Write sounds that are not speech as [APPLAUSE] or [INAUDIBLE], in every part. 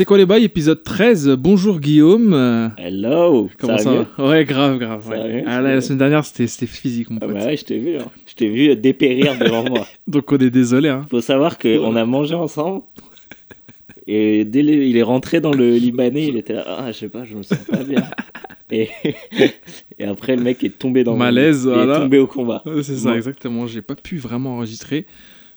C'est quoi les bails Épisode 13. Bonjour Guillaume. Hello Comment ça, va? Ouais, grave, grave. Ça ouais. Ah, ça là, la semaine dernière, c'était physique, mon Ah pote. bah ouais, je t'ai vu. hein. Je t'ai vu dépérir devant moi. [LAUGHS] Donc on est désolé. Hein. Faut savoir qu'on a mangé ensemble. Et dès le- il est rentré dans le Libanais, il était là, ah, je sais pas, je me sens pas bien. Et, et après, le mec est tombé dans Malaise, il voilà. est tombé au combat. C'est ça, Bon. exactement. J'ai pas pu vraiment enregistrer.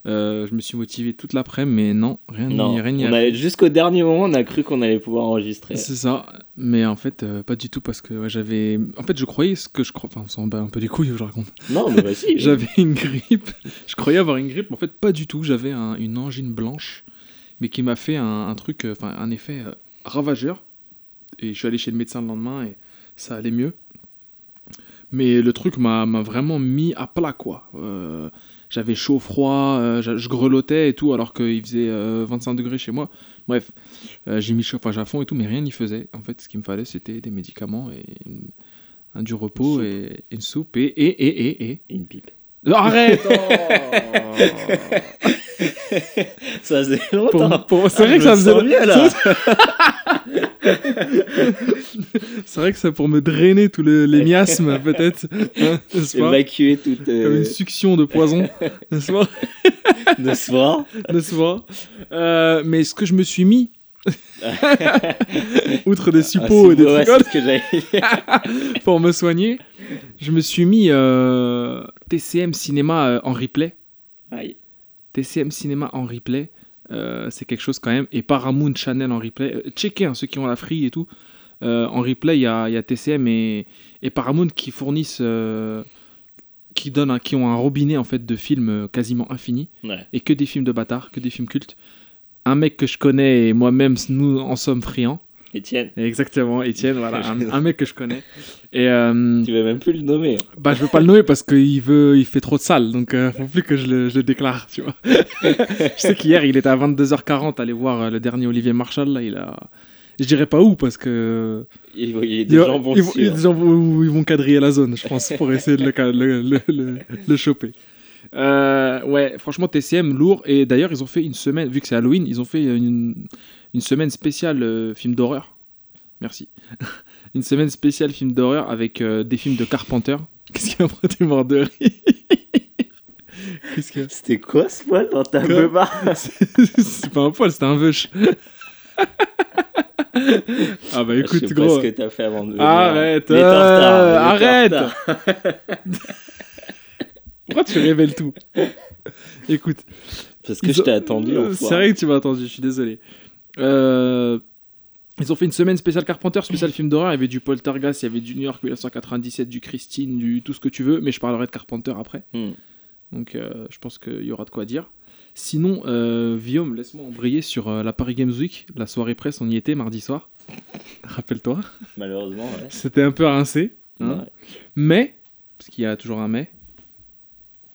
Euh, je me suis motivé toute l'après-midi, mais non, rien n'y rien on a jusqu'au dernier moment, on a cru qu'on allait pouvoir enregistrer. C'est ça, mais en fait, euh, pas du tout parce que ouais, j'avais. En fait, je croyais ce que je crois. Enfin, on s'en bat un peu les couilles, [LAUGHS] je raconte. Non, mais bah [LAUGHS] si. J'avais une grippe. [LAUGHS] Je croyais avoir une grippe, mais en fait, pas du tout. J'avais un- une angine blanche, mais qui m'a fait un, un truc, euh, enfin, un effet euh, ravageur. Et je suis allé chez le médecin le lendemain et ça allait mieux. Mais le truc m'a m'a vraiment mis à plat, quoi. Euh, J'avais chaud, froid, euh, je je grelottais et tout, alors qu'il faisait euh, 25 degrés chez moi. Bref, euh, j'ai mis le chauffage à fond et tout, mais rien n'y faisait. En fait, ce qu'il me fallait, c'était des médicaments et une- un du repos et une soupe et et et et et. Une pipe. Arrête oh [LAUGHS] Ça faisait longtemps. pour- C'est Ah, vrai que ça me faisait mieux, là. [LAUGHS] C'est vrai que c'est pour me drainer tous les, les miasmes, peut-être. Hein, n'est-ce pas? Évacuer toute. euh, Comme une succion de poison, [LAUGHS] n'est-ce pas? De soir. N'est-ce pas? Euh, Mais ce que je me suis mis, outre des Ah, suppos et c'est- des ouais, j'avais pour me soigner, je me suis mis euh, TCM Cinéma euh, en replay. Aïe. TCM Cinéma en replay, euh, c'est quelque chose quand même. Et Paramount Channel en replay. Euh, checkez hein, ceux qui ont la free et tout. Euh, en replay, il y a, il y a TCM et, et Paramount qui fournissent, euh, qui donnent, un- qui ont un robinet en fait de films quasiment infini Ouais. et que des films de bâtards, que des films cultes. Un mec que je connais et moi-même, nous en sommes friands. Étienne, Exactement, Étienne, voilà, [LAUGHS] un, un mec que je connais. Et euh, tu veux même plus le nommer. hein. bah, je veux pas le nommer parce qu'il veut, il fait trop de salles, donc euh, faut plus que je le, je le déclare, tu vois. [LAUGHS] je sais qu'hier, il était à 22h40 aller voir euh, le dernier Olivier Marshall, là, il a... Je dirais pas où parce que... Il, il y a des gens ils, vont- ils vont quadriller la zone, je pense, pour essayer de le, ca- le, le, le- le choper. Euh, ouais, franchement, TCM, lourd. Et d'ailleurs, ils ont fait une semaine, vu que c'est Halloween, ils ont fait une, une semaine spéciale euh, film d'horreur. Merci. [LAUGHS] une semaine spéciale film d'horreur avec euh, des films de Carpenter. Qu'est-ce qu'il y a après T'es mort de rire. [LAUGHS] C'était quoi ce poil dans ta beubare [LAUGHS] C'est pas un poil, c'était un veuche. ah bah écoute, Je sais gros. pas ce que t'as fait avant de. Arrête, euh, arrête. Pourquoi tu révèles tout? Écoute. Parce que je t'ai attendu. C'est vrai que tu m'as attendu, je suis désolé. Euh, Ils ont fait une semaine spéciale Carpenter, spécial film d'horreur. Il y avait du Poltergeist, il y avait du New York 1997, du Christine, du tout ce que tu veux. Mais je parlerai de Carpenter après. Hmm. Donc euh, je pense qu'il y aura de quoi dire. Sinon, euh, Guillaume, laisse-moi embrayer sur euh, la Paris Games Week, la soirée presse, on y était mardi soir. [LAUGHS] Rappelle-toi. Malheureusement, ouais. C'était un peu rincé. hein. Ouais. Mais, parce qu'il y a toujours un mais,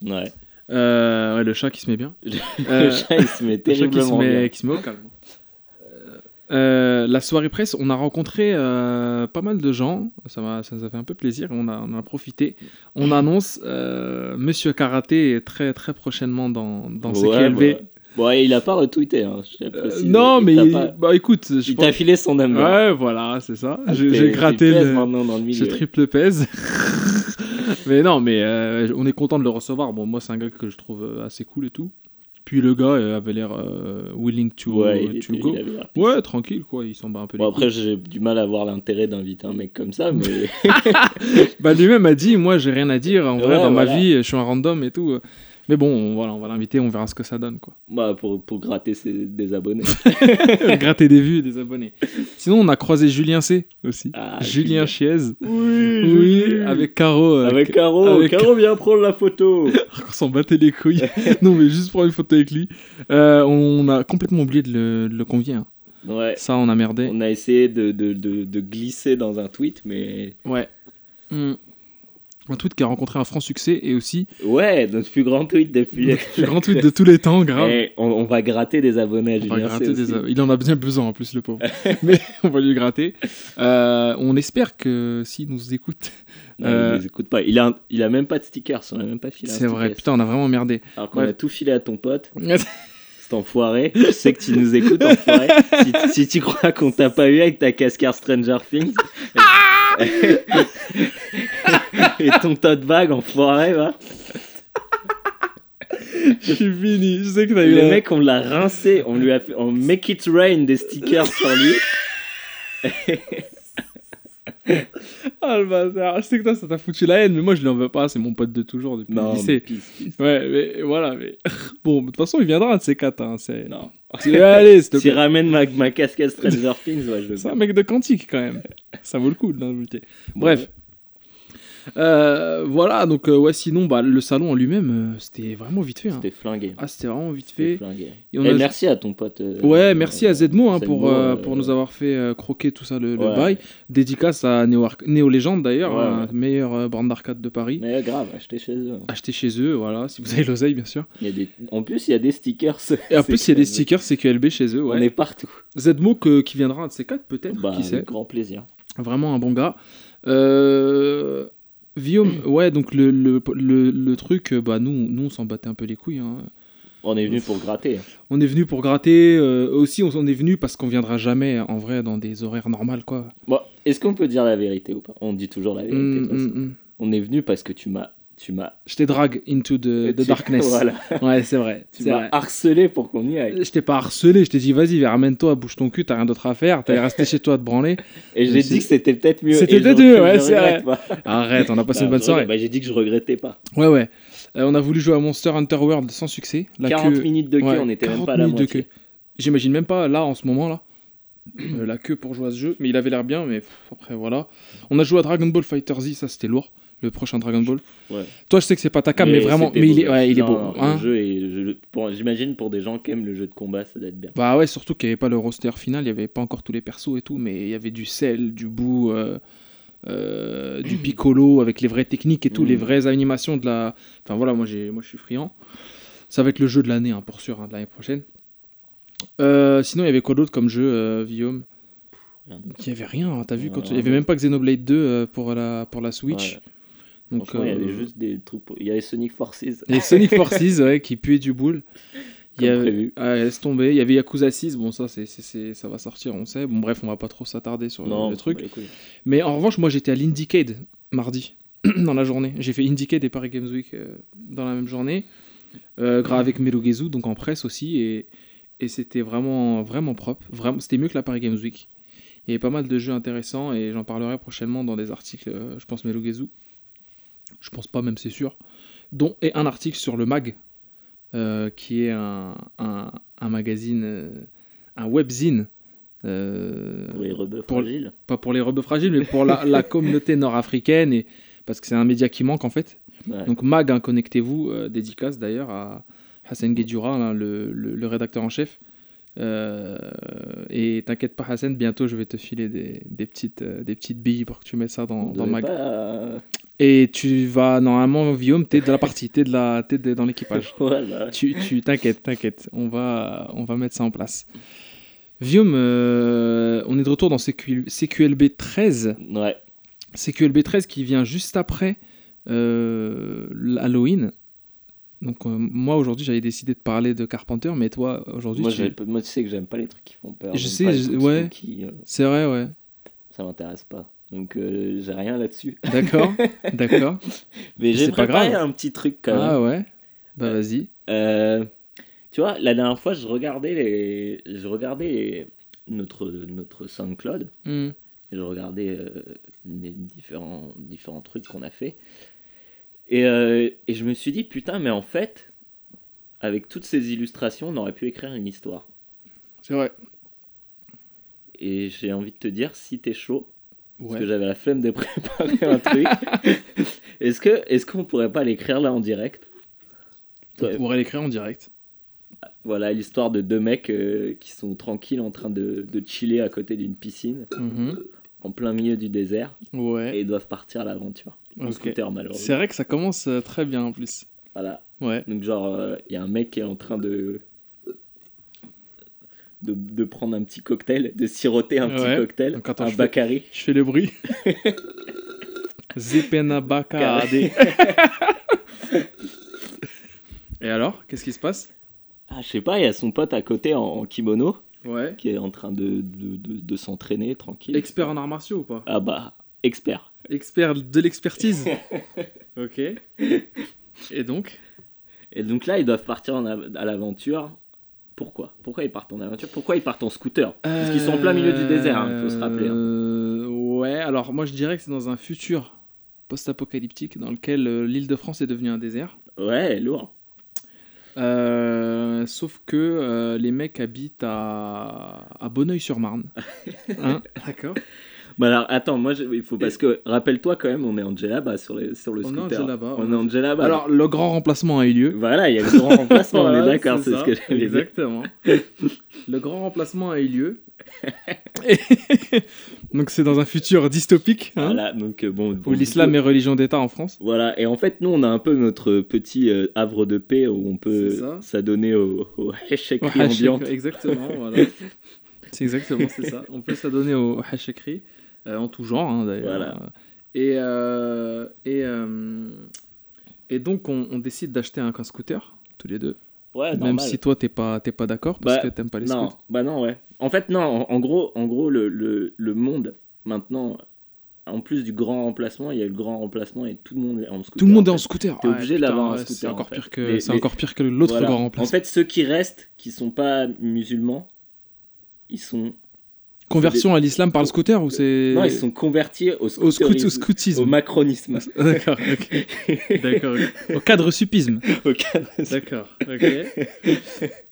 Ouais. euh, ouais, le chat qui se met bien. [LAUGHS] Le Euh, chat, il se met Le chat qui se terriblement met, bien. qui se met au calme. Euh, la soirée presse, on a rencontré euh, pas mal de gens, ça, m'a- ça nous a fait un peu plaisir, on a, on en a profité. On annonce euh, Monsieur Karaté très très prochainement dans, dans Ouais, CQLV. bah, Bon, ouais, il a pas retweeté. Hein, je non, Il mais t'a il- pas- bah écoute, je il pense- t'a filé son number. Ouais, voilà, c'est ça. Ah, J'ai gratté le. maintenant dans le triple pèse. [LAUGHS] mais non, mais on est content de le recevoir. Bon, moi, c'est un gars que je trouve assez cool et tout. Puis le gars euh, avait l'air euh, willing to, Ouais, il, to était- go. Ouais, tranquille, quoi. Il s'en bat un peu Bon, les après, j'ai du mal à voir l'intérêt d'inviter un mec comme ça, [LAUGHS] mais. Bah, lui-même a dit Moi, j'ai rien à dire. En vrai, dans ma vie, je suis un random et tout. Mais bon, on- voilà, on va l'inviter, on verra ce que ça donne, quoi. bah, pour, pour gratter ses, des abonnés. [LAUGHS] Gratter des vues et des abonnés. Sinon, on a croisé Julien C aussi. Ah, Julien Chiez. Oui, Oui, avec Caro. euh, Avec Caro. avec- Caro, viens prendre la photo. [LAUGHS] On s'en battait les couilles. [LAUGHS] non, mais juste prendre une photo avec lui. Euh, on a complètement oublié de le, de le convier. hein. Ouais. Ça, on a merdé. On a essayé de, de, de, glisser dans un tweet, mais Ouais. Hmm. Un tweet qui a rencontré un franc succès et aussi Ouais, notre plus grand tweet depuis. le plus grand tweet de tous les temps, grave. [LAUGHS] Eh, on, on va gratter des abonnés à Julien des Il en a bien besoin en plus, le pauvre. [LAUGHS] Mais [LAUGHS] on va lui gratter. Euh, on espère que s'il nous écoute, Non, Euh, il les écoute pas. Il a, un- il a même pas de stickers, on a même pas filé c'est vrai. Putain, on a vraiment merdé. Alors qu'on Ouais. a tout filé à ton pote, cet enfoiré. Je sais que tu nous écoutes, enfoiré. si, si tu crois qu'on t'a pas eu avec ta casquette Stranger Things. [LAUGHS] et ton tote bag, enfoiré, va. [LAUGHS] Je suis fini. Je sais que t'as eu Le mec, on l'a rincé, on lui a fait, on make it rain des stickers sur lui. [LAUGHS] Ah le bâtard. Je sais que toi, ça t'a foutu la haine, mais moi je lui en veux pas. C'est mon pote de toujours depuis le Non, mais lycée. peace, peace. Ouais, mais voilà. Mais bon, de toute façon, il viendra un de ces quatre. Hein. C'est. Non. Allez, s'il te Tu plaît. ramènes ma, ma casquette Stranger Things, ouais, je veux C'est un mec de quantique quand même. Ça vaut le coup de l'inviter. Bref. Euh, voilà, donc euh, ouais, sinon, bah, le salon en lui-même, euh, c'était vraiment vite fait. hein. C'était flingué. Ah, c'était vraiment vite C'était fait. flingué. Et on Et a- merci à ton pote. euh, Ouais, merci à Zedmo hein, pour, euh, pour nous avoir fait euh, croquer tout ça, le, le Ouais. bail. Dédicace à Arc- Néo Légende d'ailleurs, Ouais, hein, ouais. meilleure euh, borne d'arcade de Paris. Mais grave, achetez chez eux. Achetez chez eux, voilà, si vous avez l'oseille, bien sûr. Il y a des... En plus, il y a des stickers. Et en plus, il y a des stickers CQLB chez eux, On ouais. est partout. Zedmo que- qui viendra un de ces quatre, peut-être, Bah, qui sait. avec grand plaisir. Vraiment un bon gars. Euh... Guillaume, ouais, donc le, le, le, le truc, euh, bah nous, nous on s'en battait un peu les couilles. hein. On est venu pour gratter. On est venu pour gratter, euh, aussi on, on est venu parce qu'on viendra jamais en vrai dans des horaires normales quoi. Bon, est-ce qu'on peut dire la vérité ou pas? On dit toujours la vérité. de Mm, toute façon. mm, mm. On est venu parce que tu m'as. Tu m'as. Je t'ai drag into the, darkness. [LAUGHS] voilà. Ouais, c'est vrai. Tu m'as vrai. harcelé pour qu'on y aille. Je t'ai pas harcelé, je t'ai dit vas-y, ramène-toi, bouge ton cul, t'as rien d'autre à faire, t'allais rester chez toi à te branler. Et j'ai dit que c'était peut-être mieux. C'était peut-être mieux, ouais, c'est pas. Arrête, on a passé Bah, une bonne soirée. bah, j'ai dit que je regrettais pas. Ouais, ouais. Euh, on a voulu jouer à Monster Hunter World sans succès. La 40 queue- minutes de queue, Ouais, on était même 40 pas à la minutes de moitié. queue. J'imagine même pas là en ce moment là. euh, la queue pour jouer à ce jeu, mais il avait l'air bien, mais pff, après voilà. On a joué à Dragon Ball Fighter Z, ça c'était lourd, le prochain Dragon Ball. Ouais. Toi je sais que c'est pas ta cam, mais, vraiment, mais il est, ouais, il est Non, beau. hein. le jeu est- je- pour- J'imagine pour des gens qui aiment le jeu de combat, ça doit être bien. Bah ouais, surtout qu'il n'y avait pas le roster final, il n'y avait pas encore tous les persos et tout, mais il y avait du sel, du bout, euh, euh, du piccolo avec les vraies techniques et tout, Mm. les vraies animations de la. Enfin voilà, moi, j'ai, moi je suis friand. Ça va être le jeu de l'année, hein, pour sûr, hein, de l'année prochaine. Euh, sinon, il y avait quoi d'autre comme jeu, Guillaume? Il n'y avait rien, hein, t'as vu quand Il n'y avait même pas Xenoblade 2 euh, pour, la, pour la Switch. Ouais. Donc, il y euh, avait juste des trucs. Il y avait Sonic Forces. Et Sonic [LAUGHS] Forces, ouais, qui puait du boule. Il y avait-. Ouais, laisse tomber. Il y avait Yakuza 6, bon, ça, c'est, c'est- c'est- ça va sortir, on sait. Bon, bref, on va pas trop s'attarder sur Non, le truc. bah, les couilles. Mais en revanche, moi, j'étais à l'Indiecade mardi, [CLEARS THROAT] dans la journée. J'ai fait Indiecade et Paris Games Week euh, dans la même journée, euh, gra- avec Melogezu, donc en presse aussi. Et, et c'était vraiment, vraiment propre. Vraiment, c'était mieux que la Paris Games Week. Il y avait pas mal de jeux intéressants et j'en parlerai prochainement dans des articles, euh, je pense, Melogezu. Je pense pas, même c'est sûr. Dont et un article sur le MAG, euh, qui est un, un, un magazine, euh, un webzine. euh, Pour les rebeux pour- fragiles. pas pour les rebeux fragiles, mais pour la, [LAUGHS] la communauté nord-africaine, et parce que c'est un média qui manque en fait. Ouais. Donc Mag, hein, connectez-vous, dédicace d'ailleurs à Hassan Guedjura, là, le, le- le rédacteur en chef. Et t'inquiète pas Hassan, bientôt je vais te filer des, des petites, des petites billes pour que tu mettes ça dans, On dans devait Mag. pas, Et tu vas, normalement, Guillaume, t'es de la partie, t'es de la, t'es de- dans l'équipage. [LAUGHS] Voilà. tu, tu t'inquiète, t'inquiète, on va, on va mettre ça en place. Guillaume, euh, on est de retour dans CQ, CQLB 13. Ouais. CQLB 13 qui vient juste après euh, l'Halloween. Donc euh, moi aujourd'hui j'avais décidé de parler de Carpenter, mais toi aujourd'hui Moi, tu- j'ai- moi, tu sais que j'aime pas les trucs qui font peur. Je sais, je- ouais. euh, c'est vrai ouais. ça m'intéresse pas. Donc, euh, j'ai rien là-dessus. D'accord, [LAUGHS] d'accord. Mais j'ai c'est pas préparé grave. un petit truc quand même. Ah ouais. Bah vas-y. Euh, tu vois, la dernière fois, je regardais les, je regardais les- notre notre SoundCloud, et je regardais euh, les différents différents trucs qu'on a fait, et, euh, et je me suis dit putain, mais en fait, avec toutes ces illustrations, on aurait pu écrire une histoire. C'est vrai. Et j'ai envie de te dire, si t'es chaud, parce que j'avais la flemme de [LAUGHS] préparer un truc, [LAUGHS] est-ce que est-ce qu'on pourrait pas l'écrire là en direct? On pourrait l'écrire en direct. Voilà l'histoire de deux mecs euh, qui sont tranquilles en train de, de chiller à côté d'une piscine. Mhm. en plein milieu du désert et Ouais. ils doivent partir à l'aventure. En Ok. scooter, malheureusement. C'est vrai que ça commence euh, très bien en plus. Voilà. Ouais. Donc, genre, il y a un mec qui est en train de... de. de prendre un petit cocktail, de siroter un petit cocktail, Donc, attends, un je fais- Bacardi. Je fais le bruit. [LAUGHS] Zepena Bakade. [LAUGHS] Et alors, qu'est-ce qui se passe? Ah, je sais pas, il y a son pote à côté en, en kimono Ouais. qui est en train de, de, de- de s'entraîner tranquille. Expert en arts martiaux ou pas? Ah bah, expert. Expert de l'expertise. [LAUGHS] ok. Et donc? Et donc là, ils doivent partir en à l'aventure. Pourquoi Pourquoi ils partent en aventure Pourquoi ils partent en scooter Parce qu'ils sont en plein milieu du désert, il faut se rappeler. hein. Euh, Ouais, alors moi je dirais que c'est dans un futur post-apocalyptique dans lequel euh, l'île de France est devenue un désert. Ouais, lourd. Euh, sauf que euh, les mecs habitent à, à Bonneuil-sur-Marne. [LAUGHS] Hein? D'accord Bah alors, attends, moi, je- il faut parce que rappelle-toi quand même, on est en Djellaba sur, les, sur le On est scooter. On on est en Djellaba. Alors, le grand remplacement a eu lieu. Voilà, il y a le grand remplacement, on [LAUGHS] Voilà, est d'accord, c'est ça, ce que j'allais dire. Exactement. [LAUGHS] le grand remplacement a eu lieu. Et- [LAUGHS] Donc, c'est dans un futur dystopique hein, Voilà, donc euh, bon. où bon, l'islam est religion d'État en France. Voilà, et en fait, nous, on a un peu notre petit euh, havre de paix où on peut C'est ça. s'adonner au, au hachekri Au ambiante. Exactement, voilà. c'est exactement c'est ça. On peut s'adonner au hachekri en tout genre hein, d'ailleurs. Voilà. Et, euh, et, euh, et donc on, on décide d'acheter un, un scooter tous les deux. Ouais, Même normal. si toi t'es pas t'es pas d'accord parce Bah, que t'aimes pas les Non, scooters. bah non, ouais. En fait, non, en, en gros, en gros le, le, le monde, maintenant, en plus du grand remplacement, il y a le grand remplacement et tout le monde est en scooter. Tout le monde est en en scooter. T'es Ouais, obligé putain, d'avoir un scooter, C'est en encore fait. pire que Les- c'est les- encore pire que l'autre Voilà. grand En remplacement. fait, ceux qui restent, qui sont pas musulmans, ils sont. Conversion à l'islam par le scooter ou c'est Non, ils sont convertis au scout au scooterisme, scoutisme. au macronisme. [LAUGHS] D'accord. ok. [LAUGHS] D'accord. Au cadre supisme. Au cadre- D'accord, ok.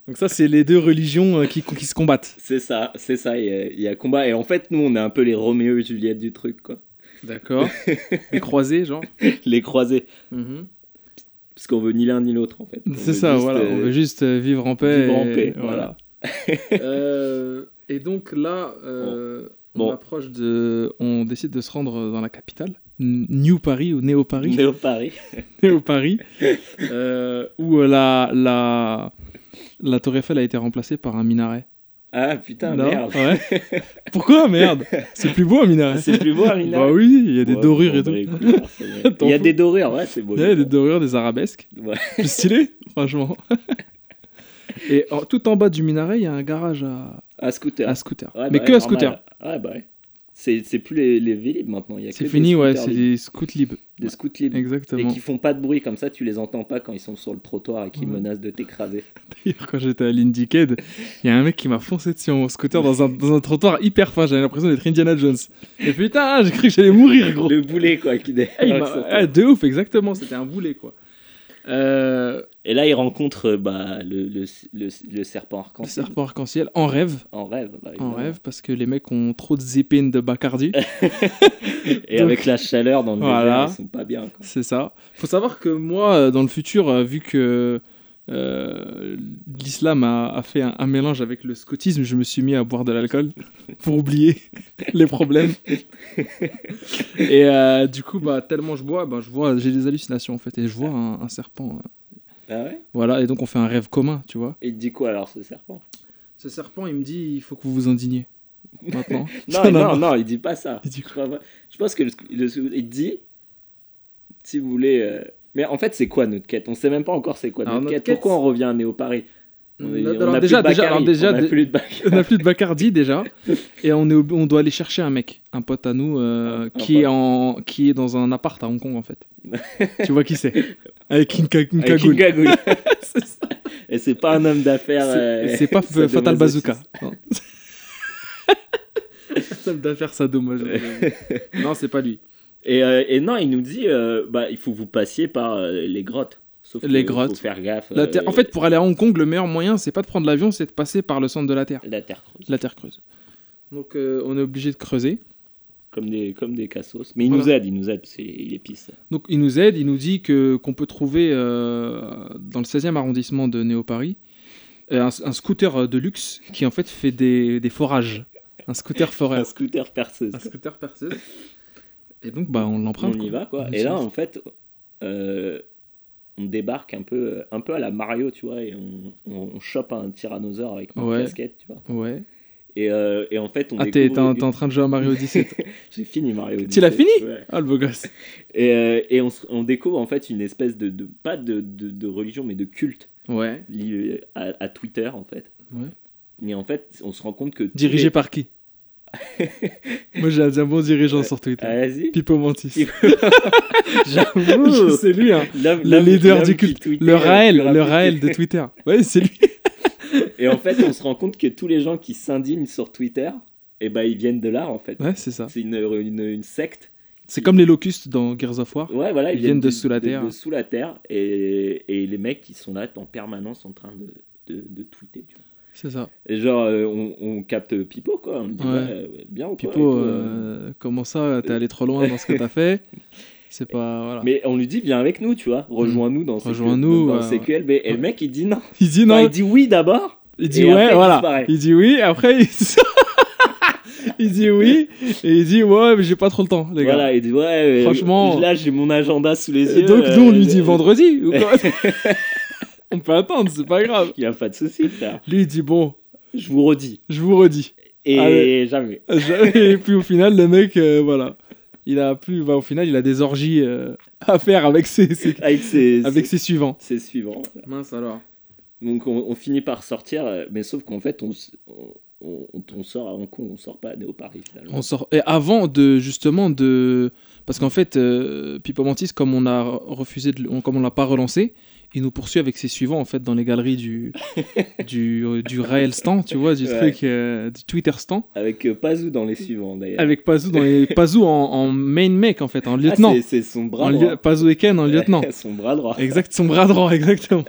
Donc ça, c'est les deux religions euh, qui, qui se combattent. C'est ça, c'est ça. Il y, y a combat. Et en fait, nous, on est un peu les Roméo et Juliette du truc, quoi. D'accord. [LAUGHS] Les croisés, genre. Les croisés. Mhm. Parce qu'on veut ni l'un ni l'autre, en fait. C'est ça, voilà. euh, On veut juste euh, vivre en paix. vivre en paix, voilà. Euh, et donc là, euh, on Bon. approche de... On décide de se rendre dans la capitale. New Paris ou Néo Paris. Néo Paris. [LAUGHS] Néo Paris. euh, où euh, la, la, la Tour Eiffel a été remplacée par un minaret. Ah putain, Non merde. Ouais. [LAUGHS] Pourquoi, merde? C'est plus beau un minaret. C'est plus beau, Amina Bah oui, il y a des Ouais, dorures et tout. bah, [LAUGHS] Il y a des dorures, ouais, c'est beau. Il y a des dorures, des arabesques. Ouais. Plus stylé, franchement. [LAUGHS] Et en- tout en bas du minaret, il y a un garage à, À scooter. à scooter. Ouais, Mais bah que à scooter. normal. Ouais, bah ouais. C'est c'est plus les, les Vélib maintenant. il y a que C'est des fini, ouais, scooters c'est libres. des scouts libres. Des scouts libres. Et Exactement. qui font pas de bruit, comme ça tu les entends pas quand ils sont sur le trottoir et qui Ouais. menacent de t'écraser. [LAUGHS] D'ailleurs, quand j'étais à l'Indiecade, il y a un mec qui m'a foncé dessus en scooter dans un, dans un trottoir hyper fin. J'avais l'impression d'être Indiana Jones. Et putain, j'ai cru que j'allais mourir, gros. Le boulet, quoi, qui dé- Ah, il [LAUGHS] m'a- ah, de ouf, exactement. C'était un boulet, quoi. Euh, Et là, il rencontre bah, le, le, le, le serpent le arc-en-ciel. serpent arc-en-ciel en rêve. En rêve. bah, En rêve, parce que les mecs ont trop de zépines de Bacardi. [LAUGHS] Et avec la chaleur dans le Voilà. désert, ils sont pas bien. C'est ça. Faut savoir que moi, euh, dans le futur, euh, vu que euh, l'islam a, a fait un, un mélange avec le scoutisme, je me suis mis à boire de l'alcool [LAUGHS] pour oublier [LAUGHS] les problèmes. [LAUGHS] et euh, du coup, bah, tellement je bois, bah, je vois, j'ai des hallucinations en fait, et je vois un, un serpent. euh, Ah ouais? Voilà, et donc on fait un rêve commun, tu vois. Et il dit quoi alors, ce serpent? Ce serpent, il me dit, il faut que vous vous indigniez. Maintenant. Non, non, non, il dit pas ça. Il dit je pense que le, le- il dit, si vous voulez. euh, Mais en fait, c'est quoi notre quête? On sait même pas encore c'est quoi Alors, notre, quête. quête, Pourquoi on revient à Néo Paris on, est- on a déjà, plus de Bacardi, déjà, on a plus de Bacardi. [LAUGHS] on n'a plus de Bacardi déjà et on est on doit aller chercher un mec un pote à nous euh, Un- un qui est en qui est dans un appart à Hong Kong en fait [LAUGHS] tu vois qui c'est? Avec. [LAUGHS] C'est ça. Et c'est pas un homme d'affaires. euh, c'est c'est pas. Fatal Bazooka non. Fatal d'affaires sadomaso non c'est pas lui Et, euh, et non, il nous dit, euh, bah, il faut que vous passiez par euh, les grottes. Sauf Les que grottes. Faut faire gaffe. La euh, Terre- en fait pour aller à Hong Kong le meilleur moyen c'est pas de prendre l'avion c'est de passer par le centre de la Terre la terre creuse. la Terre creuse donc euh, on est obligé de creuser Comme des, comme des cassos. Mais il Voilà. nous aide, il nous aide, c'est, il est pisse. Donc il nous aide, il nous dit que qu'on peut trouver euh, dans le 16e arrondissement de Néo-Paris euh, un, un scooter euh, de luxe qui en fait fait des, des forages. Un scooter forêt. [LAUGHS] un scooter perceuse. un scooter perceuse. Et donc, bah, on On l'emprunte. y va quoi. On Et là, en fait, euh, on débarque un peu, un peu à la Mario, tu vois, et on, on, on chope un tyrannosaure avec notre Ouais. casquette, tu vois. Ouais. Et, euh, et en fait, on Ah, t'es en, en train de jouer à Mario Odyssey. toi. [LAUGHS] J'ai fini Mario. Tu l'as fini Ouais. ah, le beau gosse. Et, euh, et on, on découvre en fait une espèce de, de pas de, de, de religion, mais de culte Ouais. lié à, à Twitter en fait. Ouais. Et en fait, on se rend compte que. Dirigé les- par qui? [LAUGHS] Moi, j'ai un bon dirigeant sur Ah, Twitter. Vas-y. Pipo Mantis. [LAUGHS] J'avoue. c'est lui, hein. Le leader du culte. Le Raël, le Raël de Twitter. Ouais, c'est lui. [LAUGHS] Et en fait, on se rend compte que tous les gens qui s'indignent sur Twitter, et ben ils viennent de là en fait. Ouais, c'est ça. C'est une, une, une secte. C'est comme les locustes dans Gears of War. Ouais, voilà, Ils viennent de sous la terre. De, sous la terre. Et, et les mecs qui sont là en permanence en train de, de, de tweeter. Tu vois. C'est ça. Et genre, euh, on, on capte Pipo, quoi. On lui dit, Ouais. ouais, bien ou et Pipo, euh. euh, comment ça T'es allé trop loin dans ce que t'as fait [LAUGHS] C'est pas. Voilà. Mais on lui dit, viens avec nous, tu vois. Rejoins-nous dans, CQ Rejoins-nous, dans euh, CQLB. Et le mec, il dit non. Il dit Enfin, non. il dit oui d'abord. Il dit Et ouais, après, voilà. Il dit oui, après il... [LAUGHS] il dit oui, et il dit ouais, mais j'ai pas trop le temps, les gars. Voilà, il dit, ouais, euh, Franchement- là, j'ai mon agenda sous les Et yeux. donc nous on lui dit vendredi ou quoi [LAUGHS] On peut attendre, c'est pas grave. [LAUGHS] Il n'y a pas de souci, frère. Lui il dit bon, Je vous redis. je vous redis. Et Allez. [LAUGHS] jamais. Et puis au final le mec, euh, voilà, il a plus, bah, au final il a des orgies euh, à faire avec ses, ses- Avec ses, avec ses, ses suivants. ses suivants. Mince alors. Donc on, on finit par sortir, euh, mais sauf qu'en fait, on, on, sort à Hong Kong, on sort pas à Néo-Paris finalement. On sort. Et avant de justement de, parce qu'en fait, euh, Pipo Mantis, comme on a refusé, de... comme on l'a pas relancé, il nous poursuit avec ses suivants en fait dans les galeries du [LAUGHS] du euh, du réel stand, tu vois, du Ouais. truc euh, du Twitter stand, Avec euh, Pazou dans les suivants d'ailleurs. avec Pazou dans les Pazou en, en main mec en fait, en Ah, lieutenant, c'est- c'est son bras droit. Pazou et Ken en lieutenant. [LAUGHS] son bras droit. Exact, son bras droit, [LAUGHS] exactement.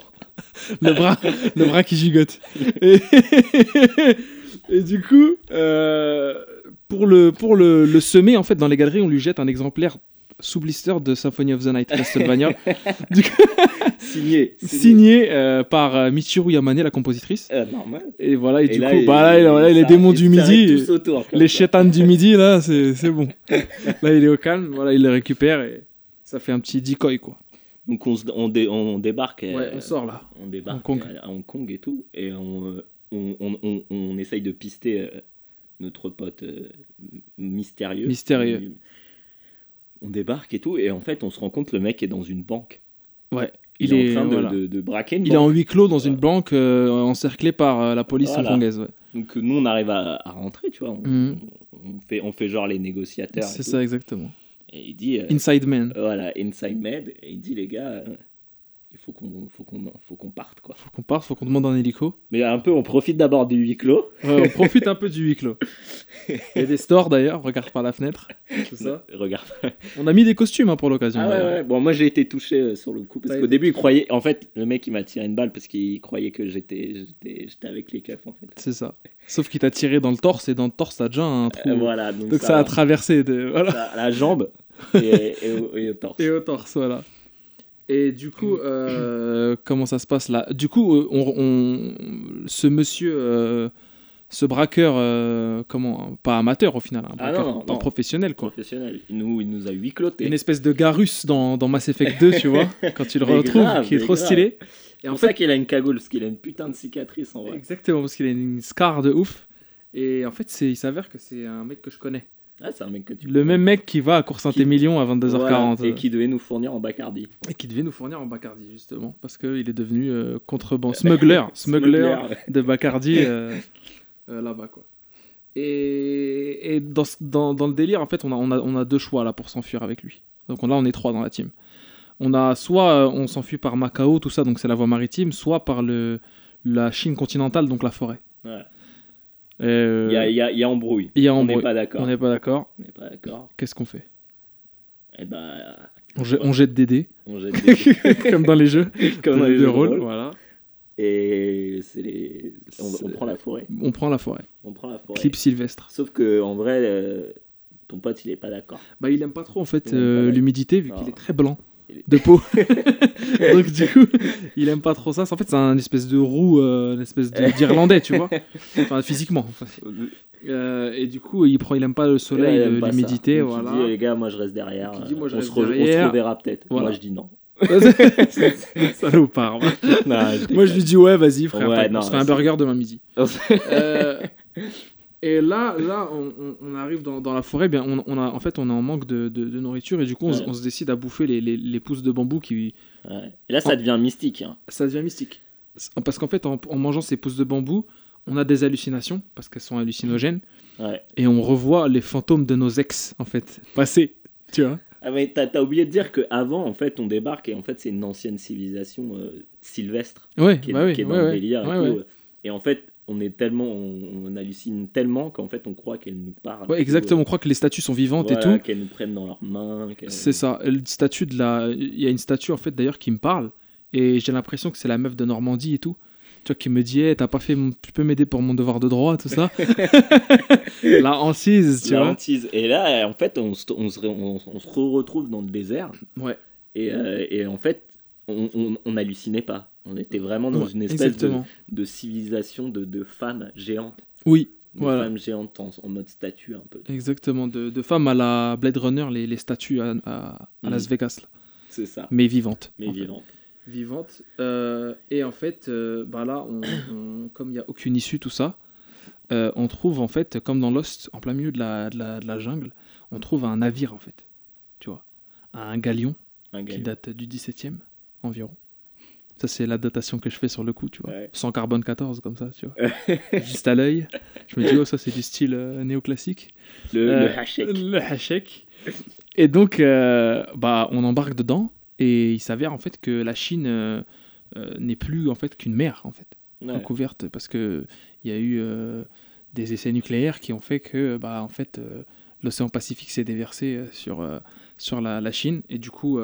Le bras, le bras qui gigote. Et, et du coup, euh, pour le, pour le, le semer, en fait, dans les galeries, on lui jette un exemplaire sous blister de Symphony of the Night [LAUGHS] Castlevania, du coup, [LAUGHS] Signé. signé euh, par euh, Michiru Yamane, la compositrice. Euh, normal. Et voilà, et, Et du là, coup, bah là, les démons du midi, autour, les chétanes du midi, là, c'est bon. Là, il est au calme, voilà, il les récupère et ça fait un petit decoy, quoi. Donc on, dé- on débarque. Ouais, on sort là. on débarque Hong Kong. à Hong Kong et tout, et on, on, on, on, on essaye de pister notre pote mystérieux. Mystérieux. On débarque et tout, et en fait, on se rend compte que le mec est dans une banque. Ouais, Il, il, est, est, en train de, voilà. de, de braquer une Il est en huis clos dans une Voilà. banque euh, encerclée par euh, la police Voilà. hongkongaise. Ouais. Donc nous, on arrive à, à rentrer, tu vois. On, Mhm. on fait, on fait genre les négociateurs. C'est tout. ça exactement. Et il dit, euh, Inside Man. voilà, Inside Med, et il dit, les gars, euh, il faut qu'on faut qu'on faut qu'on parte, quoi. Faut qu'on parte, faut qu'on demande un hélico. Mais un peu, on profite d'abord du huis clos. Ouais, on profite un peu du huis clos. Il y a des stores d'ailleurs, regarde par la fenêtre. Tout ça. Regarde. On a mis des costumes hein, pour l'occasion. Ah ouais, d'ailleurs. ouais. Bon, moi j'ai été touché euh, sur le coup parce qu'au été début il croyait. En fait, le mec il m'a tiré une balle parce qu'il croyait que j'étais j'étais avec les keufs en fait. C'est ça. Sauf qu'il t'a tiré dans le torse et dans le torse t'as déjà un trou. Euh, voilà, donc, Donc ça, a traversé de... voilà. ça- la jambe et, et au, et au torse. Et au torse, voilà. Et du coup, euh, comment ça se passe là? Du coup, euh, on, on- ce monsieur, euh, ce braqueur, euh, comment Pas amateur au final, un Ah braqueur non, non, non. professionnel quoi. Professionnel. Il nous, il nous a huit clotés. Une espèce de Garus dans, dans Mass Effect 2, tu vois, [LAUGHS] quand tu le Mais retrouves, grave, qui est trop grave. stylé. Et C'est pour ça fait, qu'il a une cagoule parce qu'il a une putain de cicatrice en vrai. exactement, parce qu'il a une scar de ouf. Et en fait, il s'avère que c'est un mec que je connais. Ah, c'est un mec que tu. Le même mec qui va à Cours Saint-Émilion à 22h40. Voilà, et qui devait nous fournir en Bacardi. Et qui devait nous fournir en Bacardi, justement, parce qu'il est devenu euh, contreband, [LAUGHS] smuggler, smuggler [LAUGHS] de Bacardi euh, euh, là-bas, quoi. Et, et dans, ce- dans, dans le délire, en fait, on a, on, a, on a deux choix là pour s'enfuir avec lui. Donc là, on est trois dans la team. On a soit euh, on s'enfuit par Macao, tout ça, donc c'est la voie maritime, soit par le, la Chine continentale, donc la forêt. Ouais. Euh, Il y, a, y, a, il y a embrouille. il y a On n'est pas d'accord. On n'est pas d'accord. On n'est pas d'accord. Qu'est-ce qu'on fait? Et ben, on, jette- on jette des dés, on jette des [LAUGHS] comme dans les jeux [LAUGHS] comme de, dans les jeux de rôle. rôle. Voilà. Et c'est les... on, prend la forêt. On prend la forêt. On prend la forêt. Clip Sylvestre. Sauf que en vrai, euh, ton pote il est pas d'accord. Bah, il aime pas trop en fait euh, l'humidité vu qu'il est très blanc. De peau. [LAUGHS] [LAUGHS] Donc du coup, il aime pas trop ça. En fait, c'est un espèce de roux, euh, une espèce d'Irlandais, tu vois. Enfin, physiquement. Enfin, euh, et du coup, il prend, il aime pas le soleil, Ouais, ça. l'humidité, Donc, il voilà. dit, les gars, moi je reste derrière. Dit, moi, je on, reste se on reverra peut-être. Voilà. Moi je dis non. [LAUGHS] Salopard. va. Non, je Moi, je lui dis ouais, vas-y, frère. Ouais, non, on se fait un burger demain midi. Euh, et là, là, on, arrive dans, dans la forêt. Bien, on, on a, en fait, on est en manque de, de- de nourriture et du coup, on, se- Ouais. on se décide à bouffer les, les- les pousses de bambou qui, Ouais. Et là, ça devient mystique. hein. ça devient mystique. Parce qu'en fait, en, en mangeant ces pousses de bambou, on a des hallucinations parce qu'elles sont hallucinogènes Ouais. et on revoit les fantômes de nos ex, en fait, passer. Tu vois Ah, mais t'as t'as oublié de dire qu'avant, en fait, on débarque et en fait, c'est une ancienne civilisation euh, sylvestre Ouais, qui est, bah oui, qui est dans ouais, le ouais. délire. et, tout. Et en fait, on est tellement, on, on hallucine tellement qu'en fait, on croit qu'elles nous parlent. Ouais, exactement. On croit que les statues sont vivantes et tout. Qu'elles nous prennent dans leurs mains. C'est ça. Le statue de la. Il y a une statue en fait d'ailleurs qui me parle et j'ai l'impression que c'est la meuf de Normandie et tout. Tu vois qui me dit, t'as pas fait, mon- tu peux m'aider pour mon devoir de droit, tout ça? [LAUGHS] la hantise, tu La vois. hantise. Et là, en fait, on, se- on se, on, on se retrouve dans le désert. Ouais. Et, euh, et en fait, on, on, on hallucinait pas. On était vraiment dans Ouais, une espèce de, de civilisation de, de femmes géantes. Oui, De Voilà. femmes géantes en, en mode statue un peu. exactement. De, de femmes à la Blade Runner, les, les statues à, à- à Mhm. Las Vegas. C'est ça. mais vivantes. Mais fait. vivantes. vivante. Euh, et en fait, euh, bah là, on, on- comme il n'y a aucune issue, tout ça, euh, on trouve en fait, comme dans Lost, en plein milieu de la, de, la, de la jungle, on trouve un navire en fait. Tu vois, un galion Un qui gars. date du 17e environ. Ça, c'est la datation que je fais sur le coup, tu vois. Ouais. Sans carbone 14, comme ça, tu vois. [LAUGHS] Juste à l'œil. Je me dis, oh, ça, c'est du style euh, néoclassique. Le, le Euh, hachek. Le hachek. Et donc, euh, bah, on embarque dedans et il s'avère en fait que la Chine euh, n'est plus en fait qu'une mer en fait Ouais. recouverte parce que il y a eu des essais nucléaires qui ont fait que bah en fait l'océan Pacifique s'est déversé sur sur la, la Chine et du coup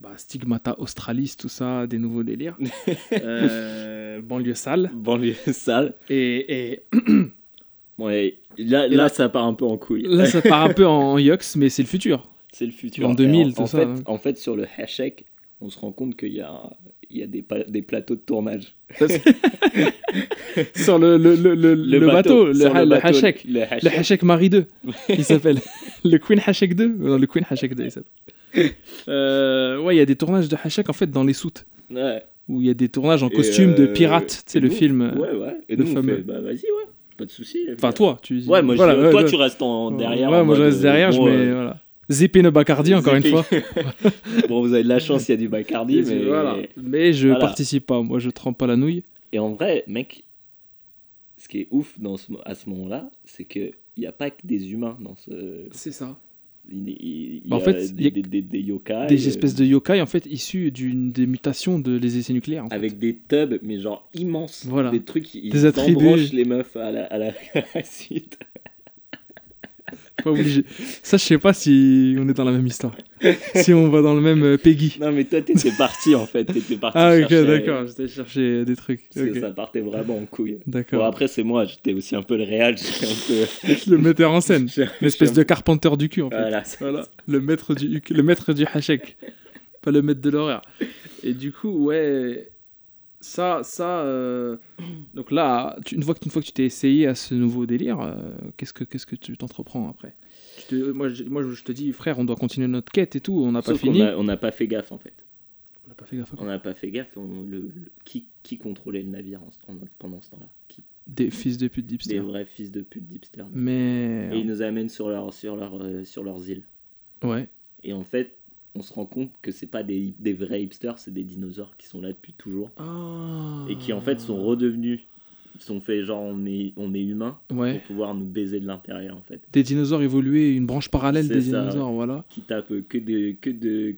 bah, stigmata australis tout ça des nouveaux délires [LAUGHS] Euh, banlieue sale Banlieue sale. et, et [CLEARS THROAT] Ouais. Là, Et là, là- ça part un peu en couille. là ça part un peu en [LAUGHS] yox mais c'est le futur C'est le futur. En Et 2000, en, tout en ça, Fait, hein. En fait, sur le hachek, on se rend compte qu'il y a, il y a des, plateaux de tournage. [LAUGHS] sur le, le, le, le, le bateau, le, ha- le bateau, hachek. Le Hachek Marie 2, il s'appelle. le Queen Hachek 2 Non, le Queen Hachek 2, il s'appelle. [LAUGHS] Euh, ouais, il y a des tournages de Hachek en fait dans les soutes. Ouais. Où il y a des tournages en Et, costume de euh, pirates. Tu sais, le nous, film. euh, Ouais, ouais. Et nous, on fameux. fait, bah vas-y, ouais. Pas de soucis. les Enfin, toi, tu dis. Ouais, moi, je- ouais, toi, ouais. tu restes en derrière. Ouais, moi je reste derrière, bon, je mets. euh, Voilà. Zépino Bacardi, encore une fois. [LAUGHS] bon, vous avez de la chance, il y a du Bacardi, mais. Voilà. Mais je Voilà. participe pas. Moi, je trempe pas la nouille. Et en vrai, mec, ce qui est ouf dans ce, à ce moment-là, c'est qu'il n'y a pas que des humains dans ce. C'est ça. Il, il- il en fait, des, il y a des, des, des yokai. Des euh, espèces de yokai, en fait, issus d'une des mutations de les essais nucléaires. en fait. Avec des tubs, mais genre immenses. Voilà. Des trucs, ils Des attributs. les meufs à la, à la, [LAUGHS] à la suite. Pas obligé. Ça, je sais pas si on est dans la même histoire. si on va dans le même euh, Peggy. Non, mais toi, t'étais parti en fait. T'étais parti. Ah, ok, d'accord. J'étais chercher des trucs. c'est- Ok. Ça partait vraiment en couille. Bon, D'accord. après, c'est moi, j'étais aussi un peu le un peu. [LAUGHS] le metteur en scène. L'espèce de carpenter du cul, en fait. Voilà, Voilà. Le maître du, le maître du hachek. Pas le maître de l'horaire. Et du coup, ouais. Ça, ça. euh, Donc là, tu- une, fois que, une fois que tu t'es essayé à ce nouveau délire, euh, qu'est-ce que qu'est-ce que tu t'entreprends après? Tu te- moi, je, moi, je te dis, frère, on doit continuer notre quête et tout. On n'a pas fini. a- on n'a pas fait gaffe en fait. On n'a pas fait gaffe. à quoi. On n'a pas fait gaffe. on- le, le- qui, qui contrôlait le navire en- en- pendant ce temps-là? Qui? Des fils de pute Des d'hipster. vrais fils de pute d'hipster. Mais. Et ils nous amènent sur, leur, sur, leur, euh, sur leurs îles. Ouais. Et en fait, on se rend compte que c'est pas des, des vrais hipsters, c'est des dinosaures qui sont là depuis toujours. Ah. Et qui en fait sont redevenus. sont faits genre on est, on est humain Ouais. pour pouvoir nous baiser de l'intérieur en fait. Des dinosaures évolués, une branche parallèle des ça, dinosaures, voilà. [LAUGHS] Qui tapent que, de, que, de,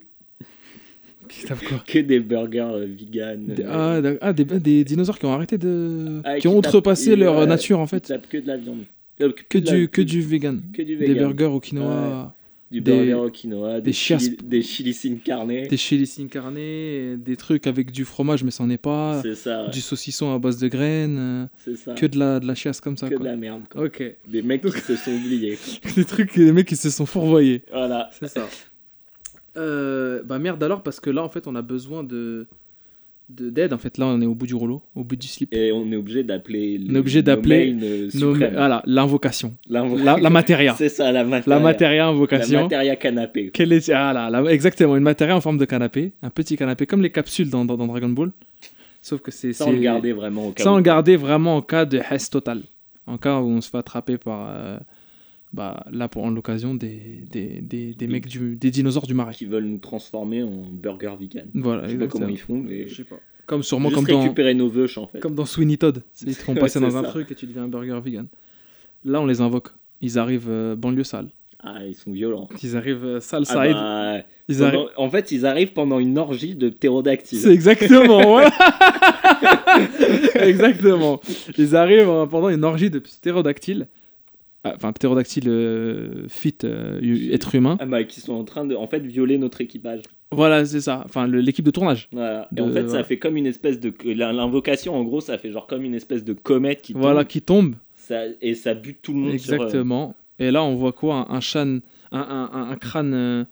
[LAUGHS] Qui tapent quoi? que des burgers euh, vegan. Des- euh, ah, ah, des, des dinosaures qui ont arrêté de. Ah, qui qui ont outrepassé leur euh, nature en qui fait. tapent que de la viande. Euh, Que, de la- du, que du vegan. que du Des vegan. burgers au quinoa, Du des- burger au quinoa, des, des chili, des chili sin carne. des des trucs avec du fromage mais c'en est pas, C'est ça, ouais. du saucisson à base de graines, euh, c'est ça. que de la, de la chiasse comme ça Que de quoi. la merde. quoi. Ok. Des mecs qui se sont oubliés. quoi. [LAUGHS] Des trucs, les mecs qui se sont fourvoyés. Voilà. C'est ça. Euh, bah merde alors, parce que là, en fait, on a besoin de de- d'aide. En fait, là, on est au bout du rouleau, au bout du slip. Et on est obligé d'appeler. On est obligé d'appeler Nos... voilà, l'invocation. La, La, la matéria. [LAUGHS] C'est ça, la matéria. La matéria La invocation. matéria canapé. Quelle est... ah là, là, exactement, une matéria en forme de canapé. Un petit canapé, comme les capsules dans, dans, dans Dragon Ball. Sauf que c'est. On le gardait vraiment au cas où. le gardait vraiment en cas de hess total. En cas où on se fait attraper par. euh, bah, là, pour en l'occasion, des, des, des, des mecs du, des dinosaures du marais. Qui veulent nous transformer en burger vegan. Voilà, Je sais pas comment ils font, mais. Je sais pas. Comme sûrement Juste comme dans, récupérer nos veuches en fait. comme dans Sweeney Todd. [LAUGHS] Ils te font Ouais, passer dans un truc et tu deviens un burger vegan. Là, on les invoque. Ils arrivent euh, banlieue sale. Ah, ils sont violents. Ils arrivent euh, sale Ah side. bah, Ils pendant- arrivent. En fait, ils arrivent pendant une orgie de ptérodactyles. C'est exactement, [LAUGHS] voilà. [LAUGHS] exactement. Ils arrivent euh, pendant une orgie de ptérodactyles. Ah, Enfin, ptérodactyle euh, fit euh, être humain. Ah bah, qui sont en train de en fait violer notre équipage. Voilà, c'est ça. Enfin, l'équipe de tournage. Voilà. Et De- en fait, voilà. ça fait comme une espèce de l'invocation en gros, ça fait genre comme une espèce de comète qui Voilà, tombe. qui tombe. Ça, et ça bute tout le monde sur, euh, Exactement. Et là, on voit quoi? Un, un chan- un, un- un- un crâne euh,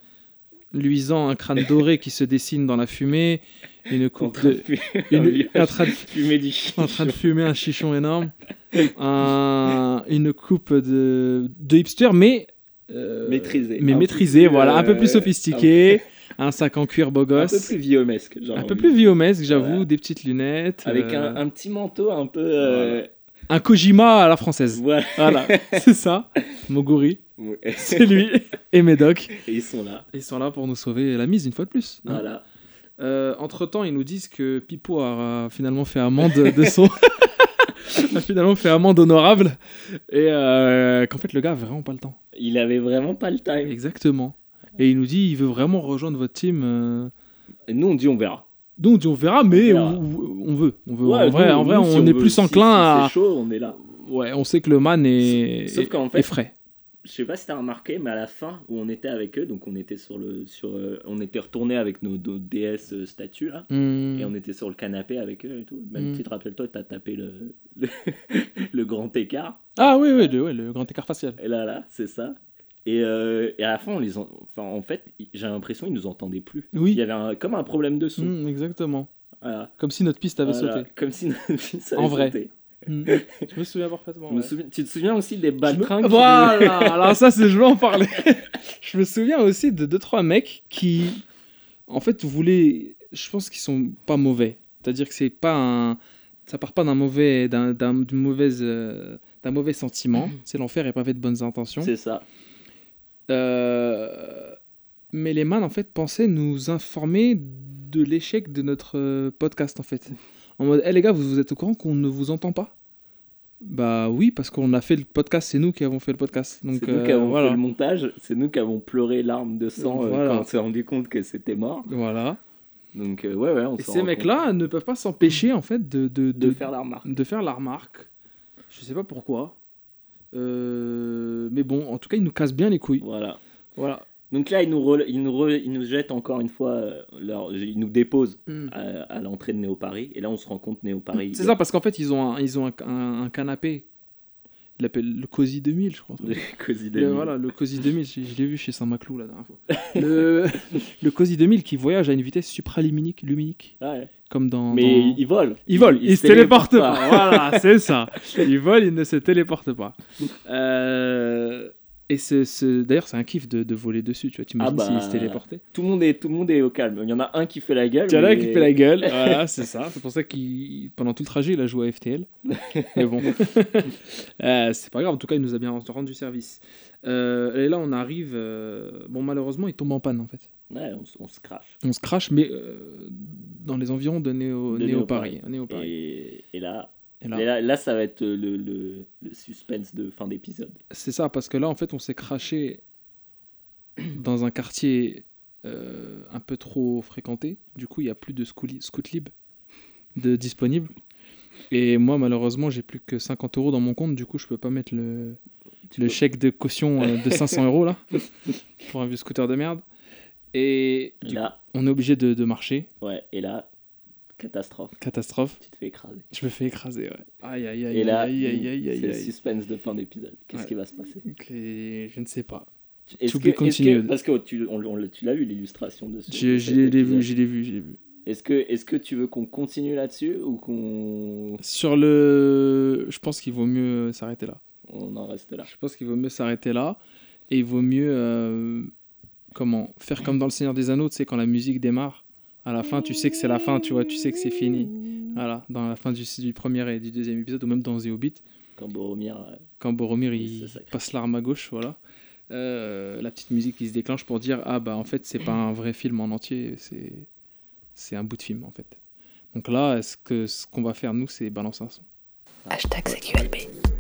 luisant, un crâne doré qui se dessine dans la fumée. Une en coupe train de de, fumer, une- en train de fumer du en train de fumer un chichon énorme, [LAUGHS] [LAUGHS] un- une coupe de, de hipster, mais euh, Maîtrisé. mais maîtrisé, voilà, un peu euh, plus sophistiqué, un sac en cuir beau un peu gosse, plus viomesque. genre, un peu plus viomesque, j'avoue, Voilà. des petites lunettes, Avec euh, un, un petit manteau un peu. euh, un Kojima à la française. Voilà. Voilà, [LAUGHS] c'est ça, Moguri, Ouais. c'est lui, [LAUGHS] et Médoc. Et ils sont là. Ils sont là pour nous sauver la mise une fois de plus. hein. Voilà. Euh, entre temps, ils nous disent que Pipo a finalement fait amende de son. [LAUGHS] a finalement fait amende honorable. Et euh, qu'en fait, le gars a vraiment pas le temps. Il avait vraiment pas le time. Exactement. Et il nous dit il veut vraiment rejoindre votre team. euh. Et nous, on dit on verra. Donc, on dit, on verra, mais verra. On, on veut. On veut. Ouais, en vrai, nous- en, vrai nous, on si est veut- plus si- enclin si à. C'est chaud, on est là. Ouais, on sait que le man est, Sauf est- qu'en fait- est frais. Je sais pas si t'as remarqué, mais à la fin où on était avec eux, donc on était sur le, sur, euh, on était retourné avec nos, nos DS euh, statues là, Hmm. et on était sur le canapé avec eux et tout. Même si tu te rappelles-toi, t'as tapé le, le, [LAUGHS] le grand écart. Ah oui, oui, le, ouais, le grand écart facial. Et là, là, c'est ça. Et, euh, et à la fin, on les, en... enfin, en fait, j'ai l'impression qu'ils nous entendaient plus. Il Oui, y avait un- comme un problème de son. Hmm, exactement. Voilà. Comme si notre piste avait Voilà. sauté. Comme si notre fils avait En vrai. Hmm. Je me souviens parfaitement. Je me ouais. souviens- Tu te souviens aussi des me- baltringues qui- Voilà, alors ça, c'est je vais en parler. [LAUGHS] je me souviens aussi de deux trois mecs qui, en fait, voulaient. Je pense qu'ils sont pas mauvais. C'est-à-dire que c'est pas un, ça part pas d'un mauvais, d'un, d'un, d'une mauvaise, euh, d'un mauvais sentiment. C'est l'enfer est pavé de bonnes intentions. C'est ça. Euh, mais les man en fait pensaient nous informer de l'échec de notre euh, podcast en fait. En mode, hé les gars, vous, vous êtes au courant qu'on ne vous entend pas? Bah oui, parce qu'on a fait le podcast, c'est nous qui avons fait le podcast. Donc C'est nous qui euh, avons voilà. fait le montage, c'est nous qui avons pleuré larmes de sang euh, Voilà. quand on s'est rendu compte que c'était mort. Voilà. Donc euh, ouais, ouais, on Et ces mecs-là ne peuvent pas s'empêcher en fait de, de, de de, faire la remarque. de faire la remarque. Je sais pas pourquoi. Mais bon, en tout cas, ils nous cassent bien les couilles. Voilà. Voilà. Donc là, ils nous, ils nous, re- ils nous jettent encore une fois, euh, leur- ils nous déposent Hmm. à, à l'entrée de Néo Paris. Et là, on se rend compte Néo Paris. C'est ça, parce qu'en fait, ils ont un, ils ont un, un- un canapé. Il l'appelle le Cozy 2000, je crois. Le Cozy Le- 2000. voilà, le Cozy 2000, je, je l'ai vu chez Saint-Maclou la dernière fois. [LAUGHS] Le, le Cozy 2000 qui voyage à une vitesse supraluminique, luminique, Ouais. comme dans. Mais dans- ils volent. Il vole, il, se téléporte pas. Voilà, c'est ça. Il vole, il ne se téléporte pas. Euh, Et d'ailleurs, c'est un kiff de, de voler dessus, tu vois. T'imagines Ah bah, s'il se téléportait? Tout le, monde est, tout le monde est au calme. Il y en a un qui fait la gueule. Il y en a mais- qui fait la gueule, [LAUGHS] voilà, c'est ça. C'est pour ça qu'il, pendant tout le trajet, il a joué à FTL. [LAUGHS] Mais bon, Euh, c'est pas grave. En tout cas, il nous a bien rendu service. Euh, et là, on arrive. euh, Bon, malheureusement, il tombe en panne en fait. Ouais, on, se crache. On se crache, mais dans les environs de Néo, De Néo Néo Paris. Néo Paris. Et, et là, là, et là, là, ça va être le, le, le suspense de fin d'épisode. c'est ça, parce que là, en fait, on s'est craché dans un quartier euh, un peu trop fréquenté. Du coup, il n'y a plus de scoot lib de disponible. Et moi, malheureusement, j'ai plus que 50 euros dans mon compte. Du coup, je peux pas mettre le, le chèque de caution euh, de 500 euros là [LAUGHS] pour un vieux scooter de merde. Et coup, là, on est obligé de, de marcher. ouais, et là, catastrophe. Catastrophe. Tu te fais écraser. Je me fais écraser, ouais. Aïe, aïe, aïe, Et là, aïe, aïe, aïe, aïe, c'est le suspense de fin d'épisode. Qu'est-ce Ouais. qui va se passer? Ok, je ne sais pas. Est-ce To que, est-ce que- parce que tu, on- on l'a- tu l'as vu l'illustration de ce. Je, l'ai vu, je l'ai vu, je l'ai vu. Est-ce que, est-ce que tu veux qu'on continue là-dessus ou qu'on Sur le. Je pense qu'il vaut mieux s'arrêter là. on en reste là Je pense qu'il vaut mieux s'arrêter là. Et il vaut mieux. euh, comment Faire comme dans Le Seigneur des Anneaux, tu sais, quand la musique démarre, à la fin, tu sais que c'est la fin, tu vois, tu sais que c'est fini. Voilà, dans la fin du, du premier et du deuxième épisode, ou même dans The Hobbit, quand Boromir. euh, quand Boromir il passe l'arme à gauche, voilà. Euh, la petite musique qui se déclenche pour dire Ah, bah en fait, c'est pas un vrai film en entier, c'est c'est un bout de film en fait. Donc là, est-ce que ce qu'on va faire, nous, c'est balancer un son? Hashtag CQLB.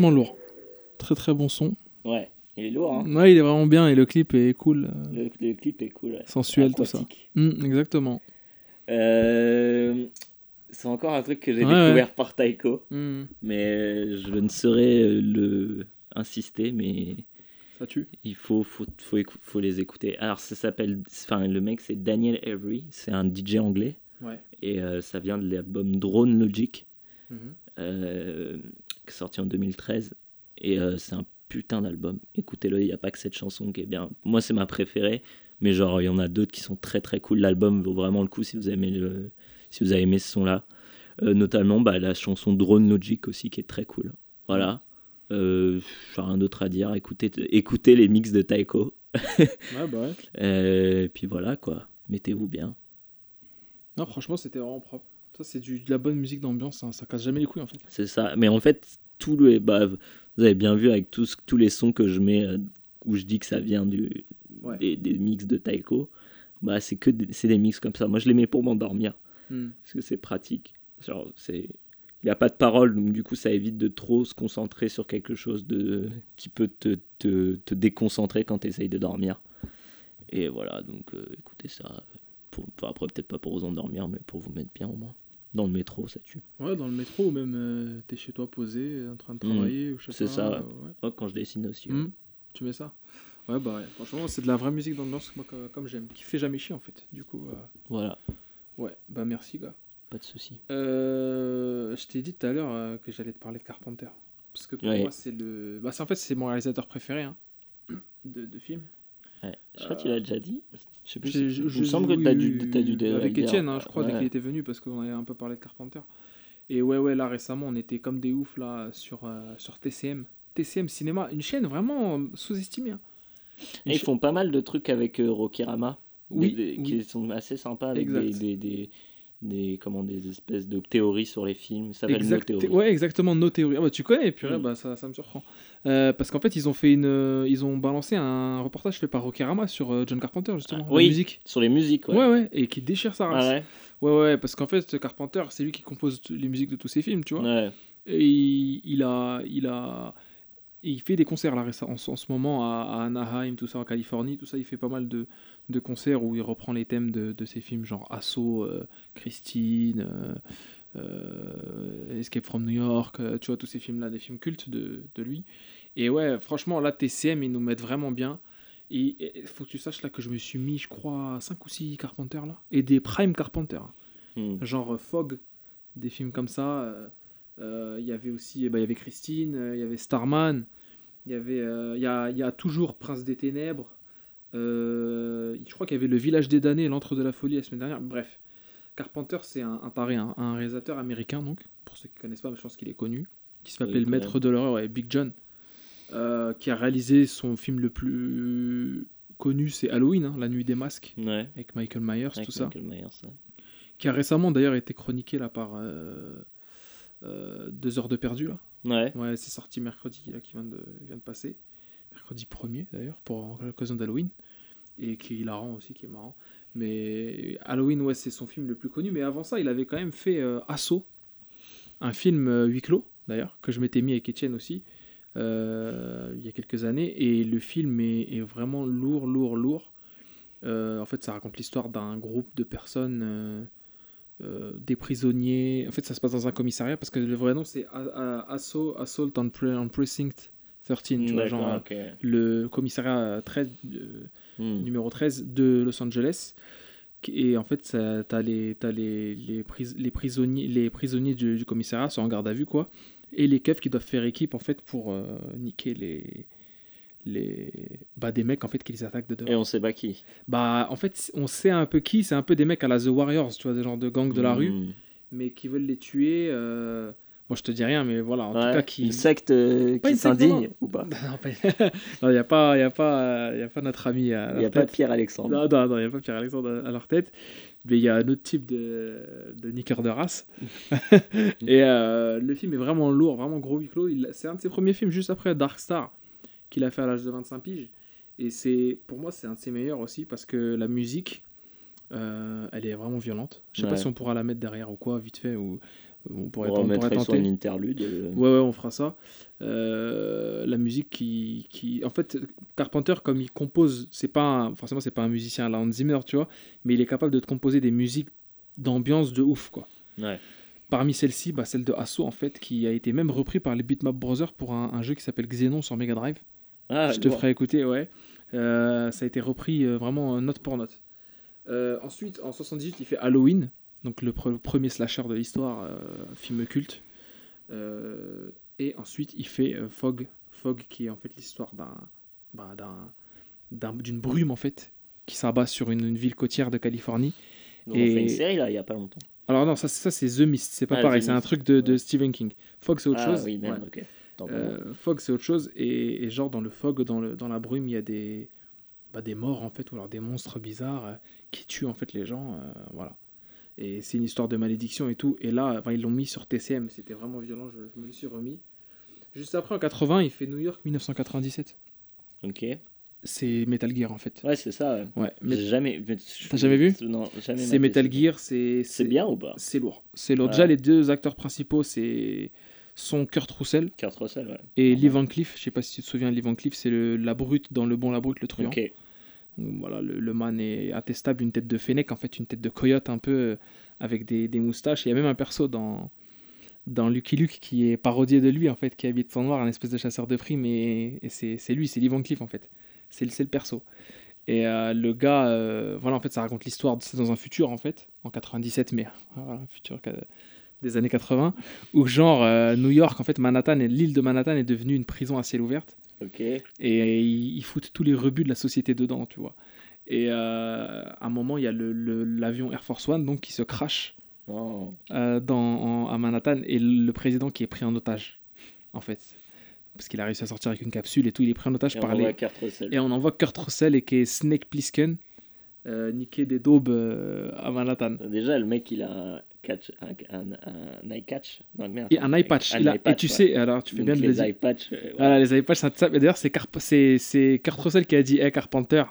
Franchement lourd. Très très bon son. Ouais, il est lourd, hein. Ouais, il est vraiment bien et le clip est cool. euh, Le, le clip est cool. ouais. Sensuel, tout ça. Hum, exactement. Euh, C'est encore un truc que j'ai Ouais, découvert par Taiko, Hum, mais je ne saurais euh, le insister, mais Ça tue. il faut, faut, faut, les écouter. Alors, ça s'appelle. Enfin, le mec, c'est Daniel Avery, c'est un DJ anglais, Ouais. et euh, ça vient de l'album Drone Logic, euh, est sorti en 2013, et euh, c'est un putain d'album. Écoutez-le, il n'y a pas que cette chanson qui est bien. Moi, c'est ma préférée, mais genre, il y en a d'autres qui sont très très cool. L'album vaut vraiment le coup si vous aimez, le, si vous avez aimé ce son-là. Euh, notamment bah, la chanson Drone Logic aussi, qui est très cool. Voilà. Euh, rien d'autre à dire. Écoutez, écoutez les mix de Taiko. [LAUGHS] Ouais, bah ouais. Euh, puis voilà, quoi. Mettez-vous bien. Non, franchement, c'était vraiment propre. C'est du, de la bonne musique d'ambiance, hein. ça casse jamais les couilles en fait. C'est ça. Mais en fait, tout le, bah, vous avez bien vu avec tous, tous les sons que je mets euh, où je dis que ça vient du, Ouais. des, des mix de Taiko, bah, c'est que des, c'est des mix comme ça. Moi, je les mets pour m'endormir Hum. parce que c'est pratique. Genre, c'est. Il n'y a pas de parole, donc du coup, ça évite de trop se concentrer sur quelque chose de, qui peut te, te, te déconcentrer quand tu essayes de dormir. Et voilà, donc euh, écoutez ça. Pour, enfin, après, peut-être pas pour vous endormir, mais pour vous mettre bien au moins. Dans le métro, ça tue. Ouais, dans le métro ou même euh, t'es chez toi posé, en train de travailler ou je sais C'est ça, ouais. euh, ouais. Quand je dessine aussi. ouais. Hum, Tu mets ça? Ouais, bah franchement, c'est de la vraie musique d'ambiance moi, comme, comme j'aime, qui fait jamais chier en fait. Du coup, euh, Voilà, ouais, bah merci gars. pas de souci. Je t'ai dit tout à l'heure que j'allais te parler de Carpenter. Parce que pour moi, c'est le. Bah, c'est en fait, c'est mon réalisateur préféré hein, de, de films. Ouais. Je crois que tu l'as déjà dit. Je sais plus. Si- je- Il je- me semble que tu as oui, dû, oui, Avec. Étienne, hein, je crois, dès qu'il était venu, parce qu'on avait un peu parlé de Carpenter. Et ouais, ouais, là récemment, on était comme des oufs là sur, euh, sur TCM. TCM Cinéma, une chaîne vraiment euh, sous-estimée. hein. Et ils cha- font pas mal de trucs avec euh, Rokirama. Oui, des- qui sont assez sympas avec des, des, comment, des espèces de théories sur les films. Ça s'appelle nos Exact- théories. ouais, exactement, nos théories. Ah bah, tu connais, purée, Mm. bah, ça, ça me surprend. Euh, parce qu'en fait, ils ont fait une, euh, ils ont balancé un reportage fait par Rokirama sur euh, John Carpenter justement, Ah, la oui. musique. Sur les musiques, ouais. Ouais, ouais, et qui déchire sa race. Ah ouais. ouais, ouais, parce qu'en fait, Carpenter, c'est lui qui compose les musiques de tous ses films, tu vois. Ouais. Et il, il a, il a, il fait des concerts là en, ce- en ce moment à, à Anaheim, tout ça en Californie, tout ça. Il fait pas mal de, de concerts où il reprend les thèmes de, de ses films, genre Assaut, euh, Christine, euh, euh, Escape from New York, tu vois tous ces films là, des films cultes de, de lui. Et ouais, franchement là TCM ils nous mettent vraiment bien. Et il faut que tu saches là que je me suis mis, je crois, 5 ou 6 Carpenter là, et des Prime Carpenter Hmm. genre Fog, des films comme ça. Euh, Il y avait aussi, bah, il y avait Christine, euh, il y avait Starman, il y avait, euh, il y, a, il y a toujours Prince des Ténèbres. je crois qu'il y avait Le Village des damnés, L'Antre de la Folie la semaine dernière. Bref, Carpenter c'est un, un taré, un, un réalisateur américain donc, pour ceux qui connaissent pas, mais je pense qu'il est connu, qui se Oui, quand Maître de l'horreur, ouais, Big John, euh, qui a réalisé son film le plus connu, c'est Halloween, hein, La Nuit des Masques, Ouais. avec Michael Myers, Avec tout ça Michael Myers, ça. qui a récemment d'ailleurs été chroniqué là par euh, euh, Deux heures de perdu là. Ouais. Ouais, c'est sorti mercredi là qui vient de, vient de passer, mercredi 1er d'ailleurs pour l'occasion d'Halloween et qui est hilarant aussi, qui est marrant. Mais Halloween, ouais, c'est son film le plus connu. Mais avant ça, il avait quand même fait euh, Assaut, un film euh, huis clos d'ailleurs que je m'étais mis avec Etienne aussi euh, il y a quelques années et le film est, est vraiment lourd, lourd, lourd. Euh, en fait, ça raconte l'histoire d'un groupe de personnes, euh, euh, des prisonniers. En fait, ça se passe dans un commissariat parce que le vrai nom c'est Assault, Assault on, Pre- on Precinct 13, tu vois, genre ok. le commissariat 13, euh, Hmm. numéro 13 de Los Angeles. Et en fait, t'as les, t'as les, les, pris- les prisonniers, les prisonniers du, du commissariat sont en garde à vue, quoi. Et les keufs qui doivent faire équipe, en fait, pour euh, niquer les, les, bah, des mecs, en fait, qui les attaquent de dehors. Et on sait pas qui. Bah, en fait, on sait un peu qui. C'est un peu des mecs à la The Warriors, tu vois, des genres de gangs de la rue, Hmm. mais qui veulent les tuer. euh, Moi, je te dis rien, mais voilà, en Ouais. tout cas, qui. Une secte euh, qui s'indigne ou pas [LAUGHS] Non, il n'y a, pas- y a, pas- y a pas notre ami Il n'y a pas. Pierre Alexandre. Non, non, non, il n'y a pas Pierre-Alexandre à à leur tête. Mais il y a un autre type de, de niqueur de race. [LAUGHS] et euh, le film est vraiment lourd, vraiment gros huis clos. Il- C'est un de ses premiers films juste après Dark Star qu'il a fait à l'âge de 25 piges. Et c'est, pour moi, c'est un de ses meilleurs aussi parce que la musique, euh, elle est vraiment violente. Je sais pas si on pourra la mettre derrière ou quoi, vite fait. Ou... On On pourrait, on pourrait sur tenter. une interlude. euh, Ouais, ouais, on fera ça. Euh, la musique qui, qui. En fait, Carpenter, comme il compose, c'est pas un- forcément, c'est pas un musicien à la Hans Zimmer, tu vois, mais il est capable de te composer des musiques d'ambiance de ouf, quoi. Ouais. Parmi celles-ci, bah, celle de Asso, en fait, qui a été même repris par les Beatmap Brothers pour un, un jeu qui s'appelle Xenon sur Mega Drive. Ah, Je te ferai écouter, ouais. Euh, ça a été repris euh, vraiment note pour note. Euh, ensuite, en 78, il fait Halloween, donc le pre- premier slasher de l'histoire, film culte. Et ensuite, il fait Fog, Fog qui est en fait l'histoire d'un, bah, d'un- d'un- d'une brume en fait qui s'abat sur une, une ville côtière de Californie. Donc, On Et- fait une série là, il y a pas longtemps. Alors non, ça, ça c'est The Mist, c'est pas Ah, pareil, c'est un truc de, de ouais. Stephen King. Fog c'est autre ah chose. oui, merde, Ouais. Euh, fog c'est autre chose et, et genre dans le fog dans, le, dans la brume il y a des bah, des morts en fait ou alors des monstres bizarres euh, qui tuent en fait les gens euh, voilà et c'est une histoire de malédiction et tout et là ils l'ont mis sur TCM c'était vraiment violent je, je me le suis remis juste après en 80 il fait New York 1997 Ok. c'est Metal Gear en fait Ouais, c'est ça. ouais. ouais mais jamais. mais- T'as jamais vu? Non, jamais. c'est Metal. Gear c'est C'est bien ou pas? c'est lourd c'est lourd Ouais. déjà les deux acteurs principaux c'est sont Kurt Russell Kurt Russell, ouais. et. Lee Van Cleef je sais pas si tu te souviens Lee Van Cleef c'est le la brute dans le bon la brute le truand. Voilà, le, le man est attestable, une tête de fennec, en fait, une tête de coyote un peu, euh, avec des, des moustaches. Il y a même un perso dans, dans Lucky Luke qui est parodié de lui, en fait, qui habite en noir, un espèce de chasseur de primes, et, et c'est c'est lui, c'est Lee Van Cleef, en fait. C'est le, c'est le perso. Et euh, le gars, euh, voilà, en fait, ça raconte l'histoire, c'est dans un futur, en fait, en 97, mais voilà, un futur des années 80, où genre, euh, New York, en fait, Manhattan, l'île de Manhattan est devenue une prison à ciel ouvert Ok. et ils, foutent tous les rebuts de la société dedans, tu vois. Et euh, à un moment, il y a le- le- l'avion Air Force One donc, qui se crache Oh. euh, dans, en- à Manhattan et le président qui est pris en otage, en fait. Parce qu'il a réussi à sortir avec une capsule et tout, il est pris en otage Et on par voit les... Kurt Russell. Et on envoie Kurt Russell et qui est Snake Plissken, euh, niquer des daubes à Manhattan. Déjà, le mec, il a catch, un, un, un eye catch. Non, merde. Et un eye patch. Un il a- eye et patch, tu ouais. sais, alors tu fais Donc, bien de le les eye patch. euh. Voilà, les iPads, c'est ça. D'ailleurs, c'est Carp- c'est c'est Kurt Russell qui a dit Hey Carpenter,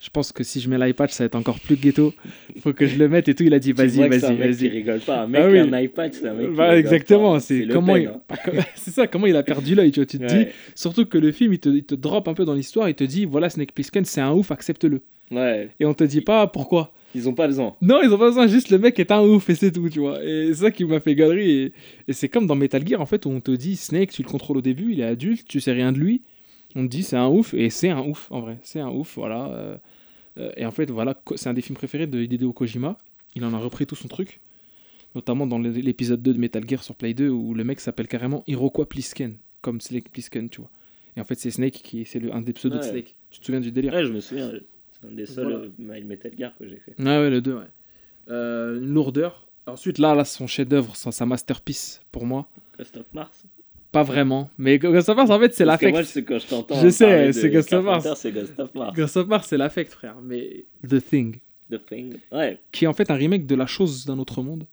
je pense que si je mets l'iPad, ça va être encore plus ghetto. Faut que je le mette et tout. Il a dit [LAUGHS] Vas-y, vas-y, vas-y. rigole pas. Un mec Ah oui. un eye patch, c'est un mec Bah, exactement, pas. c'est comment il... hein. [LAUGHS] c'est ça, comment il a perdu l'œil, tu vois. Tu te dis, surtout que le film, il te, il te drop un peu dans l'histoire, il te dit voilà, Snake Plissken, c'est un ouf, accepte-le. Ouais, Et on te dit pas pourquoi. ils ont pas besoin. Non, ils ont pas besoin, juste le mec est un ouf et c'est tout, tu vois. Et c'est ça qui m'a fait galerie. Et, et c'est comme dans Metal Gear, en fait, où on te dit Snake, tu le contrôles au début, il est adulte, tu sais rien de lui. On te dit c'est un ouf, et c'est un ouf, en vrai. C'est un ouf, voilà. Euh, euh, et en fait, voilà, c'est un des films préférés de Hideo Kojima. Il en a repris tout son truc. Notamment dans l'é- l'épisode 2 de Metal Gear sur Play 2, où le mec s'appelle carrément Iroquois Plisken, comme Snake Plissken, tu vois. Et en fait, c'est Snake qui c'est le- un des pseudos de. Snake. Tu te souviens du délire? Ouais, je me souviens. C'est un des seuls Voilà. euh, My Metal Gear que j'ai fait. Ouais, ouais, le 2, ouais. Euh, une lourdeur. Ensuite, là, là son chef-d'œuvre, sa, sa masterpiece pour moi. Ghost of Mars. Pas vraiment. Mais Ghost of Mars, en fait, c'est que l'affect. moi, c'est quand je t'entends. Je sais, c'est Ghost of Mars. C'est Ghost of Mars. Ghost of Mars, c'est l'affect, frère. Mais The Thing, The Thing. Ouais. qui est en fait un remake de La chose d'un autre monde.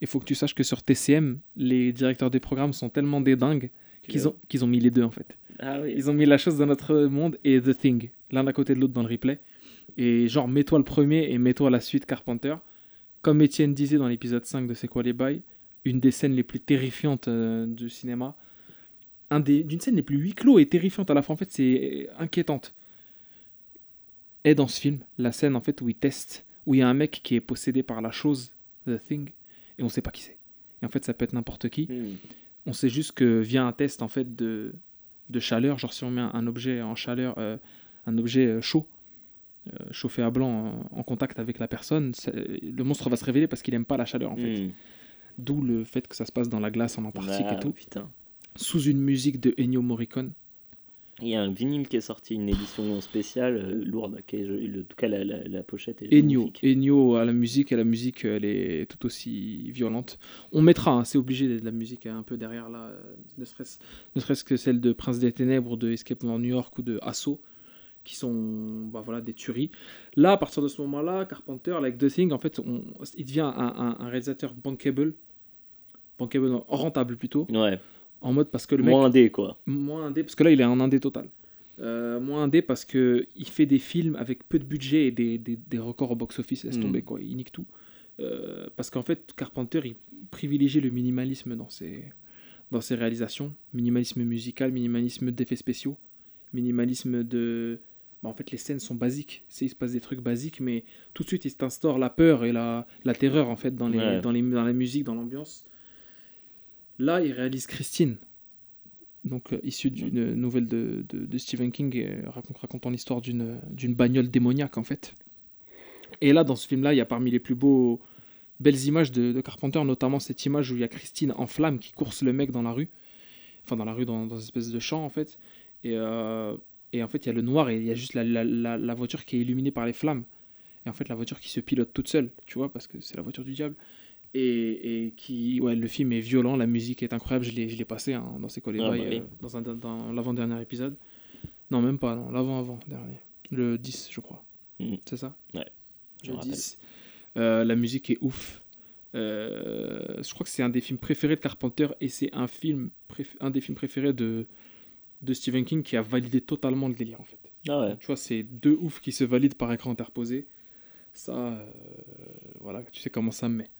Il faut que tu saches que sur TCM, les directeurs des programmes sont tellement des dingues qu'ils ont, qu'ils ont mis les deux, en fait. Ah oui. Ils ont mis La chose d'un autre monde et The Thing, l'un à côté de l'autre dans le replay. Et genre, mets-toi le premier et mets-toi la suite Carpenter. Comme Étienne disait dans l'épisode 5 de C'est quoi les bails, une des scènes les plus terrifiantes euh, du cinéma. Un des, d'une scène les plus huis clos et terrifiante à la fois. En fait, c'est inquiétante. Est dans ce film la scène en fait où il teste, où il y a un mec qui est possédé par la chose, The Thing, et on sait pas qui c'est. Et en fait, ça peut être n'importe qui. Hmm. On sait juste que via un test en fait de, de chaleur, genre si on met un, un objet en chaleur, euh, un objet euh, chaud, euh, chauffé à blanc en contact avec la personne, le monstre va se révéler parce qu'il aime pas la chaleur en fait. Hmm. D'où le fait que ça se passe dans la glace en Antarctique Ah, et tout, Putain. sous une musique de Ennio Morricone. Il y a un vinyle qui est sorti, une édition spéciale euh, lourde. Qui est. En tout cas, la, la, la pochette est Ennio. Ennio à la musique et la musique elle est tout aussi violente. On mettra, hein, c'est obligé de la musique un peu derrière là, euh, ne serait-ce que celle de Prince des Ténèbres, de Escape from New York ou de Assaut, qui sont bah, voilà, des tueries. Là, à partir de ce moment-là, Carpenter, avec The Thing, en fait, on- il devient un, un- un réalisateur bankable, bankable, rentable plutôt, Ouais. En mode parce que le mec Moins indé, quoi. moins indé parce que là il est en indé total Euh, moins indé parce que il fait des films avec peu de budget et des, des, des records au box office laisse Mm. tomber quoi il nique tout Euh, parce qu'en fait, Carpenter, il privilégiait le minimalisme dans ses, dans ses réalisations. Minimalisme musical, minimalisme d'effets spéciaux, minimalisme de... bah, en fait, les scènes sont basiques. C'est, il se passe des trucs basiques, mais tout de suite, il t'instaure la peur et la, la terreur, en fait, dans, les, Ouais. dans, les, dans la musique, dans l'ambiance. Là, il réalise Christine, donc euh, issue d'une nouvelle de, Stephen King, euh, racont- racontant l'histoire d'une, d'une bagnole démoniaque, en fait. Et là, dans ce film-là, il y a parmi les plus beaux belles images de, Carpenter, notamment cette image où il y a Christine en flamme qui course le mec dans la rue, enfin dans la rue, dans, dans une espèce de champ en fait. Et, euh, et en fait, il y a le noir et il y a juste la, la voiture qui est illuminée par les flammes. Et en fait, la voiture qui se pilote toute seule, tu vois, parce que c'est la voiture du diable. Et, et qui, ouais, le film est violent, la musique est incroyable. Je l'ai, je l'ai passé hein, dans ses collègues Ah, bah oui. dans, un, dans l'avant-dernier épisode. Non, même pas, non, l'avant-avant-dernier. Le 10, je crois. Mhm. C'est ça? Ouais, je Le me rappelle. 10. Euh, la musique est ouf. Euh, je crois que c'est un des films préférés de Carpenter et c'est un, film un des films préférés de, de Stephen King qui a validé totalement le délire en fait. Ah ouais. Tu vois, c'est deux oufs qui se valident par écran interposé. Ça, euh, voilà, tu sais comment ça me met.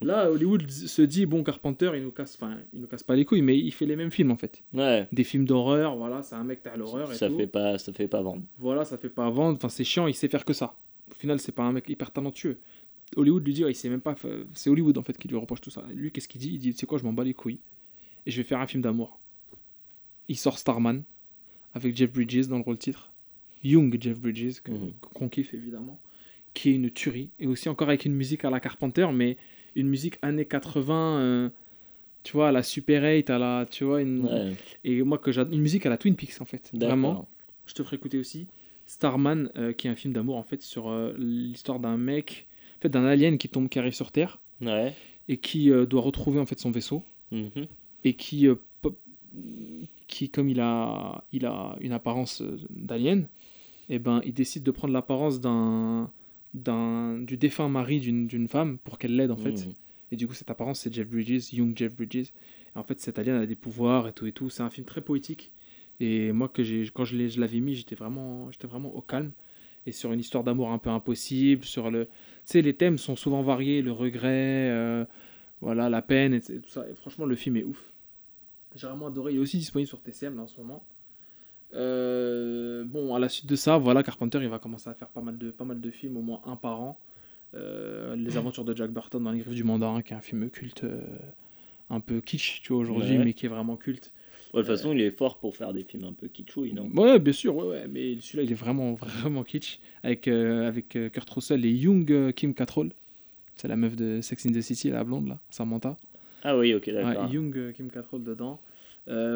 Là, Hollywood se dit, bon, Carpenter, il nous casse, enfin, il nous casse pas les couilles, mais il fait les mêmes films en fait. Ouais. Des films d'horreur, voilà, c'est un mec t'as l'horreur et Ça tout. fait pas, ça fait pas vendre. Voilà, ça fait pas vendre, enfin, c'est chiant, il sait faire que ça. Au final, c'est pas un mec hyper talentueux. Hollywood lui dit, ouais, il sait même pas, c'est Hollywood en fait qui lui reproche tout ça. Lui, qu'est-ce qu'il dit? Il dit, tu sais quoi, je m'en bats les couilles et je vais faire un film d'amour. Il sort Starman avec Jeff Bridges dans le rôle titre. Young Jeff Bridges, Mhm. qu'on kiffe évidemment, qui est une tuerie. Et aussi encore avec une musique à la Carpenter, mais une musique années 80, euh, tu vois, à la Super 8, à la, tu vois, une... Ouais. et moi que j'adore, une musique à la Twin Peaks en fait, vraiment. Je te ferai écouter aussi Starman, euh, qui est un film d'amour en fait sur euh, l'histoire d'un mec, en fait d'un alien qui tombe, qui arrive sur Terre Ouais. et qui doit retrouver en fait son vaisseau Mhm. et qui, qui comme il a, il a une apparence d'alien, et ben il décide de prendre l'apparence d'un, du défunt mari d'une, femme pour qu'elle l'aide en fait. Mhm. Et du coup, cette apparence, c'est Jeff Bridges, Young Jeff Bridges. Et en fait, cet alien a des pouvoirs et tout et tout. C'est un film très poétique. Et moi, que quand je, l'ai- je l'avais mis, j'étais vraiment, vraiment au calme. Et sur une histoire d'amour un peu impossible, sur le... Tu sais, les thèmes sont souvent variés, le regret, euh, voilà, la peine, et tout ça. Et franchement, le film est ouf. J'ai vraiment adoré. Il est aussi disponible sur TCM là, en ce moment. Euh, bon, à la suite de ça, voilà, Carpenter, il va commencer à faire pas mal de, pas mal de films, au moins un par an. Euh, les aventures de Jack Burton dans les griffes du mandarin, qui est un film culte, euh, un peu kitsch, tu vois, aujourd'hui, Ouais. mais qui est vraiment culte. Ouais, de toute façon, il est fort pour faire des films un peu kitschouilles, non? Ouais, bien sûr, ouais, ouais, mais celui-là, il est vraiment, vraiment kitsch, avec, avec Kurt Russell et Young Kim Cattrall. C'est la meuf de Sex in the City, la blonde, là, Samantha. Ah oui, ok, d'accord. Young Kim Cattrall dedans.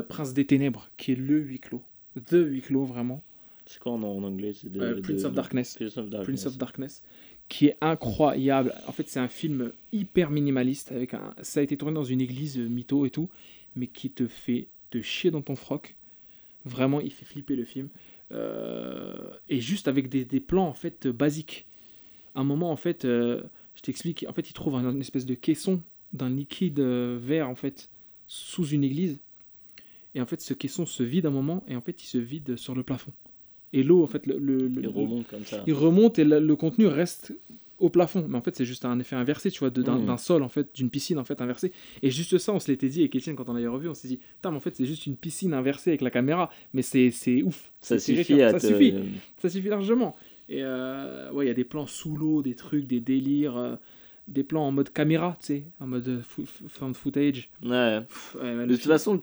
Prince des Ténèbres, qui est le huis clos. The huis clos, vraiment. C'est quoi en, en anglais? De, Euh, Prince de- of Darkness. Prince of Darkness. Prince of Darkness, qui est incroyable. En fait, c'est un film hyper minimaliste. Avec un... Ça a été tourné dans une église euh, mytho et tout, mais qui te fait te chier dans ton froc. Vraiment, il fait flipper le film. Euh, Et juste avec des, des plans en fait basiques. Un moment, en fait, euh, je t'explique. En fait, il trouve un- une espèce de caisson d'un liquide vert en fait sous une église. Et en fait, ce caisson se vide un moment et en fait, il se vide sur le plafond. Et l'eau, en fait, le, le- le- Il remonte comme ça. il remonte et le, le contenu reste au plafond. Mais en fait, c'est juste un effet inversé, tu vois, d'un sol, en fait, d'une piscine, en fait, inversée. Et juste ça, on se l'était dit avec Etienne quand on l'avait revu, on s'est dit, putain, mais en fait, c'est juste une piscine inversée avec la caméra. Mais c'est ouf. Ça suffit à Ça te... suffit. Ça suffit largement. Et euh, ouais, il y a des plans sous l'eau, des trucs, des délires, euh, des plans en mode caméra, tu sais, en mode fo- fo- found footage. Ouais. Pff, ouais, De toute film- façon,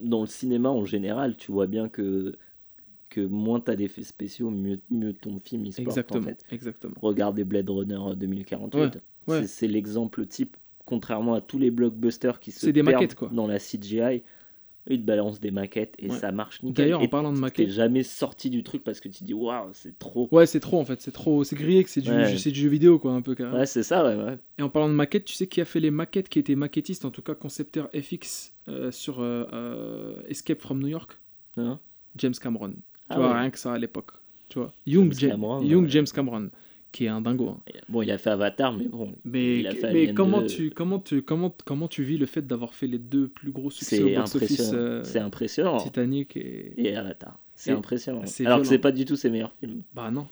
dans le cinéma en général, tu vois bien que, que moins t'as d'effets spéciaux, mieux, mieux ton film il se porte, en Exactement, fait. exactement. Regardez Blade Runner 2048. Ouais, ouais. C'est- l'exemple type, contrairement à tous les blockbusters qui se C'est des perdent maquettes, quoi. dans la CGI. Ils te balancent des maquettes et Ouais. ça marche nickel. D'ailleurs, en parlant de t'es maquette, jamais sorti du truc parce que tu te dis waouh, c'est trop. ouais, c'est trop en fait, c'est trop, c'est grillé que c'est du, Ouais. du jeu vidéo quoi, un peu carrément. Ouais, c'est ça, ouais. ouais. Et en parlant de maquettes, tu sais qui a fait les maquettes, qui était maquettiste, en tout cas concepteur FX euh, sur euh, euh, Escape from New York? Hein James Cameron. Tu Ah vois, ouais. rien que ça à l'époque. Tu vois, Young, James James, Cameron, Young. James Cameron, qui est un dingo. hein. Bon, il a fait Avatar, mais bon. Mais, il a fait mais comment, 2. tu, comment, tu, comment, comment tu vis le fait d'avoir fait les deux plus gros succès au box-office impressionnant. euh, C'est impressionnant. Titanic et... Et Avatar. C'est impressionnant. Alors que violent. c'est pas du tout ses meilleurs films. Bah non.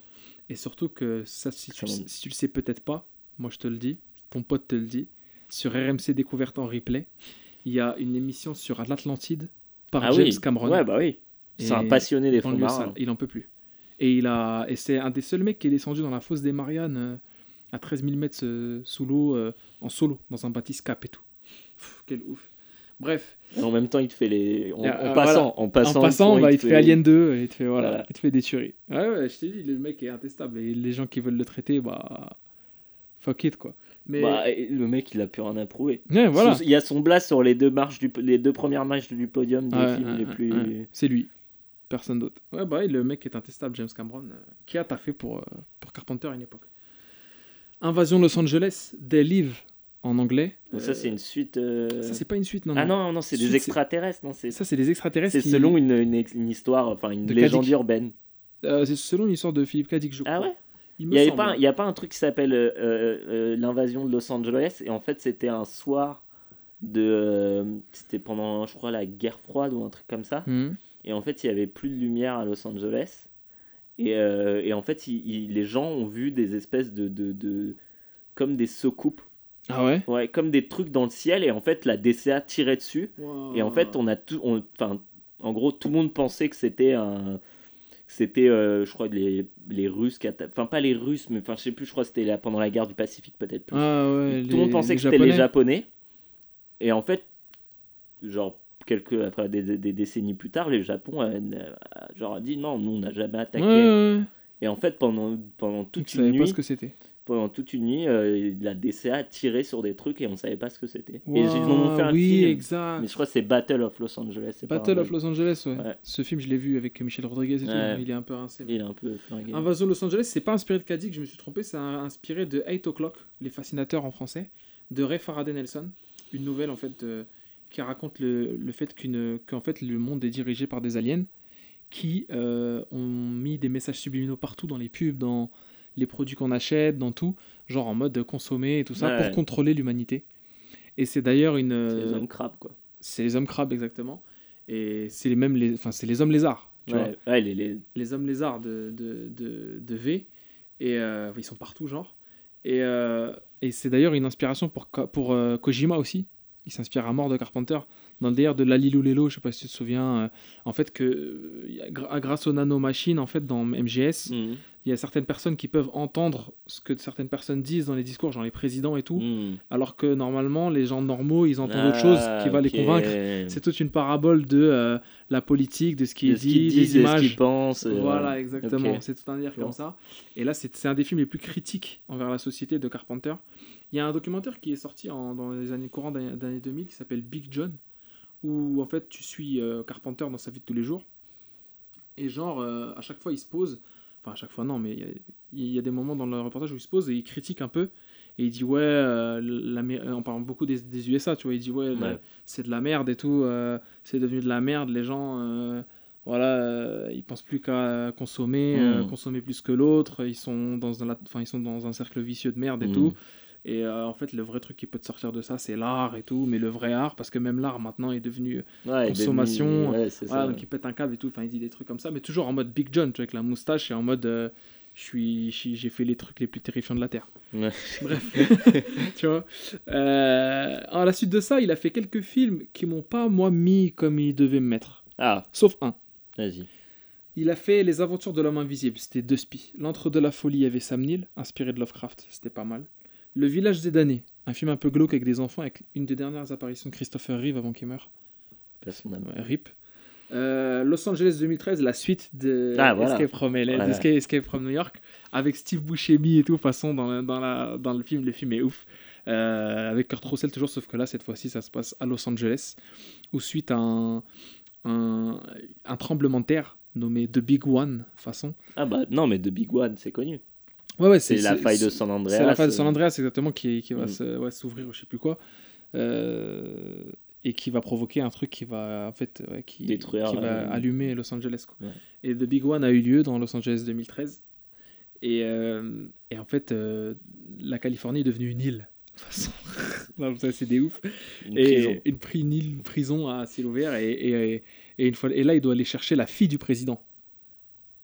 Et surtout que ça, si tu, le- monte. si tu le sais peut-être pas, moi je te le dis, ton pote te le dit, sur RMC Découverte en replay, il y a une émission sur l'Atlantide par Ah James oui. Cameron. Ouais, bah oui. C'est un passionné des fonds marins. il en peut plus. Et, il a, et c'est un des seuls mecs qui est descendu dans la fosse des Mariannes euh, à 13 000 mètres euh, sous l'eau euh, en solo, dans un bathyscaphe et tout. Pff, quel ouf. Bref, Et en même temps, il te fait les. En, en euh, passant, en passant, en passant, il bah, il te fait Alien 2 et il te fait, voilà, Voilà. il te fait des tueries. Ouais, ouais, je t'ai dit, le mec est intestable et les gens qui veulent le traiter, bah. Fuck it, quoi. Mais. Bah, le mec, il a plus rien à prouver. ouais, voilà. Il y a son blast sur les deux marches du, les deux premières marches du podium des films les plus. C'est lui. Personne d'autre. Ouais, bah, le mec est intestable, James Cameron, euh, qui a taffé pour, euh, pour Carpenter à une époque. Invasion Los Angeles, They Live en anglais. Donc Euh, ça, c'est une suite. euh, ça, c'est pas une suite, non. Ah non, non, c'est des extraterrestres, non Ça, c'est des extraterrestres. c'est qui- selon une, une, une histoire, enfin une De légende Kadik. urbaine. Euh, c'est selon l'histoire de Philippe Cadic, je crois. Ah ouais Il n'y y a pas un truc qui s'appelle euh, euh, euh, l'invasion de Los Angeles et en fait c'était un soir de, euh, c'était pendant je crois la guerre froide ou un truc comme ça Mhm. Et en fait il y avait plus de lumière à Los Angeles et, euh, et en fait il- il- les gens ont vu des espèces de, de, de comme des soucoupes, Ah ouais? Ouais, comme des trucs dans le ciel et en fait la DCA tirait dessus et en fait on a tout, enfin en gros tout le monde pensait que c'était un que c'était euh, je crois les, les Russes qui enfin pas les Russes mais enfin je sais plus je crois que c'était là pendant la guerre du Pacifique peut-être plus. Ah ouais. tout le monde pensait que c'était les. Japonais et en fait genre quelques après des, des- des décennies plus tard les Japon a, genre a dit non nous on n'a jamais attaqué ouais, ouais. et en fait pendant pendant toute une pas nuit ce que c'était. pendant toute une nuit euh, la DCA tirait sur des trucs et on savait pas ce que c'était et ils en ont fait un oui, film exact. mais je crois que c'est Battle of Los Angeles Battle of Los Angeles, ouais. Ouais. Ce film, je l'ai vu avec Michel Rodriguez et tout. Il est un peu rincé. il est un peu flingué Invasion Los Angeles, c'est pas inspiré de Cadic, je me suis trompé, c'est inspiré de 8 O'Clock, Les Fascinateurs en français, de Ray Faraday Nelson. Une nouvelle, en fait, euh, qui raconte le, le fait qu'une, qu'en fait, le monde est dirigé par des aliens qui euh, ont mis des messages subliminaux partout dans les pubs, dans les produits qu'on achète, dans tout, genre en mode consommer et tout ça, Ouais. pour contrôler l'humanité. Et c'est d'ailleurs une. c'est les euh, hommes crabes quoi c'est les hommes crabes, exactement. Et c'est les mêmes. Les, enfin, c'est les hommes lézards. Tu vois ouais, les, les- les hommes lézards de, de, de, de V. Et euh, ils sont partout, genre. Et, euh, et c'est d'ailleurs une inspiration pour, pour Kojima aussi. Il s'inspire à mort de Carpenter. Dans le délire de Lalilu Lelo, je sais pas si tu te souviens. euh, en fait, que euh, grâce aux nanomachines, en fait, dans MGS, Mhm. il y a certaines personnes qui peuvent entendre ce que certaines personnes disent dans les discours, genre les présidents et tout. Mhm. Alors que normalement, les gens normaux, ils entendent autre chose qui va les Ah, convaincre. C'est toute une parabole de euh, la politique, de ce qui De est ce dit, disent, des de ce images. qu'ils pensent. euh, Voilà, exactement. C'est tout un délire Bon. comme ça. Et là, c'est un des films les plus critiques envers la société de Carpenter. Il y a un documentaire qui est sorti en- dans les années courantes d'années 2000 qui s'appelle Big John, où en fait tu suis euh, Carpenter dans sa vie de tous les jours. Et genre, euh, à chaque fois, il se pose. Enfin, à chaque fois, non, mais il y a- il y, a des moments dans le reportage où il se pose et il critique un peu. Et il dit, ouais, euh, l'Amé- on parle beaucoup des, des USA, tu vois. Il dit, ouais, c'est de la merde et tout. euh, c'est devenu de la merde. Les gens, euh, voilà, euh, ils pensent plus qu'à consommer, euh, Mm. consommer plus que l'autre. Ils sont dans un, enfin, ils sont dans un cercle vicieux de merde et Mm. tout. Et euh, en fait, le vrai truc qui peut te sortir de ça, c'est l'art et tout. Mais le vrai art, parce que même l'art maintenant est devenu Ouais, consommation, devenu- ouais, c'est voilà, ça. donc il pète un câble et tout. Enfin, il dit des trucs comme ça, mais toujours en mode Big John, tu vois, avec la moustache et en mode euh, je suis, j'ai fait les trucs les plus terrifiants de la terre. Ouais. [LAUGHS] Bref, [LAUGHS] tu vois? Euh, à la suite de ça, il a fait quelques films qui m'ont pas moi mis comme il devait me mettre, Ah, sauf un. vas-y. Il a fait Les Aventures de l'homme invisible, c'était deux spies. L'Entre de la folie, il y avait Sam Neill, inspiré de Lovecraft, c'était pas mal. Le village des damnés, un film un peu glauque avec des enfants, avec une des dernières apparitions de Christopher Reeve avant qu'il meure. Ouais, RIP. Euh, Los Angeles 2013, la suite de Ah, voilà. Escape, from LA, Voilà. Escape from New York, avec Steve Buscemi et tout, façon dans, dans, la, dans le film, le film est ouf. Euh, avec Kurt Russell toujours, sauf que là, cette fois-ci, ça se passe à Los Angeles, où suite à un, un, un tremblement de terre nommé The Big One, façon. Ah bah non, mais The Big One, c'est connu. Ouais, ouais, C'est la faille de San Andreas. C'est la faille de San euh, Andreas, exactement, qui, qui va Mm. se- ouais, s'ouvrir ou je sais plus quoi. Euh, et qui va provoquer un truc qui va, en fait, ouais, qui, Détruire, qui va euh, allumer Los Angeles. Quoi. Et The Big One a eu lieu dans Los Angeles 2013. Et, euh, et en fait, euh, la Californie est devenue une île. De toute façon. Non, ça, c'est des ouf. Une et prison. une, une une prison à ciel ouvert. Et, et, et, une fois, et là, il doit aller chercher la fille du président.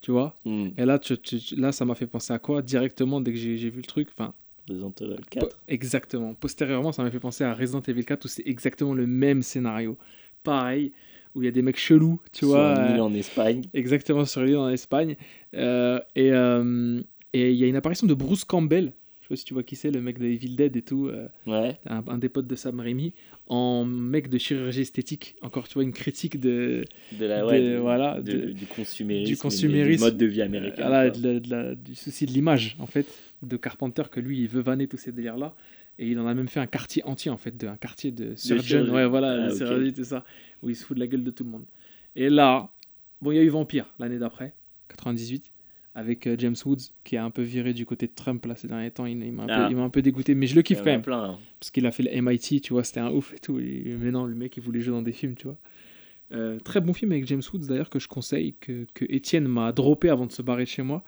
Tu vois Hmm. et là, tu- là, ça m'a fait penser à quoi? Directement, dès que j'ai vu le truc, enfin, Resident Evil Po- 4. Exactement. Postérieurement, ça m'a fait penser à Resident Evil 4 où c'est exactement le même scénario. Pareil, où il y a des mecs chelous, tu Sur vois. une île euh, en Espagne. exactement sur l'île en Espagne. Euh, et euh, et il y a une apparition de Bruce Campbell. Pas si tu vois qui c'est, le mec de Evil Dead et tout. euh, Ouais. un, un des potes de Sam Raimi, en mec de chirurgie esthétique. Encore, tu vois, une critique de, De la, de- ouais, de- voilà, du consumérisme. du consumérisme. Du mode de vie américain. voilà, la- du souci de l'image, en fait, de Carpenter, que lui, il veut vanner tous ces délires-là. Et il en a même fait un quartier entier, en fait, de, un quartier de surgeon, ouais, voilà, Ah, de ok. chirurgie, tout ça, où il se fout de la gueule de tout le monde. Et là, bon, il y a eu Vampire l'année d'après, 98, avec euh, James Woods, qui a un peu viré du côté de Trump, là, ces derniers temps. Il, il m'a un, peu- Ah. m'a un peu dégoûté, mais je le kiffe quand même plein. hein. parce qu'il a fait le MIT, tu vois, c'était un ouf et tout. Et, mais non, le mec, il voulait jouer dans des films, tu vois. Euh, très bon film avec James Woods, d'ailleurs, que je conseille, que, que Étienne m'a droppé avant de se barrer de chez moi.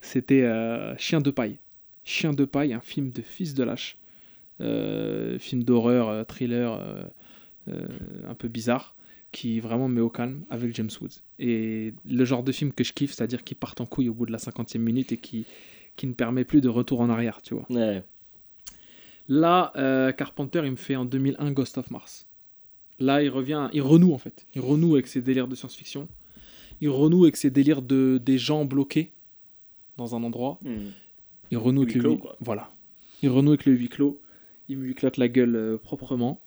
C'était euh, Chien de paille. Chien de paille, un film de fils de lâche. Euh, film d'horreur, thriller, un peu bizarre, qui vraiment met au calme avec James Woods. Et le genre de film que je kiffe, c'est-à-dire qui part en couille au bout de la 50e minute et qui, qui ne permet plus de retour en arrière, tu vois. Ouais. Là, euh, Carpenter, il me fait en 2001 Ghost of Mars. Là, il revient, il renoue en fait. Il renoue avec ses délires de science-fiction. Il renoue avec ses délires de des gens bloqués dans un endroit. Hmm. Il renoue avec Huis le clos, huis- quoi. Voilà. Il renoue avec le huis clos. Il me lui éclate la gueule euh, proprement.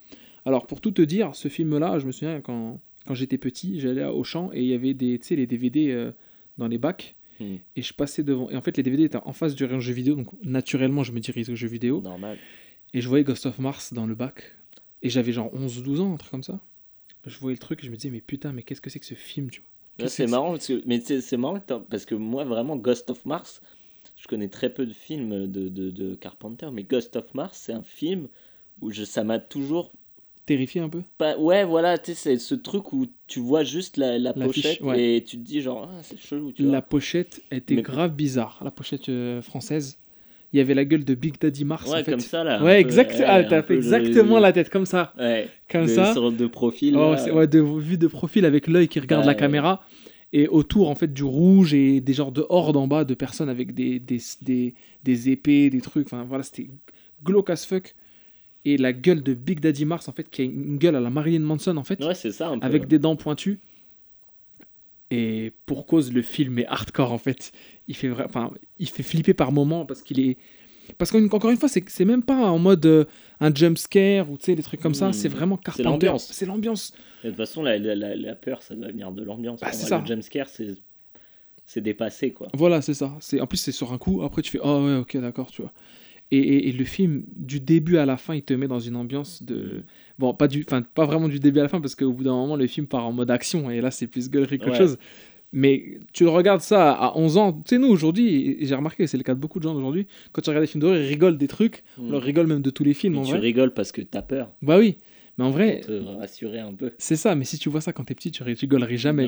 Alors, pour tout te dire, ce film-là, je me souviens quand, quand j'étais petit, j'allais à Auchan et il y avait des, les DVD euh, dans les bacs. Hmm. Et je passais devant. Et en fait, les DVD étaient en face du rayon jeux vidéo. Donc, naturellement, je me dirige au jeu vidéo. Normal. Et je voyais Ghost of Mars dans le bac. Et j'avais genre 11 ou 12 ans, un truc comme ça. Je voyais le truc et je me disais, mais putain, mais qu'est-ce que c'est que ce film, tu vois? C'est marrant parce que, mais c'est marrant parce que moi vraiment Ghost of Mars, je connais très peu de films de, de, de Carpenter, mais Ghost of Mars c'est un film où je, ça m'a toujours Terrifié un peu? Pas ouais voilà tu sais c'est ce truc où tu vois juste la, pochette ouais. et tu te dis genre ah, c'est chelou tu La vois. pochette était Mais- grave bizarre, la pochette euh, française. Il y avait la gueule de Big Daddy Mars, Ouais en fait. comme ça là. un Ouais, exact. ouais, ah, t'as le- exactement la tête comme ça. Ouais. Comme de ça. sorte de profil. Oh, ouais, de vue de profil avec l'œil qui regarde la caméra. Et autour, en fait, du rouge et des genres de hordes en bas de personnes avec des, des, des, des épées, des trucs. Enfin, voilà, c'était glauque as fuck. Et la gueule de Big Daddy Mars, en fait, qui a une gueule à la Marilyn Manson, en fait. Ouais c'est ça un peu. avec des dents pointues. Et pour cause, le film est hardcore en fait. Il fait, enfin, il fait flipper par moments parce qu'il est. Parce qu'encore une fois, c'est même pas en mode euh, un jump scare ou tu sais, des trucs comme ça. Mm. C'est vraiment Carpenter. l'ambiance. C'est l'ambiance. De toute façon la, la, la, peur ça doit venir de l'ambiance. Bah. Le jumpscare c'est c'est dépassé quoi. Voilà, c'est ça. C'est En plus, c'est sur un coup. Après, tu fais Oh ouais, ok, d'accord, tu vois. Et, et- et le film, du début à la fin, il te met dans une ambiance de. Bon, pas, du... enfin, pas vraiment du début à la fin, parce qu'au bout d'un moment, le film part en mode action. Et là, c'est plus gueulerie qu'autre Ouais. chose. Mais tu regardes ça à 11 ans. Tu sais, nous, aujourd'hui, j'ai remarqué, c'est le cas de beaucoup de gens d'aujourd'hui, quand tu regardes des films d'horreur, ils rigolent des trucs. On leur rigole même de tous les films, Mais en tu vrai. rigoles parce que t'as peur. Bah oui. Mais en vrai, Pour te rassurer un peu. c'est ça. Mais si tu vois ça quand t'es petit, tu rigolerais jamais.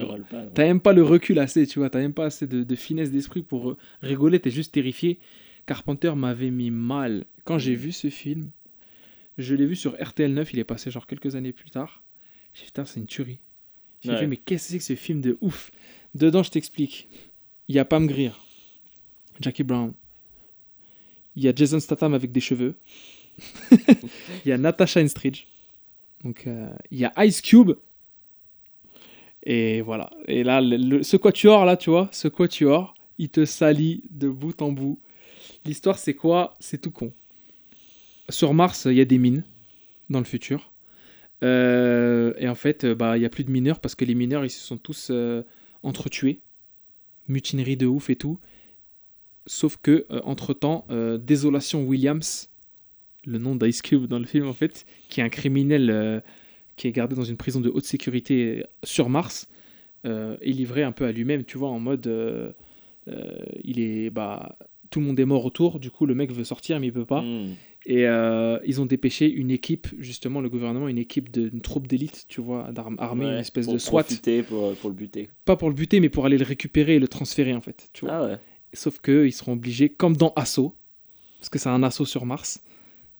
T'as même pas le recul assez, tu vois. T'as même pas assez de, de finesse d'esprit pour rigoler. T'es juste terrifié. Carpenter m'avait mis mal. Quand j'ai vu ce film, je l'ai vu sur RTL 9. Il est passé genre quelques années plus tard. J'ai dit, putain, c'est une tuerie. J'ai Ouais. fait, mais qu'est-ce que c'est que ce film de ouf? Dedans, je t'explique. Il y a Pam Grier, Jackie Brown. Il y a Jason Statham avec des cheveux. [LAUGHS] Il y a Natasha Henstridge. Donc, euh, il y a Ice Cube. Et voilà. Et là, le, le- ce quatuor, là, tu vois, ce quatuor, il te salit de bout en bout. L'histoire, c'est quoi? C'est tout con. Sur Mars, il y a des mines dans le futur. Euh, et en fait, euh, bah, il n'y a plus de mineurs parce que les mineurs, ils se sont tous euh, entretués. Mutinerie de ouf et tout. Sauf que, entre-temps, euh, Désolation Williams, le nom d'Ice Cube dans le film, en fait, qui est un criminel qui est gardé dans une prison de haute sécurité sur Mars, est livré un peu à lui-même, tu vois, en mode. il est. Bah, tout le monde est mort autour, du coup, le mec veut sortir, mais il peut pas. Hmm. Et euh, ils ont dépêché une équipe, justement, le gouvernement, une équipe de une troupe d'élite, tu vois, d'armes armées, Ouais, une espèce pour de SWAT. profiter, Pour, pour le buter. Pas pour le buter, mais pour aller le récupérer et le transférer, en fait. Tu vois. Ah ouais. Sauf que ils seront obligés, comme dans Assaut, parce que c'est un assaut sur Mars,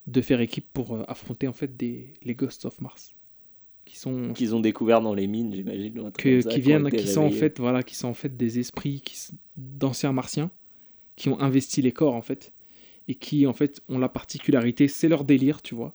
de faire équipe pour euh, affronter, en fait, des, les Ghosts of Mars. Qui sont. Qu'ils ont découvert dans les mines, j'imagine. qui viennent, qui sont en fait, voilà, qui sont en fait des esprits qui d'anciens martiens qui ont investi les corps en fait et qui en fait ont la particularité, c'est leur délire, tu vois.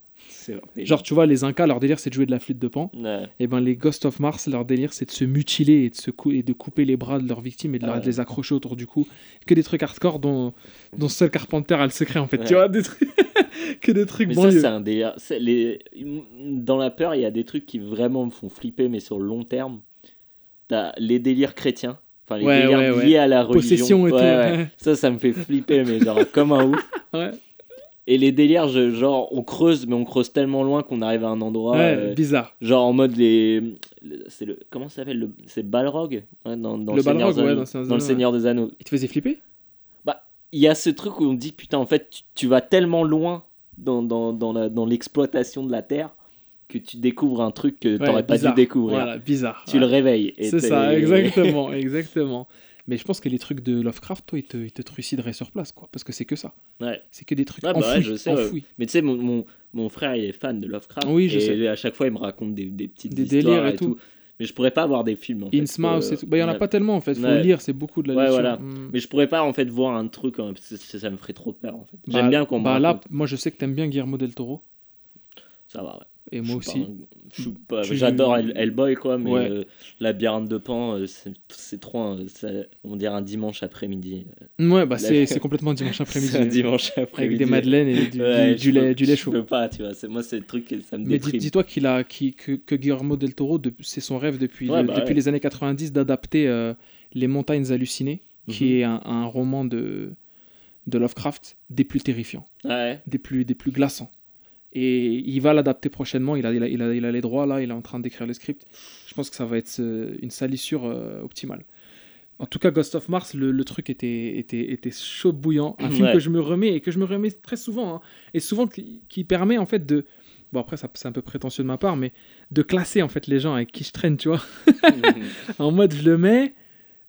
Genre, tu vois, les Incas, leur délire, c'est de jouer de la flûte de pan. Ouais. Et ben les Ghost of Mars, leur délire, c'est de se mutiler et de, se cou- et de couper les bras de leurs victimes et de, Ouais. les accrocher autour du cou. Que des trucs hardcore dont, dont seul Carpenter a le secret, en fait. Tu vois, des trucs... [LAUGHS] que des trucs Mais ça, c'est un délire. Les... Dans la peur, il y a des trucs qui vraiment me font flipper, mais sur le long terme. T'as les délires chrétiens. Enfin, les Ouais, délires ouais, ouais. liés à la religion. Possession et Ouais, tout. ouais. ouais. [LAUGHS] Ça, ça me fait flipper, mais genre comme un ouf. [LAUGHS] Ouais. Et les délires, je- genre, on creuse, mais on creuse tellement loin qu'on arrive à un endroit. Ouais, euh, bizarre. genre en mode les. le- C'est le. Comment ça s'appelle le... C'est Balrog ouais, dans, dans Le Seigneur Balrog, ouais, Anneaux. dans Dans le Seigneur des Anneaux. Il te faisait flipper? Il y a ce truc où on dit, putain, en fait, tu, tu vas tellement loin dans, dans, dans l'exploitation de la Terre que tu découvres un truc que Ouais, t'aurais pas dû découvrir. Voilà, bizarre. Tu le réveilles. C'est ça, [LAUGHS] exactement, exactement. Mais je pense que les trucs de Lovecraft, toi, ils te, ils te trucideraient sur place, quoi. Parce que c'est que ça. Ouais. C'est que des trucs Ouais, bah enfouis. je sais, enfouis. Mais tu sais, mon, mon, mon frère, il est fan de Lovecraft. Oui, je et sais. à chaque fois, il me raconte des, des petites Des histoires délires et tout. Mais je pourrais pas avoir des films. En fait. Innsmouth. Bah, il y en a pas tellement, en fait. Faut Ouais. lire, c'est beaucoup de la Ouais, voilà. Mm. Mais je pourrais pas en fait voir un truc, hein, parce que ça, me ferait trop peur en fait. Bah, J'aime bien qu'on Bah là, moi, je sais que t'aimes bien Guillermo del Toro. Ça va, ouais. Et Je moi aussi. un- je suis Tu- J'adore Hell- Hellboy, quoi, mais Ouais. euh, la bière de pan, euh, c'est trop. un- ça- on dirait un dimanche après-midi. Ouais, bah c'est complètement dimanche après-midi. Un dimanche [LAUGHS] après-midi. Avec des madeleines et du, Ouais, du- je du lait, du lait je chaud. peux pas, tu vois. c'est- Moi, c'est le truc, que ça me Mais déprime. dis-toi qu'il a, que, que Guillermo del Toro, de- c'est son rêve depuis, Ouais, le- bah depuis les années 90 d'adapter euh, Les Montagnes Hallucinées, qui Mhm. est un, un roman de, de Lovecraft des plus terrifiants, Ouais. des plus, des plus glaçants. Et il va l'adapter prochainement, il a, il, a, il, a, il a les droits là, il est en train d'écrire le script. Je pense que ça va être euh, une salissure euh, optimale. En tout cas, Ghost of Mars, le, le truc était, était, était chaud bouillant. Un film que je me remets et que je me remets très souvent. hein. et souvent qui, qui permet en fait de. Bon, après, ça, c'est un peu prétentieux de ma part, mais de classer en fait les gens avec qui je traîne, tu vois. [LAUGHS] en mode, je le mets.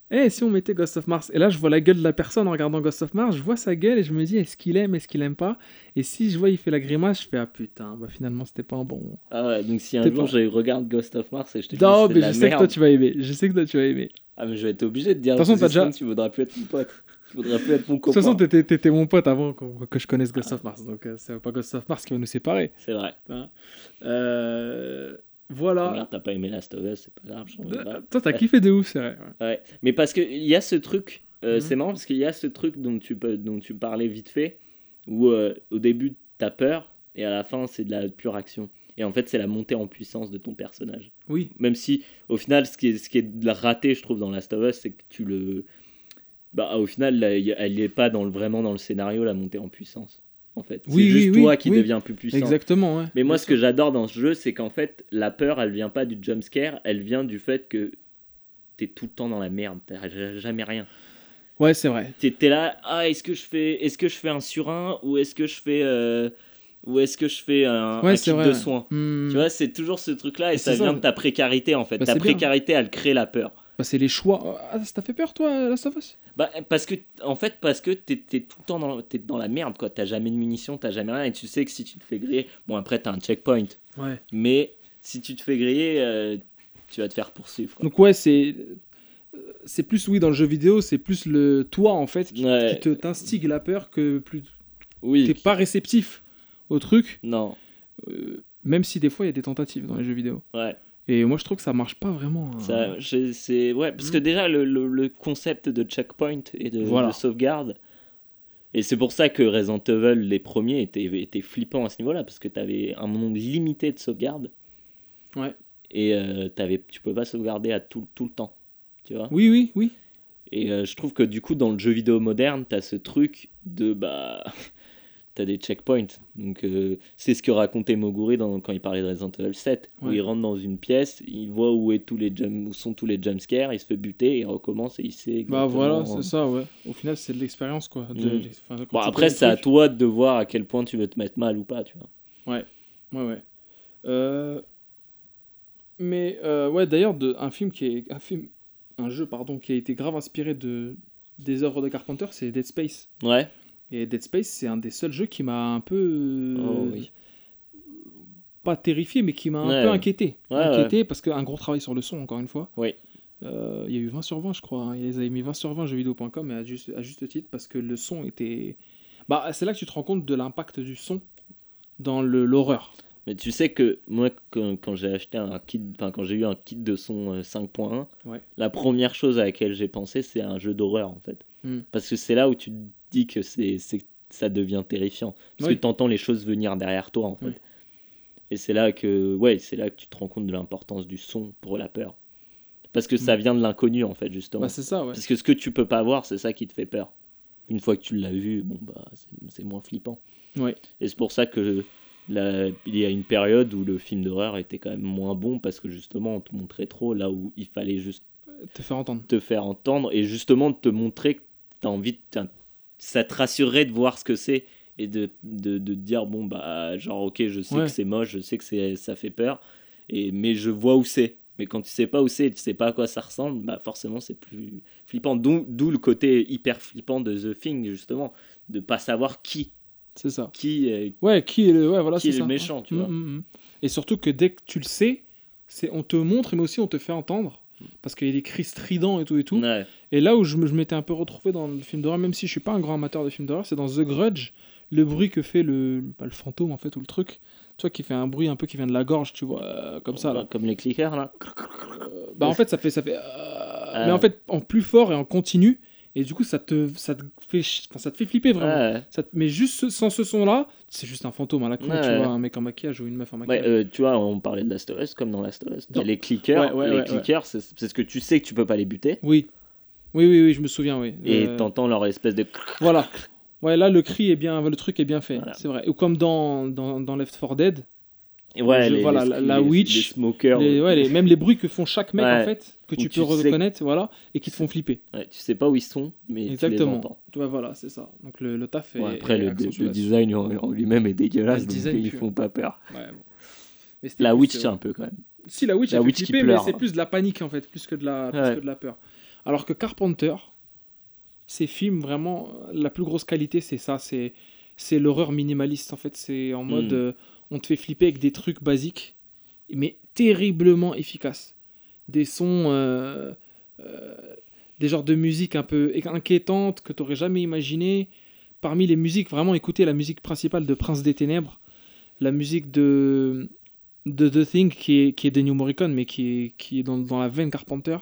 Eh, si on mettait Ghost of Mars Et là, je vois la gueule de la personne en regardant Ghost of Mars. Je vois sa gueule et je me dis, est-ce qu'il aime, est-ce qu'il aime pas? Et si je vois, il fait la grimace, je fais, ah putain, bah finalement, c'était pas un bon. ah ouais, donc si un jour pas- je regarde Ghost of Mars et je te dis Non, mais de la je sais que toi, tu vas aimer. Je sais que toi, tu vas aimer. ah mais je vais être obligé de dire. De toute façon, de déjà- Tu voudras plus être mon pote. Tu voudras plus être mon De copain. toute façon, t'étais, t'étais mon pote avant que je connaisse Ghost of Mars. Donc, euh, c'est pas Ghost of Mars qui va nous séparer. C'est vrai. hein. Euh, voilà. Regarde, t'as pas aimé Last of Us, c'est pas grave. Toi, t'as kiffé de ouf, c'est vrai. ouais. Ouais, mais parce qu'il y a ce truc, euh, Mhm. c'est marrant parce qu'il y a ce truc dont tu, peux, dont tu parlais vite fait, où euh, au début t'as peur et à la fin c'est de la pure action. Et en fait, c'est la montée en puissance de ton personnage. Oui. Même si, au final, ce qui est, ce qui est raté, je trouve, dans Last of Us, c'est que tu le. Bah, au final, là, elle n'est pas dans le, vraiment dans le scénario, la montée en puissance. En fait, Oui, c'est juste oui, toi oui, qui deviens plus puissant. Exactement, ouais. Mais moi, ce que j'adore dans ce jeu, c'est qu'en fait, la peur, elle vient pas du jump scare, elle vient du fait que t'es tout le temps dans la merde, t'as jamais rien. Ouais, c'est vrai. T'es là, ah, est-ce que je fais, est-ce que je fais un sur un ou est-ce que je fais, euh, ou est-ce que je fais un, Ouais, un c'est kit vrai. de soins. Hmm. Tu vois, c'est toujours ce truc-là et ça vient de ta précarité en fait. Bah, ta bien. précarité, elle crée la peur. Bah, c'est les choix. Ah, ça t'a fait peur, toi, Last of Us? Bah, parce que, en fait, parce que t'es tout le temps dans, t'es dans la merde, quoi. T'as jamais de munitions, t'as jamais rien, et tu sais que si tu te fais griller, bon, après, t'as un checkpoint, Ouais. mais si tu te fais griller, euh, tu vas te faire poursuivre. quoi. Donc, ouais, c'est. C'est plus, oui, dans le jeu vidéo, c'est plus le toi, en fait, qui, Ouais. qui te t'instigue la peur que plus. Oui. T'es pas réceptif au truc, Non. euh, même si des fois, il y a des tentatives dans les jeux vidéo. Ouais. Et moi, je trouve que ça marche pas vraiment. hein. Ça, je- ouais, parce que déjà le, le, le concept de checkpoint et de, Voilà. de sauvegarde. Et c'est pour ça que Resident Evil, les premiers, étaient, étaient flippants à ce niveau-là, parce que tu avais un nombre limité de sauvegardes. Ouais. Et euh, t'avais- tu peux pas sauvegarder à tout, tout le temps. Tu vois Oui, oui, oui. Et euh, je trouve que du coup, dans le jeu vidéo moderne, tu as ce truc de. bah T'as des checkpoints. Donc, euh, c'est ce que racontait Moguri dans, quand il parlait de Resident Evil 7. Où Ouais. il rentre dans une pièce, il voit où, est tous les jump, où sont tous les jumpscares, il se fait buter, il recommence et il sait. Bah voilà, c'est ça, ouais. Au final, c'est de l'expérience, quoi. De- Mm. enfin, Bon, tu après, c'est à toi de voir à quel point tu veux te mettre mal ou pas, tu vois. Ouais, ouais. Euh, Mais euh, ouais, d'ailleurs, un film qui est un film, un jeu pardon, qui a été grave inspiré de des œuvres de Carpenter, c'est Dead Space. Ouais. Et Dead Space, c'est un des seuls jeux qui m'a un peu euh, Oh, oui. pas terrifié, mais qui m'a un Ouais. peu inquiété. Ouais, inquiété parce qu'un gros travail sur le son, encore une fois. Oui. Euh, il y a eu 20 sur 20, je crois. hein. Ils avaient mis 20 sur 20 jeuxvideo.com, et à juste, à juste titre, parce que le son était. Bah, c'est là que tu te rends compte de l'impact du son dans l'horreur. Mais tu sais que moi, quand, quand j'ai acheté un kit, enfin quand j'ai eu un kit de son euh, 5.1, Ouais. la première chose à laquelle j'ai pensé, c'est un jeu d'horreur en fait. Hmm. Parce que c'est là où tu te dis que c'est, ça devient terrifiant. Parce Oui. que tu entends les choses venir derrière toi en fait. Et c'est là que, ouais, c'est là que tu te rends compte de l'importance du son pour la peur. Parce que ça Hmm. vient de l'inconnu en fait justement. Bah, c'est ça, ouais. Parce que ce que tu peux pas voir, c'est ça qui te fait peur. Une fois que tu l'as vu, bon bah c'est, c'est moins flippant. Ouais. Et c'est pour ça que là, il y a une période où le film d'horreur était quand même moins bon parce que justement on te montrait trop là où il fallait juste Te faire entendre. te faire entendre et justement te montrer que t'as envie de, ça te rassurerait de voir ce que c'est et de, de, de te dire bon bah genre ok je sais Ouais. que c'est moche je sais que c'est ça fait peur et mais je vois où c'est mais quand tu sais pas où c'est tu sais pas à quoi ça ressemble bah forcément c'est plus flippant d'où le côté hyper flippant de The Thing justement de pas savoir qui C'est ça. qui est Ouais, qui est le, ouais, voilà, Qui c'est est le ça. méchant, tu Mm, vois. mm, mm. Et surtout que dès que tu le sais, c'est on te montre, mais aussi on te fait entendre. Parce qu'il y a des cris stridents et tout et tout. Ouais. Et là où je m'étais un peu retrouvé dans le film d'horreur, même si je suis pas un grand amateur de films d'horreur, c'est dans The Grudge, le bruit que fait le, le fantôme en fait, ou le truc. Tu vois, qui fait un bruit un peu qui vient de la gorge, tu vois, euh, comme ça là. Comme les clickers là. Bah en fait, ça fait. Ça fait euh. Mais en fait, en plus fort et en continu. Et du coup, ça te, ça te, fait, enfin, ça te fait flipper vraiment. Ouais, Ça te- Mais juste sans ce son-là, c'est juste un fantôme à la con, Ouais, tu ouais. vois, un mec en maquillage ou une meuf en maquillage. Euh, tu vois, on parlait de Last of Us comme dans Last of Us. Les clickers, les clickers, c'est ce que tu sais que tu peux pas les buter. Oui. Oui, oui, oui, je me souviens, oui. Et Euh, t'entends leur espèce de. Voilà. Ouais, là, le cri est bien, le truc est bien fait, Voilà. c'est vrai. Ou comme dans, dans, dans Left 4 Dead, ouais, les, voilà, les- la- witch, les smokers. ouais, les- [LAUGHS] même les bruits que font chaque mec, en fait, que tu tu peux sais- reconnaître, voilà, et qui te font flipper. Tu sais pas où ils sont, mais tu les Exactement. entends. Ouais, voilà, c'est ça. Donc le, le taf est. Après, est le, design en, en lui-même est dégueulasse, le donc design ils font pas peur. Bon. Mais La plus, witch, euh, c'est un peu quand même. Si, la witch, La witch qui flipper, pleure. mais c'est plus de la panique en fait, plus que de la, que de la peur. Alors que Carpenter, ses films, vraiment, la plus grosse qualité, c'est ça, c'est, c'est l'horreur minimaliste en fait. C'est en mode, Mm. euh, on te fait flipper avec des trucs basiques, mais terriblement efficaces. Des sons, euh, euh, des genres de musique un peu inquiétantes que tu n'aurais jamais imaginé. Parmi les musiques, vraiment écouter la musique principale de Prince des Ténèbres, la musique de, de The Thing qui est, qui est New Morricone, mais qui est, qui est dans, dans la veine Carpenter,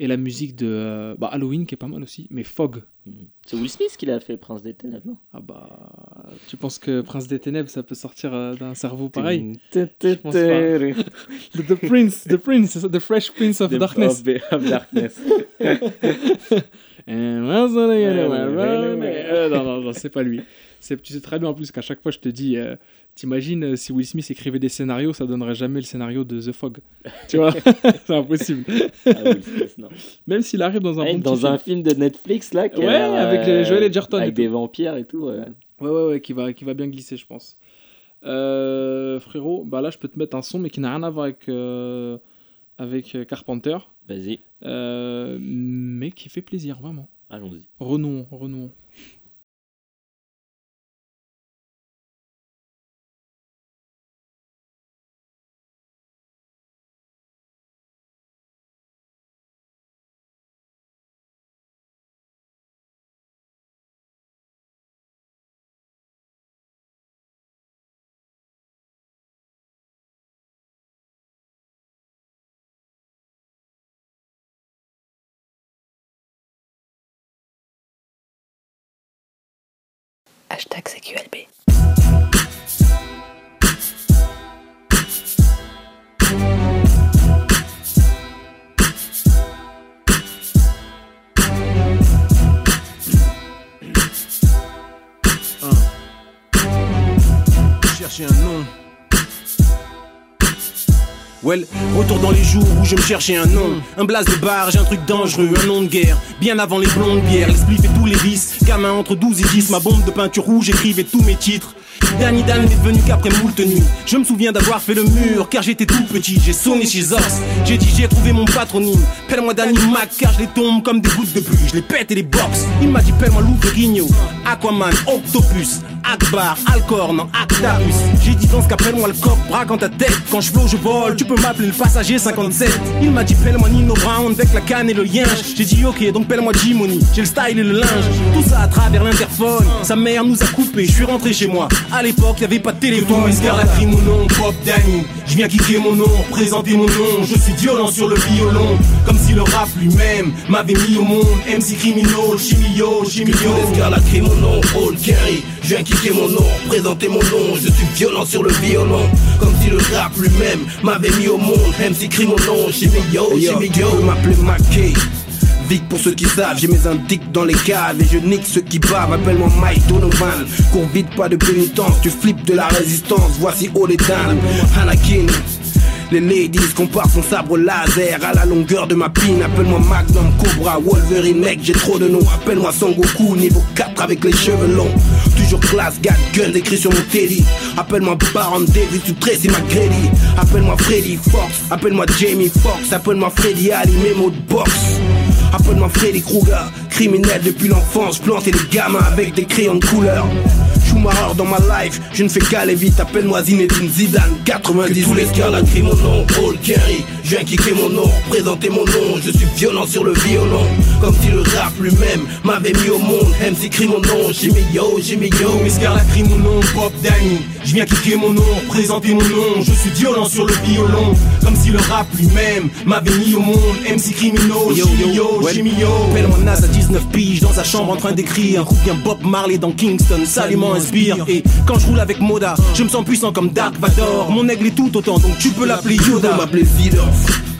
et la musique de euh, bah, Halloween qui est pas mal aussi, mais Fog. Mm. C'est Will Smith qui l'a fait, Prince des Ténèbres, non? Ah bah, tu penses que Prince des Ténèbres ça peut sortir euh, d'un cerveau pareil? pense pense pas. [LAUGHS] The, Prince, The Prince, The Fresh Prince of The- Darkness. of- of Darkness. Euh, non, non, non, c'est pas lui. C'est- Tu sais très bien en plus qu'à chaque fois je te dis, euh, t'imagines euh, si Will Smith écrivait des scénarios, ça donnerait jamais le scénario de The Fog. [LAUGHS] Tu vois [LAUGHS] C'est impossible. Ah, Will Smith, non. Même s'il arrive dans un Ouais, bon dans petit un film. film de Netflix là a Ouais, avec euh, les Joel Edgerton et avec tout. des vampires et tout ouais. Ouais, ouais, ouais, qui va, qui va bien glisser, je pense. Euh, frérot, bah là, je peux te mettre un son, mais qui n'a rien à voir avec, euh, avec Carpenter, vas-y euh, mais qui fait plaisir, vraiment. allons-y Renouons, renouons. Hashtag CQLB. chercher un nom. Well, retour dans les jours où je me cherchais un nom. Un blase de bar, j'ai un truc dangereux, un nom de guerre. Bien avant les blondes bières, l'esprit fait tous les vices. Gamin entre 12 et 10, ma bombe de peinture rouge écrivait tous mes titres. Danny Dan n'est venu qu'après moult nuits. Je me souviens d'avoir fait le mur car j'étais tout petit. J'ai sonné chez Ox. J'ai dit j'ai trouvé mon patronyme. Pelle-moi Danny Mac car je les tombe comme des gouttes de pluie. Je les pète et les box. Il m'a dit pelle-moi Lou Ferrigno. Aquaman, Octopus. Akbar, Alcor, non Actarus. J'ai dit dans qu'appelle-moi le cop, braque en ta tête. Quand je flow, je vole, tu peux m'appeler le passager 57. Il m'a dit, pelle-moi Nino Brown avec la canne et le lien. J'ai dit, ok, donc pelle-moi Jimony. J'ai le style et le linge. Tout ça à travers l'interphone. Sa mère nous a coupé, je suis rentré chez moi. L'époque, y'avait pas de téléphone. la crie mon nom, Bob Danny. Je viens kicker mon nom, présenter mon nom. Je suis violent sur le violon. Comme si le rap lui-même m'avait mis au monde. MC Criminal, Chimio, Chimio. la crie mon nom, Old Kerry. Je viens kicker mon nom, présenter mon nom. Je suis violent sur le violon. Comme si le rap lui-même m'avait mis au monde. MC nom, Chimio, Chimio. m'appeler Mackay. Vic pour ceux qui savent, j'ai mes indiques dans les caves et je nique ceux qui bavent. Appelle-moi Mike Donovan. Cours vite, pas de pénitence, tu flippes de la résistance. Voici Oledan, Hanakin. Les ladies comparent son sabre laser à la longueur de ma pine. Appelle-moi Magnum, Cobra, Wolverine, j'ai trop de noms. Appelle-moi Goku niveau 4 avec les cheveux longs. Toujours classe, gat, gun, écrit sur mon teddy. Appelle-moi Baron Davis, tu Tracy McGrady. Appelle-moi Freddy Fox, appelle-moi Jamie Fox, appelle-moi Freddy Ali, mes de boxe. Appelle-moi Freddy Krueger, criminel depuis l'enfance, planter les gamins avec des crayons de couleur. Schumacher dans ma life, je ne fais qu'aller vite, appelle-moi Zinedine Zidane, 90 tous les gars crient mon nom, Paul Kerry, je viens kicker mon nom, présenter mon nom, je suis violent sur le violon, comme si le rap lui-même m'avait mis au monde, MC crie mon nom, Jimmy Yo, Jimmy Yo, Miss Carla crie mon nom, Pop Danny, je viens kicker mon nom, présenter mon nom, je suis violent sur le violon, comme si le rap lui-même m'avait mis au monde, MC Criminal, Jimmy Yo, Jimmy Yo, Appelle-moi Nas à 19 piges dans sa chambre en train d'écrire, ou bien Bob Marley dans Kingston, salement et quand je roule avec Moda, je me sens puissant comme Dark Vador, mon aigle est tout autant, donc tu peux l'appeler Yoda. m'appeler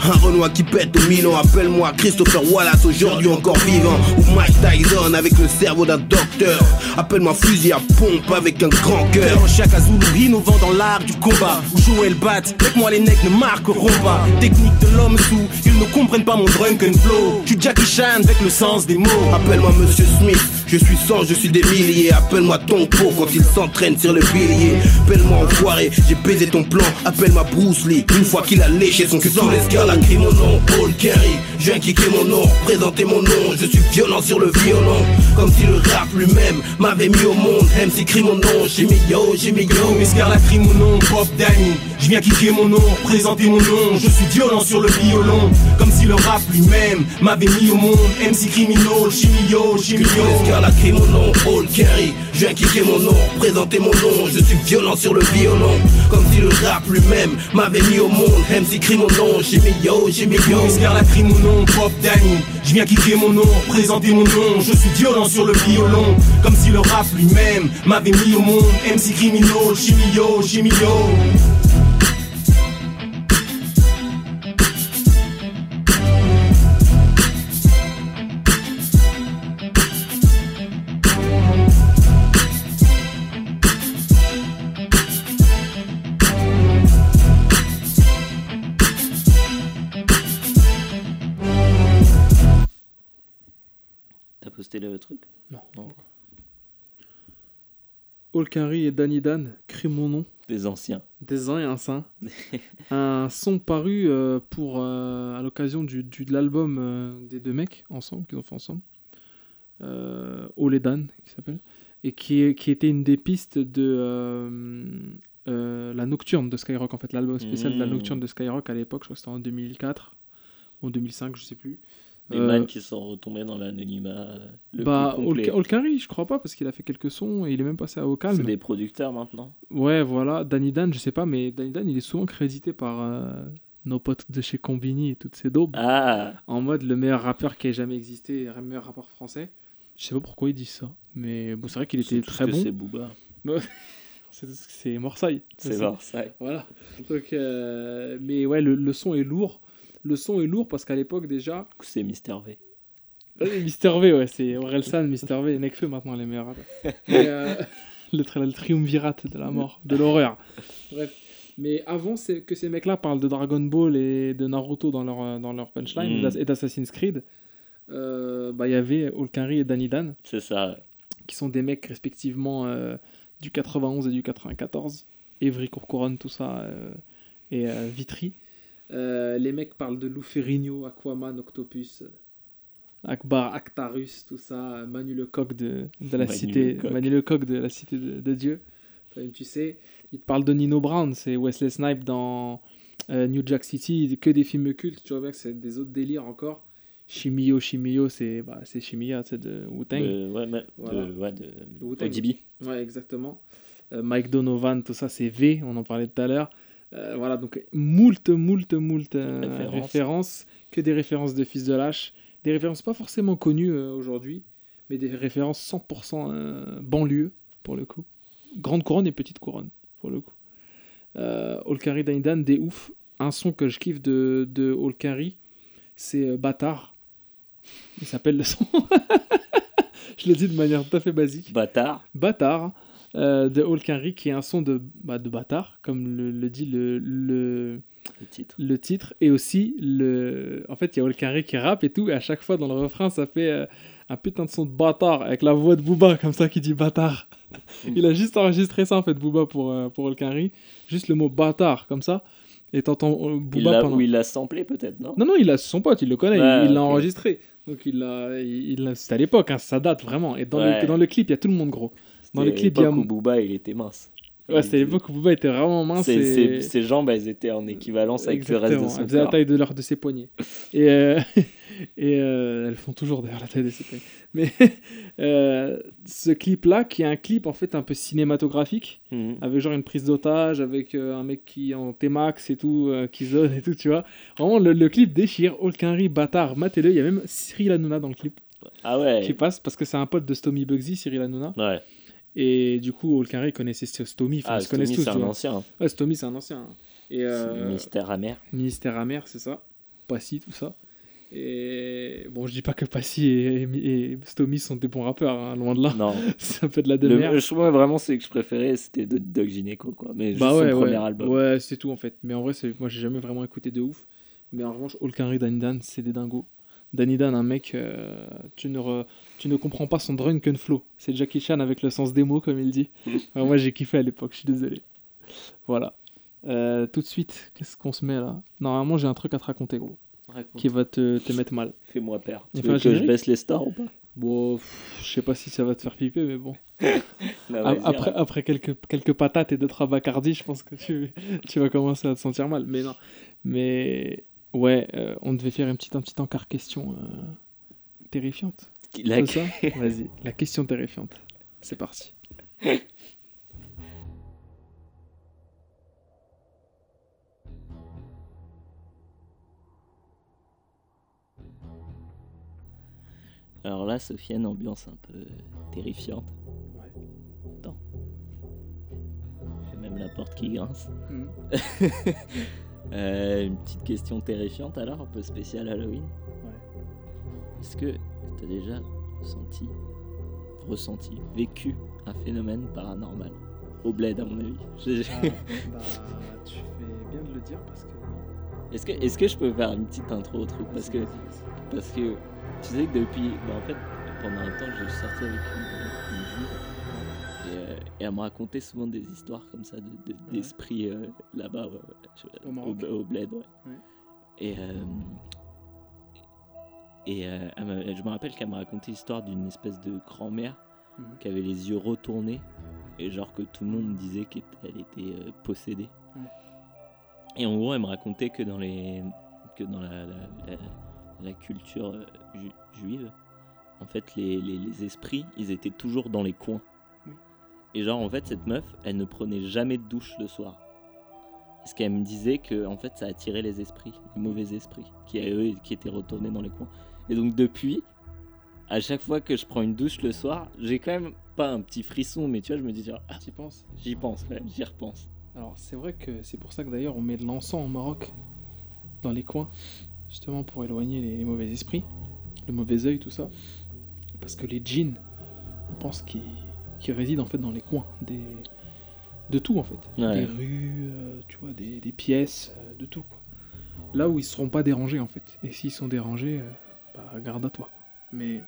un Renoir qui pète au Milan, appelle-moi Christopher Wallace, aujourd'hui encore vivant. Ou Mike Tyson avec le cerveau d'un docteur. Appelle-moi fusil à pompe avec un grand cœur. Chaque Azulu innovant dans l'art du combat. Où Joël bat, avec moi les necks ne marqueront pas. Technique de l'homme sous, ils ne comprennent pas mon drunken flow. Tu Jackie Chan avec le sens des mots. Appelle-moi Monsieur Smith, je suis sans, je suis des milliers. Appelle-moi ton pot quand il s'entraîne sur le pilier. Appelle-moi enfoiré, j'ai baisé ton plan. Appelle-moi Bruce Lee, une fois qu'il a léché son crie mon nom, Paul Kerry. Je viens mon nom, présenter mon nom. Je suis violent sur le violon, comme si le rap lui-même m'avait mis au monde. MC crie mon nom, Jimmy Yo, Jimmy Yo. Miss Carla crie mon nom, Pop Danny. Je viens kicker mon nom, présenter mon nom. Je suis violent sur le violon, comme si le rap lui-même m'avait mis au monde. MC criminal, Jimmy Yo, Jimmy Yo. Miss Carla crie mon nom, Paul Kerry. Je viens kicker mon nom, présenter mon nom. Je suis violent sur le violon, comme si le rap lui-même m'avait mis au monde. MC crie mon nom, Jimmy Yo, Jimmy Yo. Miss Carla crie mon nom, Pop Danny. Je viens kicker mon nom, présenter mon nom. Je suis violent sur le violon, comme si le rap lui-même m'avait mis au monde. MC criminal, Jimmy Yo, le truc Non. non. et Danny Dan, crie mon nom. Des anciens. Des anciens. [LAUGHS] un son paru euh, pour, euh, à l'occasion du, de l'album euh, des deux mecs ensemble, qu'ils ont fait ensemble. Dan, qui s'appelle. Et qui, qui était une des pistes de la Nocturne de Skyrock, en fait, l'album spécial de la mmh. Nocturne de Skyrock à l'époque, je crois que c'était en 2004 ou en 2005, je sais plus. Des euh, man qui sont retombés dans l'anonymat. Euh, bah, Olkari, je crois pas, parce qu'il a fait quelques sons et il est même passé à Vocal. C'est des producteurs maintenant. Ouais, voilà. Danny Dan, je sais pas, mais Danny Dan, il est souvent crédité par euh, nos potes de chez Combini et toutes ces daubes. Ah. En mode le meilleur rappeur qui ait jamais existé, le meilleur rappeur français. Je sais pas pourquoi ils disent ça, mais bon, c'est vrai qu'il était très bon. C'est Booba. [LAUGHS] c'est Marseille. C'est Marseille. Voilà. Donc, mais ouais, le, le son est lourd le son est lourd parce qu'à l'époque déjà. C'est Mister V. Mister V, ouais, c'est Orelsan, Mister V et Nekfeu maintenant les meilleurs euh, [LAUGHS] le, le triumvirate de la mort, de l'horreur. Bref. Mais avant que ces mecs-là parlent de Dragon Ball et de Naruto dans leur, dans leur punchline mm. et d'Assassin's Creed, euh, bah, il y avait Olkari et Danny Dan. C'est ça. Qui sont des mecs respectivement euh, du 91 et du 94. Evry Courcouronne, tout ça. et Vitry. Euh, les mecs parlent de Lou Ferrigno, Aquaman, Octopus. Akbar, Actarus, tout ça, Manu Lecoq de, de la Manu cité, Lecoq. Manu Lecoq de la cité de, de Dieu. Tu sais, il te parle de Nino Brown, c'est Wesley Snipe dans euh, New Jack City, que des films cultes, tu vois bien que c'est des autres délires encore. Shimio, Shimio, c'est bah, c'est c'est de Wu-Tang. De, ouais, mais- Voilà. de, ouais, de Wu-Tang. ODB. Ouais, exactement. Euh, Mike Donovan, tout ça, c'est V, on en parlait tout à l'heure. Euh, voilà, donc moult, moult, moult euh, Références. que des références de Fils de Lâche. Des références pas forcément connues euh, aujourd'hui, mais des références 100% euh, banlieue, pour le coup. Grande couronne et petite couronne, pour le coup. Olkari Daindan, des ouf. Un son que je kiffe de, de Olkari, c'est Bâtard. Il s'appelle le son. [LAUGHS] je le dis de manière tout à fait basique. Bâtard. Bâtard euh, de Holkinry, qui est un son de, bah, de bâtard, comme le, le dit le, le, Le titre. le titre. Et aussi, le... en fait, il y a Holkinry qui rappe et tout, et à chaque fois dans le refrain, ça fait euh, un putain de son de bâtard, avec la voix de Booba, comme ça, qui dit bâtard. [LAUGHS] il a juste enregistré ça, en fait, Booba, pour, euh, pour Holkinry. Juste le mot bâtard, comme ça. Et t'entends euh, Il Booba l'a- pendant... Ou il l'a samplé peut-être, non? Non, non, il a son pote, il le connaît, Ouais, il il l'a enregistré. Donc il l'a, il, il c'était à l'époque, hein, ça date vraiment. Et dans, Ouais. le, dans le clip, il y a tout le monde gros. Dans le clip, il y a- où Booba, il était mince. Ouais, c'était l'époque où Booba était vraiment mince. Ses, et... ses- ses jambes, elles étaient en équivalence avec le reste de son Elle faisait la corps. taille de, leur, de ses poignets. Et, euh, [LAUGHS] et euh, elles font toujours d'ailleurs la taille de ses poignets. Mais [LAUGHS] euh, ce clip-là, qui est un clip en fait un peu cinématographique, Mhm. avec genre une prise d'otage, avec un mec qui est en T-Max et tout, qui zone et tout, tu vois. Vraiment, le, le clip déchire. Olkinry, bâtard, matez-le. Il y a même Cyril Hanouna dans le clip Ah ouais. qui passe parce que c'est un pote de Stomy Bugsy, Cyril Hanouna. Ouais. Et du coup, Olkinry connaissait Stomy. Enfin, Ah, ils Stomy, c'est un ancien. Ouais, Stomy, c'est un ancien. Et, C'est euh, Mystère amer. Ministère amer, c'est ça. Passy, tout ça. Et bon, je dis pas que Passy et, et, et Stomy sont des bons rappeurs, hein, loin de là. Non. [LAUGHS] C'est un peu de la Le, demeure. je trouve vraiment celui que je préférais, c'était Doc Gineco, quoi. Mais juste Bah ouais, son ouais. premier album. Ouais, c'est tout en fait. Mais en vrai, c'est... moi j'ai jamais vraiment écouté de ouf. Mais en revanche, Olkinry Danidan, c'est des dingos. Danidan, un mec, euh, tu, ne re- tu ne comprends pas son drunken flow. C'est Jackie Chan avec le sens des mots, comme il dit. [LAUGHS] Alors, moi j'ai kiffé à l'époque, je suis désolé. Voilà. Euh, tout de suite, qu'est-ce qu'on se met là? Normalement, j'ai un truc à te raconter, gros, Raconte. qui va te, te mettre mal. Fais-moi peur. Tu veux que je baisse les stars ou pas? Bon, je sais pas si ça va te faire piper, mais bon. [LAUGHS] A- vas-y, Après, quelques, quelques patates et deux trois Bacardi, je pense que tu, tu vas commencer à te sentir mal. Mais non. Mais ouais, euh, on devait faire une petite, un petit encart question euh, terrifiante. La- [LAUGHS] Vas-y, question terrifiante. C'est parti. Alors là, Sofiane, ambiance un peu terrifiante. Ouais. Attends. J'ai même la porte qui grince. Mhm. [LAUGHS] Euh, une petite question terrifiante alors, un peu spéciale Halloween. Ouais. Est-ce que tu as déjà ressenti, ressenti, vécu un phénomène paranormal? Au bled, à mon avis. [LAUGHS] Je- bah, tu fais bien de le dire parce que. Est-ce que, est que je peux faire une petite intro au truc? Parce que, parce que tu sais que depuis. bah, en fait, pendant un temps, j'ai sorti avec une. Et, elle me racontait souvent des histoires comme ça de- de- Ouais. d'esprits euh, là-bas, ouais, Au Maroc. au, au bled. Ouais. Et, euh, et euh, je me rappelle qu'elle m'a raconté l'histoire d'une espèce de grand-mère Mhm. qui avait les yeux retournés et genre que tout le monde disait qu'elle était possédée. Et en gros, elle me racontait que dans les que dans la, la- la- la culture ju- juive, en fait, les, les- les esprits, ils étaient toujours dans les coins. Et genre, en fait, cette meuf, elle ne prenait jamais de douche le soir. Parce qu'elle me disait que en fait, ça attirait les esprits, les mauvais esprits, qui, eux, qui étaient retournés dans les coins. Et donc, depuis, à chaque fois que je prends une douche le soir, j'ai quand même pas un petit frisson, mais tu vois, je me dis, genre, ah, Tu penses? j'y pense, ouais, j'y repense. Alors, c'est vrai que c'est pour ça que d'ailleurs on met de l'encens au Maroc dans les coins, justement pour éloigner les, les mauvais esprits, le mauvais œil, tout ça. Parce que les djinns, on pense qu'ils qu'ils résident en fait dans les coins des, de tout en fait. Ouais. Des rues, euh, tu vois, des, des pièces, euh, de tout quoi. Là où ils seront pas dérangés en fait. Et s'ils sont dérangés, euh, bah garde à toi. Mais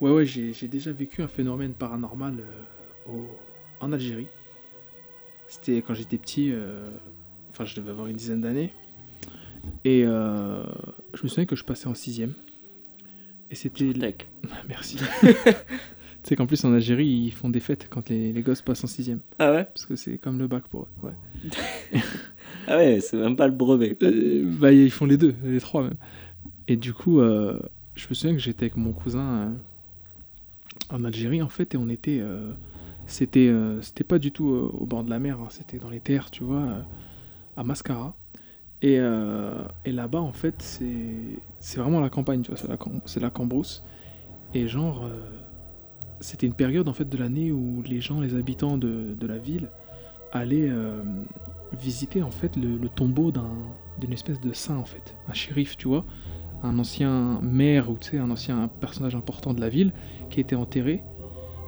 ouais ouais, j'ai déjà vécu un phénomène paranormal au- en Algérie. C'était quand j'étais petit, enfin je devais avoir une dizaine d'années. Et je me souviens que je passais en sixième. Et c'était. [LAUGHS] Merci. [LAUGHS] tu sais qu'en plus en Algérie, ils font des fêtes quand les, les gosses passent en sixième. Ah ouais? Parce que c'est comme le bac pour eux. Ouais. [LAUGHS] Ah ouais, c'est même pas le brevet. Euh, bah, ils font les deux, les trois même. Et du coup, euh, je me souviens que j'étais avec mon cousin euh, en Algérie en fait, et on était. c'était, c'était pas du tout au bord de la mer, hein, c'était dans les terres, tu vois, à Mascara. Et, et là-bas, en fait, c'est, c'est vraiment la campagne, tu vois, c'est la, la cambrousse. Et genre, c'était une période en fait de l'année où les gens, les habitants de, la ville, allaient euh, visiter en fait le, tombeau d'un, d'une espèce de saint en fait, un shérif, tu vois, un ancien maire ou tu sais, un ancien personnage important de la ville qui était enterré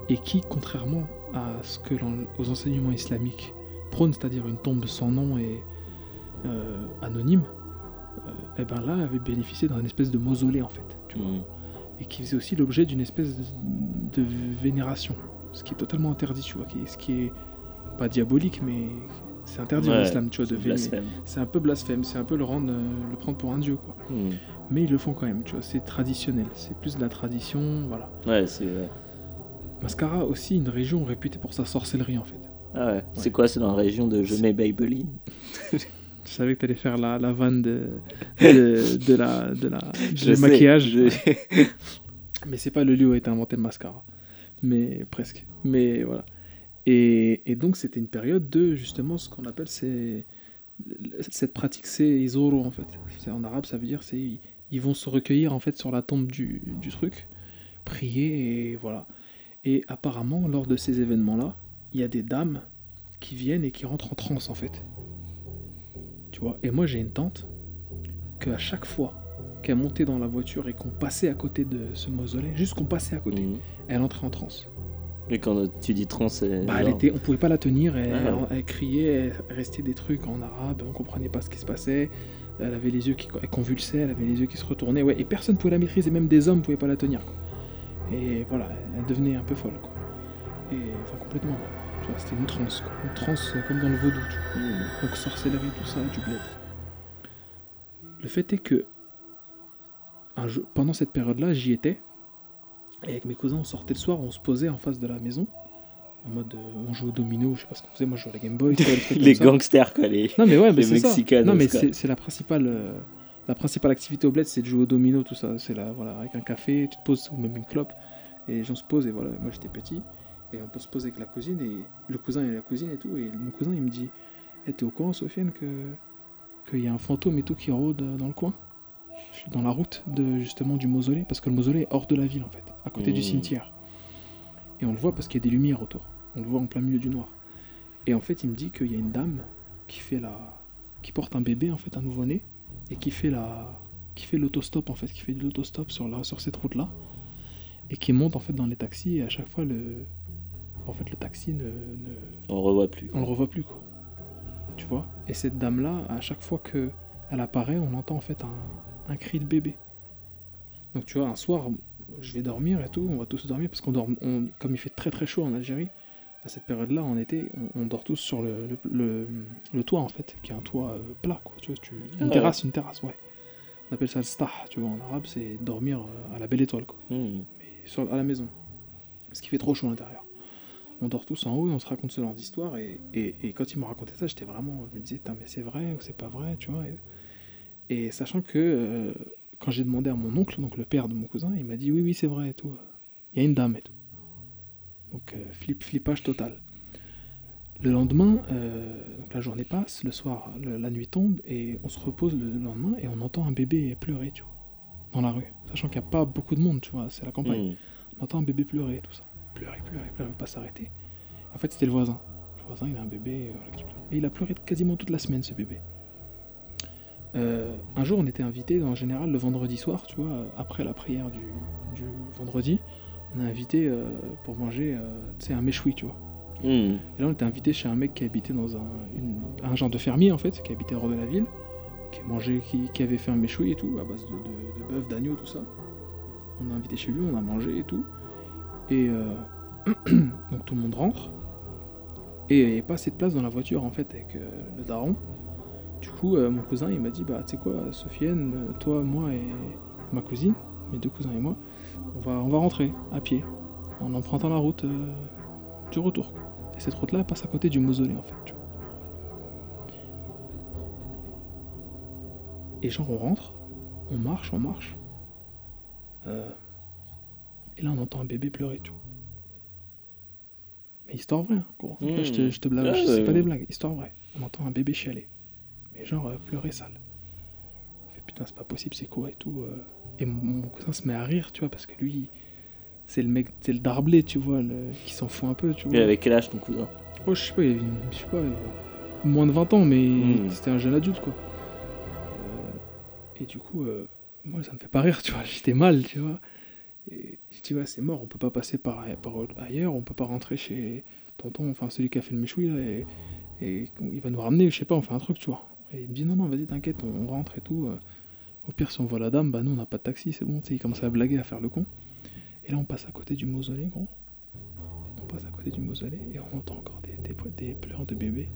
et qui, contrairement à ce que aux enseignements islamiques prônent, c'est-à-dire une tombe sans nom et euh, anonyme, euh, eh ben là avait bénéficié d'un espèce de mausolée en fait, tu vois Mm. Et qui faisait aussi l'objet d'une espèce de, de vénération, ce qui est totalement interdit, tu vois, ce qui est pas diabolique, mais c'est interdit en Ouais, islam, tu vois, de vénérer. C'est un peu blasphème, c'est un peu le rendre, euh, le prendre pour un dieu, quoi. Mm. Mais ils le font quand même, tu vois, c'est traditionnel, c'est plus de la tradition, voilà. Ouais, c'est. ouais. Mascara aussi une région réputée pour sa sorcellerie en fait. Ah ouais. C'est quoi C'est dans la région de Je mets Maybelline Je savais que t'allais faire la, la vanne de, de, de la, de la, [LAUGHS] du maquillage. je- [LAUGHS] Mais c'est pas le lieu où a été inventé le mascara. Mais presque. Mais voilà. Et, et donc c'était une période de justement ce qu'on appelle c'est cette pratique c'est isoro en fait. En arabe ça veut dire c'est ils vont se recueillir en fait sur la tombe du, du truc, prier et voilà. Et apparemment lors de ces événements là, il y a des dames qui viennent et qui rentrent en transe en fait. Tu vois. Et moi j'ai une tante que à chaque fois qu'elle montait dans la voiture et qu'on passait à côté de ce mausolée, juste qu'on passait à côté, Mm. elle entrait en transe. Mais quand tu dis trans, c'est. Bah, elle était, on pouvait pas la tenir, elle, Ah ouais. elle criait, elle restait des trucs en arabe, on comprenait pas ce qui se passait. Elle avait les yeux qui elle convulsait, elle avait les yeux qui se retournaient, ouais, et personne pouvait la maîtriser, même des hommes pouvaient pas la tenir. quoi. Et voilà, elle devenait un peu folle, quoi. Et enfin complètement, tu vois, c'était une transe, quoi. une transe euh, comme dans le vaudou, tu vois. Mm. Donc sorcellerie, tout ça, du bled. Le fait est que un pendant cette période-là, j'y étais. Et avec mes cousins, on sortait le soir, on se posait en face de la maison. En mode, euh, on jouait au domino, je sais pas ce qu'on faisait, moi je jouais à la Game Boy. vois, [LAUGHS] Les gangsters, quoi. Les... Non mais ouais, mais les. Mexicanos, Non mais c'est la principale, euh, la principale activité au bled, c'est de jouer au domino, tout ça. C'est là, voilà, avec un café, tu te poses ou même une clope, et les gens se posent. Et voilà, moi j'étais petit, et on peut se poser avec la cousine et le cousin et la cousine et tout. Et mon cousin il me dit, Eh, t'es au courant, Sofiane, que qu'il y a un fantôme et tout qui rôde dans le coin, Je suis dans la route de justement du mausolée, parce que le mausolée est hors de la ville en fait, à côté du Mmh. cimetière. Et on le voit parce qu'il y a des lumières autour. On le voit en plein milieu du noir. Et en fait, il me dit qu'il y a une dame qui fait la, qui porte un bébé en fait, un nouveau-né, et qui fait la, qui fait l'autostop en fait, qui fait de l'autostop sur la, sur cette route-là, et qui monte en fait dans les taxis. Et à chaque fois, le, en fait, le taxi ne, ne- On revoit plus. on le revoit plus quoi. Tu vois? Et cette dame là, à chaque fois que elle apparaît, on entend en fait un, un cri de bébé. Donc tu vois, un soir, je vais dormir et tout, on va tous dormir parce qu'on dort, on- comme il fait très très chaud en Algérie, à cette période-là, en été, on, on dort tous sur le, le, le- le toit en fait, qui est un toit euh, plat quoi. Tu vois, tu, Ah une ouais. terrasse, une terrasse, ouais. On appelle ça le stah, tu vois, en arabe, c'est dormir euh, à la belle étoile quoi Mm. mais sur, à la maison. Parce qu'il fait trop chaud à l'intérieur. On dort tous en haut et on se raconte ce genre d'histoire. Et, et, et quand il me racontait ça, j'étais vraiment. Je me disais, mais c'est vrai ou c'est pas vrai, tu vois. Et, et sachant que euh, quand j'ai demandé à mon oncle, donc le père de mon cousin, il m'a dit, oui, oui, c'est vrai et tout. Il y a une dame et tout. Donc, euh, flip, flippage total. Le lendemain, euh, donc la journée passe, le soir, le- la nuit tombe, et on se repose le lendemain et on entend un bébé pleurer, tu vois, dans la rue. Sachant qu'il n'y a pas beaucoup de monde, tu vois, c'est la campagne. Mm. On entend un bébé pleurer, tout ça. Pleurer, pleurer, pleurer, pas s'arrêter. En fait, c'était le voisin. Le voisin, il a un bébé. euh, pleure. Et il a pleuré quasiment toute la semaine, ce bébé. Euh, un jour, on était invité, en général, le vendredi soir, tu vois, euh, après la prière du, du vendredi, on a invité euh, pour manger, euh, tu sais, un méchoui, tu vois. Mm. Et là, on était invité chez un mec qui habitait dans un, une- un genre de fermier, en fait, qui habitait hors de la ville, qui mangeait, qui, qui avait fait un méchoui et tout, à base de, de, de bœuf, d'agneau, tout ça. On a invité chez lui, on a mangé et tout. Et euh, [CLEARS THROAT] donc tout le monde rentre. Et il n'y pas assez de place dans la voiture, en fait, avec euh, le daron. Du coup, euh, mon cousin, il m'a dit, bah, tu sais quoi, Sofiane, toi, moi et ma cousine, mes deux cousins et moi, on va, rentrer à pied, en empruntant la route du retour. Et cette route-là passe à côté du mausolée, en fait. Et genre, on rentre, on marche, on marche. Et là, on entend un bébé pleurer, tu vois. Mais histoire vraie, hein, gros. Là, je te, je te blague, Ah, c'est ouais. pas des blagues, histoire vraie. On entend un bébé chialer. Mais genre, euh, pleurer sale. On fait putain, c'est pas possible, c'est quoi et tout. euh. Et mon, mon cousin se met à rire, tu vois, parce que lui, c'est le mec, c'est le darblé, tu vois, le- qui s'en fout un peu, tu vois. Il avait quel âge ton cousin? Oh, je sais pas, il avait une- je sais pas, euh, moins de 20 ans, mais Hmm. c'était un jeune adulte, quoi. Euh, et du coup, moi, ça me fait pas rire, tu vois, [LAUGHS] j'étais mal, tu vois. Et je dis, c'est mort, on peut pas passer par, ailleurs, on peut pas rentrer chez tonton, enfin celui qui a fait le méchoui, et, il va nous ramener, je sais pas, on fait un truc, tu vois. Et il me dit, non, non, vas-y, t'inquiète, on, rentre et tout. euh. Au pire, si on voit la dame, bah nous, on n'a pas de taxi, c'est bon, tu sais, il commence à blaguer, à faire le con. Et là, on passe à côté du mausolée, gros. On passe à côté du mausolée et on entend encore des, pleurs de bébé.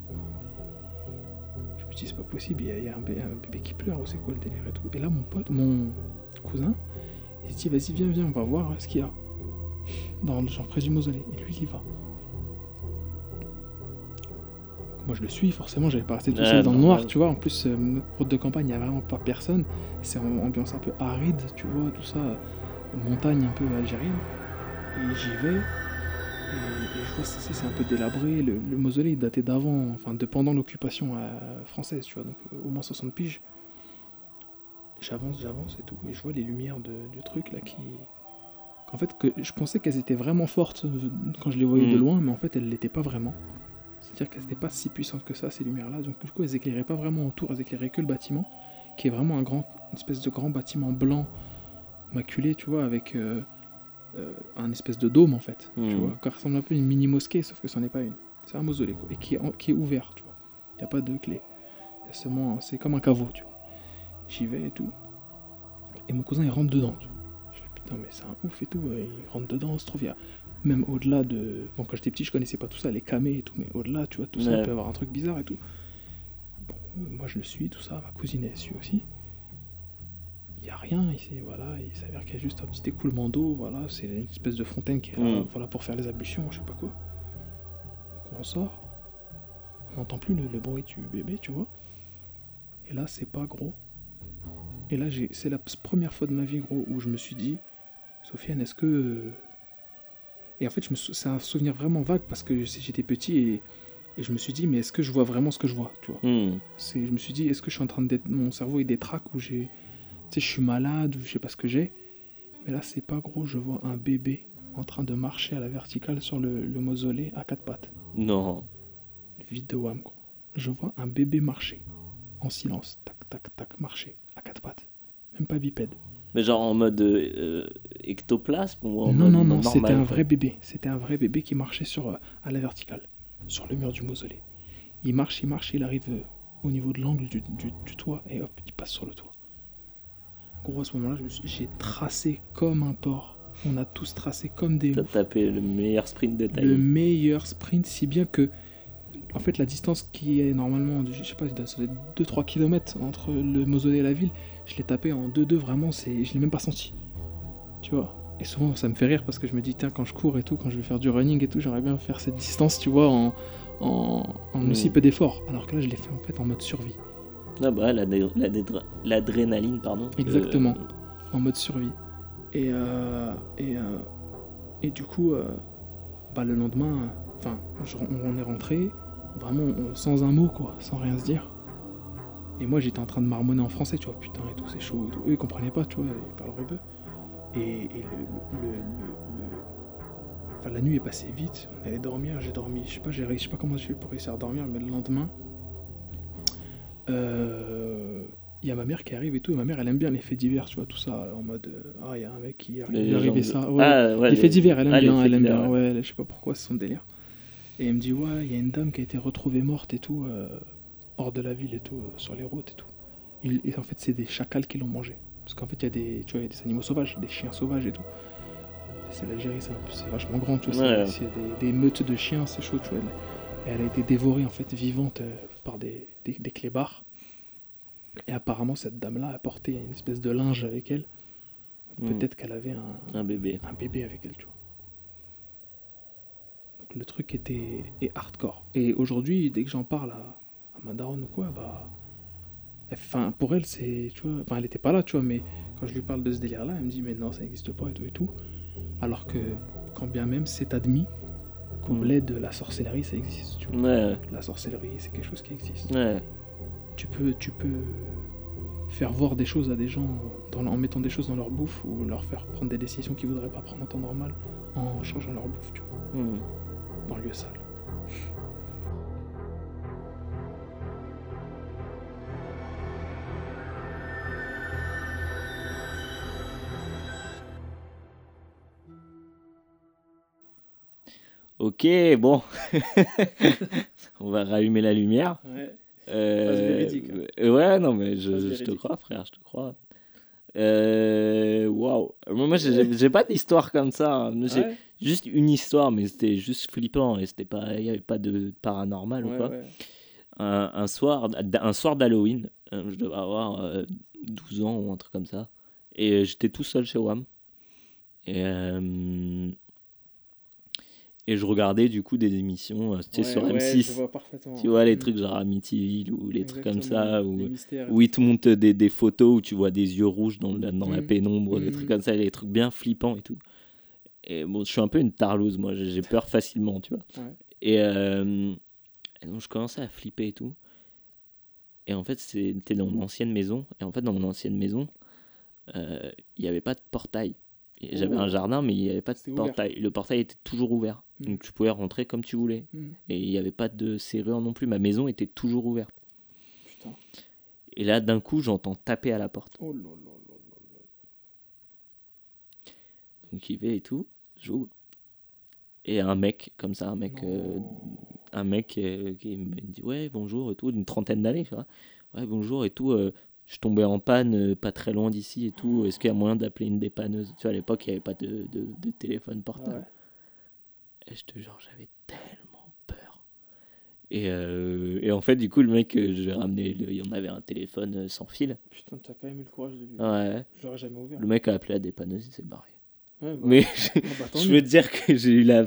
Je me dis, c'est pas possible, il y a, un bébé qui pleure, ou c'est quoi le délire et tout. Et là, mon pote, mon cousin, il dit, vas-y, viens, viens, on va voir ce qu'il y a. Dans le genre près du mausolée. Et lui, il y va. Moi, je le suis, forcément, j'allais pas rester tout seul dans le noir, tu vois. En plus, euh, route de campagne, il n'y a vraiment pas personne. C'est en ambiance un peu aride, tu vois, tout ça. Montagne un peu algérienne. Et j'y vais. Et, et je vois, c'est c'est un peu délabré. Le, le mausolée il datait d'avant, enfin de pendant l'occupation euh, française, tu vois, donc au moins 60 piges. J'avance, j'avance et tout, et je vois les lumières de- du truc là qui. En fait, que je pensais qu'elles étaient vraiment fortes euh, quand je les voyais de Mm. loin, mais en fait, elles l'étaient pas vraiment. C'est-à-dire qu'elles n'étaient pas si puissantes que ça, ces lumières-là. Donc, du coup, elles éclairaient pas vraiment autour, elles éclairaient que le bâtiment, qui est vraiment un grand, une espèce de grand bâtiment blanc, maculé, tu vois, avec euh, euh, un espèce de dôme en fait. Tu Mhm. vois, qui ressemble un peu à une mini mosquée, sauf que c'en est pas une. C'est un mausolée, quoi, et qui est, qui est ouvert, tu vois. Il n'y a pas de clé. Seulement, c'est comme un caveau, tu vois. J'y vais et tout. Et mon cousin, il rentre dedans. Je fais putain, mais c'est un ouf et tout. Il rentre dedans, se trouve, il y a même au-delà de. Bon, quand j'étais petit, je connaissais pas tout ça, les camés et tout, mais au-delà, tu vois, tout ça, Ouais. il peut y avoir un truc bizarre et tout. Bon, euh, moi, je le suis, tout ça. Ma cousine, elle suit aussi. Il n'y a rien ici, voilà. Il s'avère qu'il y a juste un petit écoulement d'eau, voilà. C'est une espèce de fontaine qui est là, Mm. voilà, pour faire les ablutions, je sais pas quoi. Donc on sort. On n'entend plus le, le bruit du bébé, tu vois. Et là, c'est pas gros. Et là, c'est la première fois de ma vie, gros, où je me suis dit, Sofiane, est-ce que. Et en fait, je me c'est un souvenir vraiment vague parce que j'étais petit et, et je me suis dit, mais est-ce que je vois vraiment ce que je vois, tu vois? Hmm. c'est, je me suis dit, est-ce que je suis en train de. Mon cerveau est des tracs où j'ai. Tu sais, je suis malade ou je sais pas ce que j'ai? Mais là, c'est pas gros, je vois un bébé en train de marcher à la verticale sur le, le mausolée à quatre pattes. Non. Vide de wham, gros. Je vois un bébé marcher. En silence. Tac, tac, tac, marcher. Même pas bipède. Mais genre en mode euh, ectoplasme ou en non, mode non, non, c'était un vrai bébé. C'était un vrai bébé qui marchait sur, euh, à la verticale. Sur le mur du mausolée. Il marche, il marche, il arrive euh, au niveau de l'angle du, du- du toit et hop, il passe sur le toit. Gros, à ce moment-là, j'ai tracé comme un porc. On a tous tracé comme des T'as tapé le meilleur sprint de ta le meilleur sprint, si bien que, en fait, la distance qui est normalement, je sais pas, ça doit être 2-3 km entre le mausolée et la ville, je l'ai tapé en 2-2, vraiment, c'est, je l'ai même pas senti. Tu vois? Et souvent, ça me fait rire parce que je me dis, tiens, quand je cours et tout, quand je vais faire du running et tout, j'aimerais bien faire cette distance, tu vois, en, en, en Mm. aussi peu d'efforts. Alors que là, je l'ai fait en fait en mode survie. Ah bah l'adrénaline, pardon. Exactement. Euh, en mode survie. Et, euh, et, euh, et du coup, euh, bah, le lendemain, enfin, on, on est rentré, vraiment on- sans un mot, quoi, sans rien se dire. Et moi, j'étais en train de marmonner en français, tu vois, putain, et tout, c'est chaud et tout. Eux, ils comprenaient pas, tu vois, ils parlent rebeu. Et, et le, le- le- le- Enfin, la nuit est passée vite, on allait dormir, j'ai dormi, je sais pas, je sais pas comment j'ai fait pour réussir à dormir, mais le lendemain, euh, il y a ma mère qui arrive et tout, et ma mère elle aime bien les faits divers, tu vois, tout ça, en mode euh, ah, il y a un mec qui est arrivé ça. Ouais, Ah, ouais, les faits divers, elle aime ah, bien, elle aime divers, bien, ouais. je sais pas pourquoi c'est son délire. Et elle me dit, ouais, il y a une dame qui a été retrouvée morte et tout, euh, hors de la ville et tout, euh, sur les routes et tout. Il- et en fait, c'est des chacals qui l'ont mangé. Parce qu'en fait, il y a des, tu vois, y a des animaux sauvages, des chiens sauvages et tout. C'est l'Algérie, c'est vachement grand, tu vois. Ouais. c'est- c'est des, des meutes de chiens, c'est chaud, tu vois. Et elle a été dévorée, en fait, vivante euh, par des, des, des clébards. Et apparemment, cette dame-là a porté une espèce de linge avec elle Mm. peut-être qu'elle avait un, Un bébé. un bébé avec elle, tu vois. Donc le truc était est hardcore. Et aujourd'hui, dès que j'en parle à, à ma daronne ou quoi, bah. Enfin, pour elle, c'est. Tu vois. Enfin, elle était pas là, tu vois, mais quand je lui parle de ce délire-là, elle me dit, mais non, ça n'existe pas et tout et tout. Alors que, quand bien même c'est admis qu'au Mm. bled, la sorcellerie, ça existe, tu vois. Ouais, La sorcellerie, c'est quelque chose qui existe. ouais. Tu peux, tu peux faire voir des choses à des gens dans- en mettant des choses dans leur bouffe ou leur faire prendre des décisions qu'ils voudraient pas prendre en temps normal en changeant leur bouffe, tu vois, Hmm. dans le lieu sale. Ok, bon. [LAUGHS] On va rallumer la lumière. Ouais. Euh, véridique, hein. euh, Ouais, non, mais je, je te crois, frère, je te crois. Euh, Waouh. Moi, moi, j'ai pas d'histoire comme ça. hein. J'ai Ouais, juste une histoire, mais c'était juste flippant et c'était pas, il y avait pas de paranormal ou quoi. ouais. Un, un soir, un soir d'Halloween, je devais avoir euh, 12 ans ou un truc comme ça, et j'étais tout seul chez WAM. Et, euh, et je regardais du coup des émissions, euh, tu sais, Ouais, sur ouais, M6. je vois parfaitement. Tu vois, les trucs genre Amityville ou les trucs comme ça, où, ils te montrent des, des photos où tu vois des yeux rouges dans, la- dans la Mm. pénombre, des Mm. trucs comme ça, des trucs bien flippants et tout. Et bon, je suis un peu une tarlouse, moi, j'ai peur [LAUGHS] facilement, tu vois. Ouais. Et, euh, et donc, je commençais à flipper et tout. Et en fait, c'était dans mon ancienne maison. Et en fait, dans mon ancienne maison, euh, il n'y avait pas de portail. J'avais un jardin, mais il n'y avait pas de ouvert. portail. Le portail était toujours ouvert. Mm. Donc, tu pouvais rentrer comme tu voulais. Mm. Et il n'y avait pas de serrure non plus. Ma maison était toujours ouverte. Putain. Et là, d'un coup, j'entends taper à la porte. Oh là là là là. Donc, il va et tout. J'ouvre. Et un mec, comme ça, un mec, euh, un mec euh, qui me dit Ouais, bonjour et tout, d'une trentaine d'années, tu vois. Ouais, bonjour et tout. euh, je tombé en panne euh, pas très loin d'ici et tout. Est-ce qu'il y a moyen d'appeler une dépanneuse? Tu vois, à l'époque, il n'y avait pas de, de, de téléphone portable. Ouais. Et je te jure, j'avais tellement peur. Et, euh, et en fait, du coup, le mec, euh, je vais ramener, le- il y en avait un téléphone sans fil. Putain, t'as quand même eu le courage de lui. Ouais. Je l'aurais jamais ouvert. Le mec a appelé la dépanneuse, il s'est barré. Ouais, bah, Mais ah bah, tant je veux dire que j'ai eu la,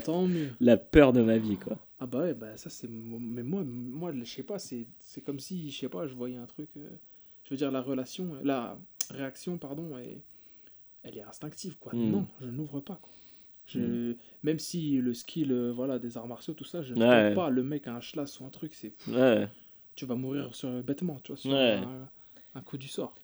la peur de ma vie, quoi. Ah bah ouais, bah ça c'est... Mais moi, moi je sais pas, c'est c'est comme si, je sais pas, je voyais un truc... euh, Je veux dire, la relation, la réaction, pardon, est... elle est instinctive, quoi. Mm. Non, je n'ouvre pas, quoi. Je... Mm. Même si le skill, euh, voilà, des arts martiaux, tout ça, je ne Ouais. pas. Le mec a un schlass ou un truc, c'est... Ouais. Tu vas mourir sur, bêtement, tu vois, sur Ouais. un, un coup du sort.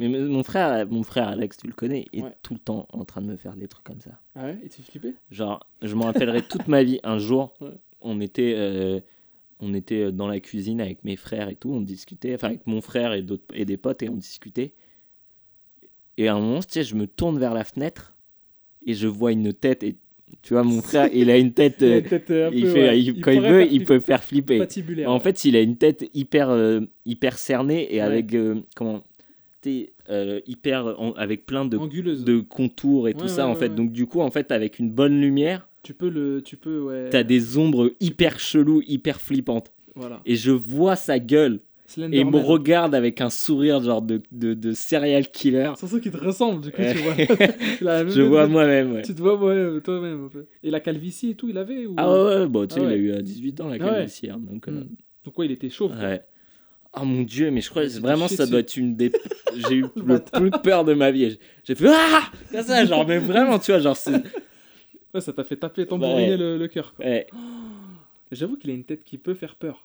Mais mon frère, mon frère Alex, tu le connais, est tout le temps en train de me faire des trucs comme ça. Ah ouais? Et tu flipper? Genre, je me rappellerai toute ma vie. Un jour, on était, euh, on était dans la cuisine avec mes frères et tout, on discutait, enfin avec mon frère et, d'autres, et des potes, et on discutait. Et à un moment, tu sais, je me tourne vers la fenêtre et je vois une tête. Et tu vois, mon frère, il a une tête. [LAUGHS] euh, euh, un il peu, fait, ouais. il- quand il veut, il peut faire flipper. En ouais. fait, il a une tête hyper, euh, hyper cernée et Ouais. avec euh, comment, euh, hyper en- avec plein de, Anguleuse. de contours et tout ça en fait. Donc du coup, en fait, avec une bonne lumière, Tu peux le... Tu peux, ouais... t'as des ombres hyper cheloues, hyper flippantes. Voilà. Et je vois sa gueule et il me Slenderman. regarde avec un sourire genre de, de, de serial killer. C'est ça qui te ressemble, du coup, tu vois. La [LAUGHS] même Je vois moi-même. ouais. Tu te vois ouais, toi-même un peu. Et la calvitie et tout, il avait ou... Ah ouais, ouais, bon, tu sais, Ah il a eu à 18 ans la Ah ouais. calvitie. hein, donc, euh, Hmm. Donc ouais, il était chauve. quoi. ouais. Oh mon dieu, mais je crois vraiment ça dessus. doit être une des. J'ai eu [LAUGHS] le plus peur de ma vie. J'ai fait Ah Comme ça, genre, mais vraiment, tu vois, genre, c'est. Ouais, ça t'a fait taper, tambouriner ouais. le, le cœur. Ouais, [GASPS] J'avoue qu'il a une tête qui peut faire peur.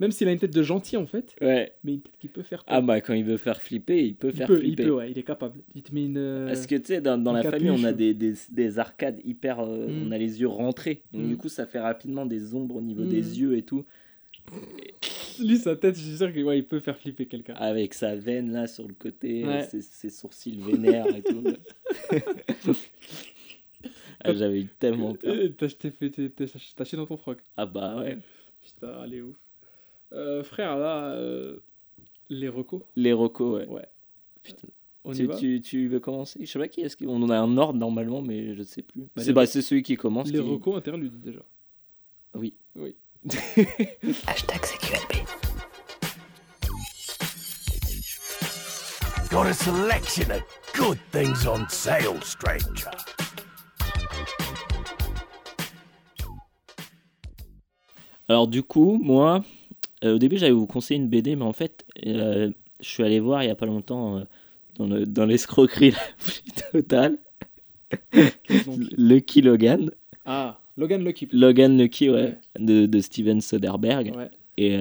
Même s'il a une tête de gentil en fait, ouais. mais une tête qui peut faire peur. Ah bah, quand il veut faire flipper, il peut il faire peut, il flipper. peut, ouais, il est capable. Il te met une. euh, Parce que tu sais, dans, la famille, on a des, des, des arcades hyper. euh, Mm. On a les yeux rentrés. Donc, Mm. du coup, ça fait rapidement des ombres au niveau Mm. des yeux et tout. [LAUGHS] Lui, sa tête, je suis sûr qu'il ouais, il peut faire flipper quelqu'un. Avec sa veine là sur le côté, Ouais. euh, ses, ses sourcils vénères et tout. [LAUGHS] Ah, J'avais eu tellement peur. Euh, T'as chié dans ton froc. Ah bah ouais. Putain, allez ouf. Euh, frère, là, euh, les recos, Les recos, ouais. Ouais. Putain. on y Tu, va tu, tu veux commencer? Je sais pas qui est-ce qu'on en a un ordre normalement, mais je sais plus. Bah, c'est bah, c'est celui qui commence. Les qui- recos interludes déjà. Oui. Oui. [LAUGHS] Hashtag CQLB. Got a selection of Good things on sale, stranger. Alors du coup, moi, euh, au début j'allais vous conseiller une BD, mais en fait, euh, je suis allé voir il y a pas longtemps euh, dans, le, l'escroquerie [LAUGHS] plus totale, Lucky Logan. Ah, Logan Lucky. Logan Lucky, ouais, Ouais. De, de Steven Soderbergh. Ouais. Et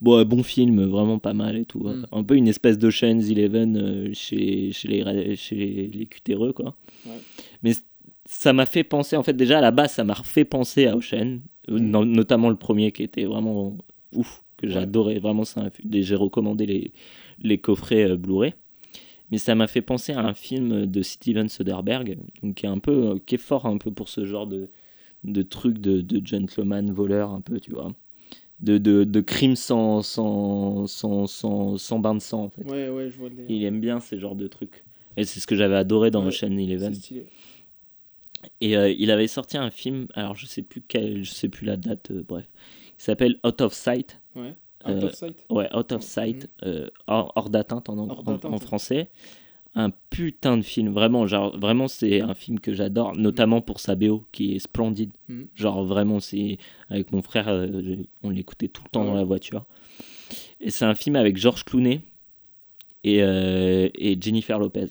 bon, bon film, vraiment pas mal et tout. Mm. Un peu une espèce d'Ocean's Eleven chez, chez, les, chez les, les cutéreux, quoi. Ouais. Mais ça m'a fait penser, en fait, déjà à la base, ça m'a refait penser à Ocean, no- notamment le premier qui était vraiment ouf, que j'adorais. Vraiment, c'est un- j'ai recommandé les, les coffrets euh, Blu-ray. Mais ça m'a fait penser à un film de Steven Soderbergh, donc qui est un peu, euh, qui est fort un peu pour ce genre de, de truc de, de gentleman voleur, un peu, tu vois. De, de, de crime sans, sans, sans, sans, sans bain de sang, en fait. Ouais, ouais, je vois. Il aime bien ces genres de trucs. Et c'est ce que j'avais adoré dans Ouais, Ocean Eleven. C'est stylé. Et euh, il avait sorti un film, alors je sais plus quel, je sais plus la date, euh, bref, qui s'appelle Out of Sight. Ouais. Out Euh, of sight. Ouais, Out of Sight, euh, hors, hors d'atteinte en, français. Un putain de film, vraiment, genre, vraiment c'est un film que j'adore, notamment pour sa BO qui est splendide. Mhm. Genre vraiment, c'est avec mon frère, on l'écoutait tout le temps Ah dans la voiture. Et c'est un film avec George Clooney et, et Jennifer Lopez.